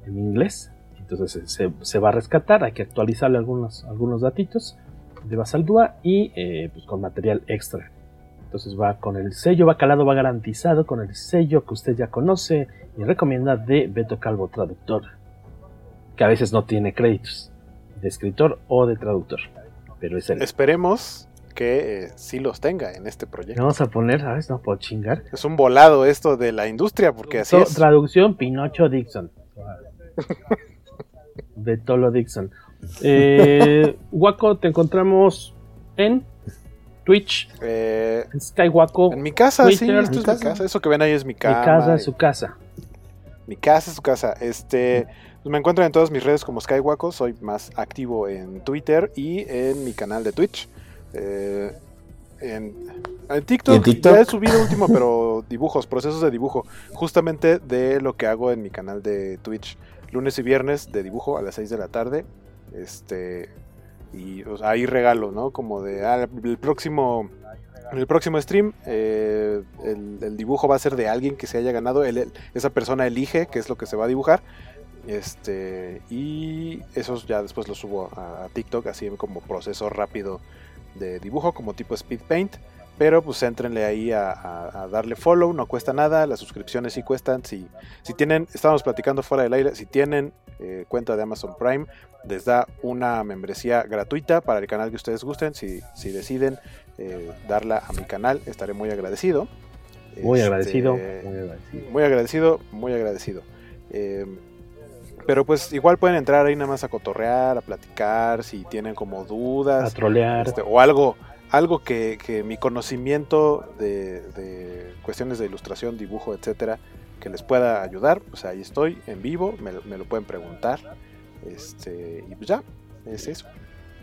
Speaker 5: en inglés entonces se, va a rescatar, hay que actualizarle algunos, algunos datitos de Basaldúa y eh, pues con material extra. Entonces va con el sello, va calado, va garantizado con el sello que usted ya conoce y recomienda de Beto Calvo Traductor, que a veces no tiene créditos de escritor o de traductor, pero es el...
Speaker 6: Esperemos que eh, sí los tenga en este proyecto.
Speaker 5: Vamos a poner, ¿sabes? No puedo chingar.
Speaker 6: Es un volado esto de la industria, porque así es.
Speaker 5: Traducción Pinocho Dixon. de Tolo Dixon. Eh, Waco, te encontramos en Twitch,
Speaker 6: eh,
Speaker 5: en Skywaco.
Speaker 6: En mi casa, sí, esto es mi casa. Eso que ven ahí es mi casa.
Speaker 5: Mi casa es su casa.
Speaker 6: Mi casa es su casa. Este, me encuentran en todas mis redes como Skywaco. Soy más activo en Twitter y en mi canal de Twitch. Eh, en, TikTok, TikTok, ya he subido último, pero dibujos, procesos de dibujo, justamente de lo que hago en mi canal de Twitch lunes y viernes de dibujo a las 6 de la tarde. Este. Y ahí regalo, ¿no? Como de. Ah, el próximo. En el próximo stream, eh, el, dibujo va a ser de alguien que se haya ganado. esa persona elige qué es lo que se va a dibujar. Este. Y esos ya después lo subo a, a TikTok, así como proceso rápido de dibujo, como tipo speed paint. Pero pues entrenle ahí a, darle follow, no cuesta nada, las suscripciones sí cuestan. Si, si tienen, estábamos platicando fuera del aire, si tienen eh, cuenta de Amazon Prime, les da una membresía gratuita para el canal que ustedes gusten. Si, si deciden eh, darla a mi canal, estaré muy agradecido.
Speaker 5: Muy este, agradecido, muy agradecido.
Speaker 6: Muy agradecido, muy agradecido. Em, pero pues igual pueden entrar ahí nada más a cotorrear, a platicar, si tienen como dudas.
Speaker 5: A trolear.
Speaker 6: Este, o algo algo que, que mi conocimiento de, cuestiones de ilustración, dibujo, etcétera, que les pueda ayudar, pues ahí estoy en vivo, me, lo pueden preguntar. Este, y pues ya, es eso.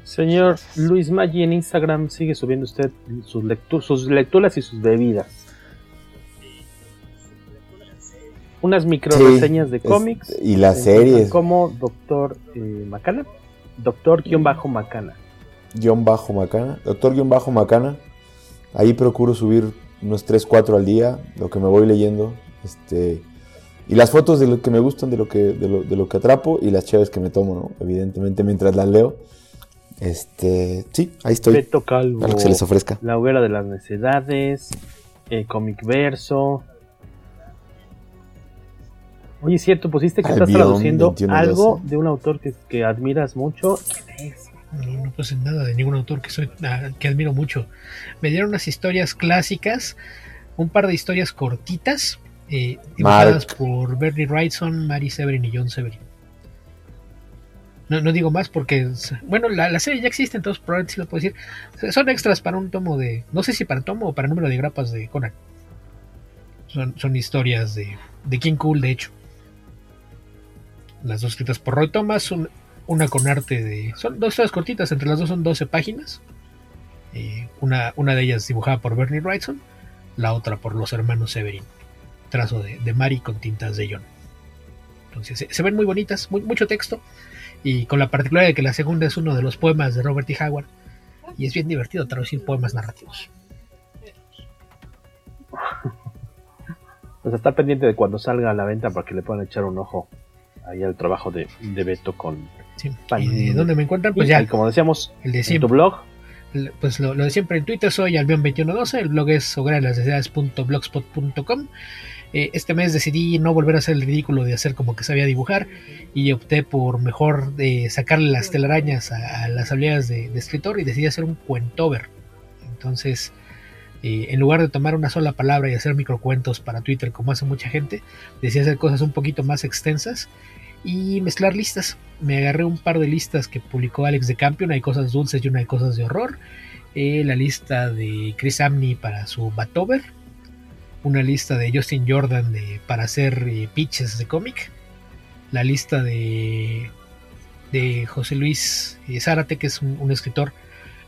Speaker 5: Señor Luis Maggi en Instagram sigue subiendo usted sus, sus lecturas y sus bebidas. Unas micro reseñas de cómics.
Speaker 7: y las series.
Speaker 5: Como Doctor eh, Macana. Doctor-Macana.
Speaker 7: Guión bajo Macana. Doctor-Bajo Macana. Ahí procuro subir unos 3, 4 al día, lo que me voy leyendo. Este, y las fotos de lo que me gustan, de lo que, de lo, de lo que atrapo y las chaves que me tomo, ¿no? Evidentemente mientras las leo. Este, sí, ahí estoy.
Speaker 5: Beto Calvo.
Speaker 7: Para que se les ofrezca.
Speaker 5: La hoguera de las necedades. Eh, Comic Verso. Oye, es cierto, pusiste que estás traduciendo algo de un autor que, que admiras mucho. ¿Quién es?
Speaker 8: No, no puse nada de ningún autor que soy ah, que admiro mucho. Me dieron unas historias clásicas, un par de historias cortitas, eh, dibujadas por Bernie Wrightson, Mary Severin y John Severin. No, no digo más porque, bueno, la, serie ya existe, entonces probablemente sí lo puedo decir. Son extras para un tomo de, no sé si para tomo o para número de grapas de Conan. Son, son historias de, de King Cool, de hecho. Las dos escritas por Roy Thomas, una con arte de... Son dos historias cortitas, entre las dos son 12 páginas. Eh, una, una de ellas dibujada por Bernie Wrightson, la otra por los hermanos Severin. Trazo de, de Mari con tintas de John. Entonces se, ven muy bonitas, mucho texto. Y con la particularidad de que la segunda es uno de los poemas de Robert E. Howard. Y es bien divertido traducir poemas narrativos.
Speaker 5: Pues está pendiente de cuando salga a la venta para que le puedan echar un ojo ahí al trabajo de, de Beto con
Speaker 8: sí. ¿Y de dónde me encuentran? Pues ya.
Speaker 5: como decíamos,
Speaker 8: el de
Speaker 5: en tu blog.
Speaker 8: Pues lo, de siempre en Twitter soy albion2112, el blog es hogueralasdeseadas.blogspot.com. Eh, este mes decidí no volver a hacer el ridículo de hacer como que sabía dibujar y opté por mejor de sacarle las telarañas a, las habilidades de, escritor y decidí hacer un cuentover. Entonces, eh, en lugar de tomar una sola palabra y hacer microcuentos para Twitter como hace mucha gente, decidí hacer cosas un poquito más extensas y mezclar listas. Me agarré un par de listas que publicó Alex de Campion, hay cosas dulces y una de cosas de horror. Eh, la lista de Chris Amney para su Batover. Una lista de Justin Jordan para hacer eh, pitches de cómic. La lista de, de José Luis Zárate, que es un, escritor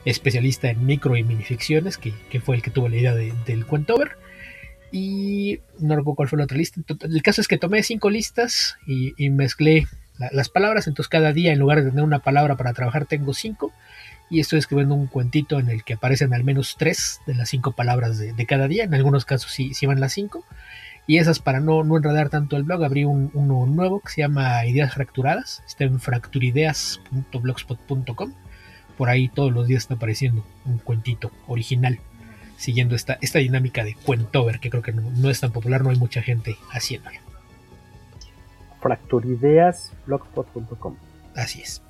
Speaker 8: especialista en micro y minificciones, que, que fue el que tuvo la idea del Cuentover y no recuerdo cuál fue la otra lista. El caso es que tomé cinco listas y, mezclé las palabras, entonces cada día en lugar de tener una palabra para trabajar tengo cinco y estoy escribiendo un cuentito en el que aparecen al menos tres de las cinco palabras de, cada día, en algunos casos sí, sí, van las cinco. Y esas para no, no enredar tanto el blog, abrí un, uno nuevo que se llama Ideas Fracturadas, está en fracturideas.blogspot.com. Por ahí todos los días está apareciendo un cuentito original siguiendo esta, esta dinámica de cuentover, que creo que no, es tan popular, no hay mucha gente haciéndolo.
Speaker 5: Fracturideasblogspot.com
Speaker 8: Así es.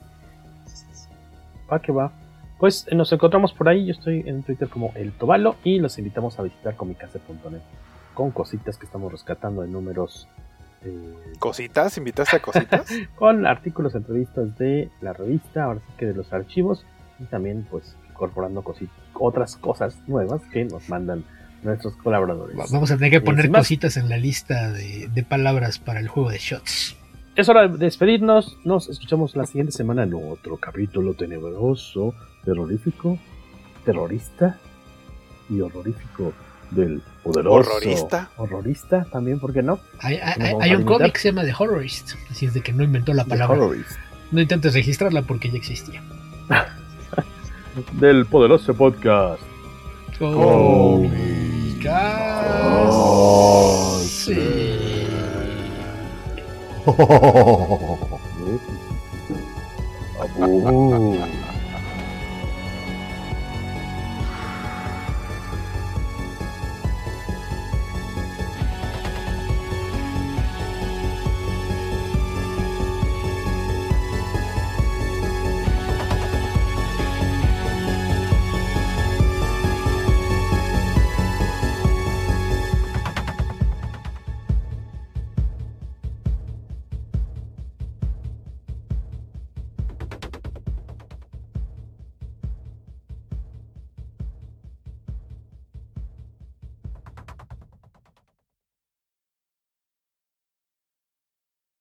Speaker 5: Va que va. Pues nos encontramos por ahí. Yo estoy en Twitter como El Tobalo y los invitamos a visitar comicase.net con cositas que estamos rescatando en números.
Speaker 6: Eh, ¿Cositas? ¿Invitaste a cositas?
Speaker 5: con artículos, entrevistas de la revista, ahora sí que de los archivos y también pues incorporando cositas, otras cosas nuevas que nos mandan nuestros colaboradores.
Speaker 8: Vamos a tener que poner cositas en la lista de, palabras para el juego de shots.
Speaker 5: Es hora de despedirnos. Nos escuchamos la siguiente semana en otro capítulo tenebroso, terrorífico, terrorista y horrorífico del poderoso.
Speaker 6: Horrorista.
Speaker 5: Horrorista también, ¿por qué no?
Speaker 8: Hay, un cómic que se llama The Horrorist, así es de que no inventó la palabra. No intentes registrarla porque ya existía.
Speaker 5: del poderoso podcast.
Speaker 8: Oh,
Speaker 5: oh,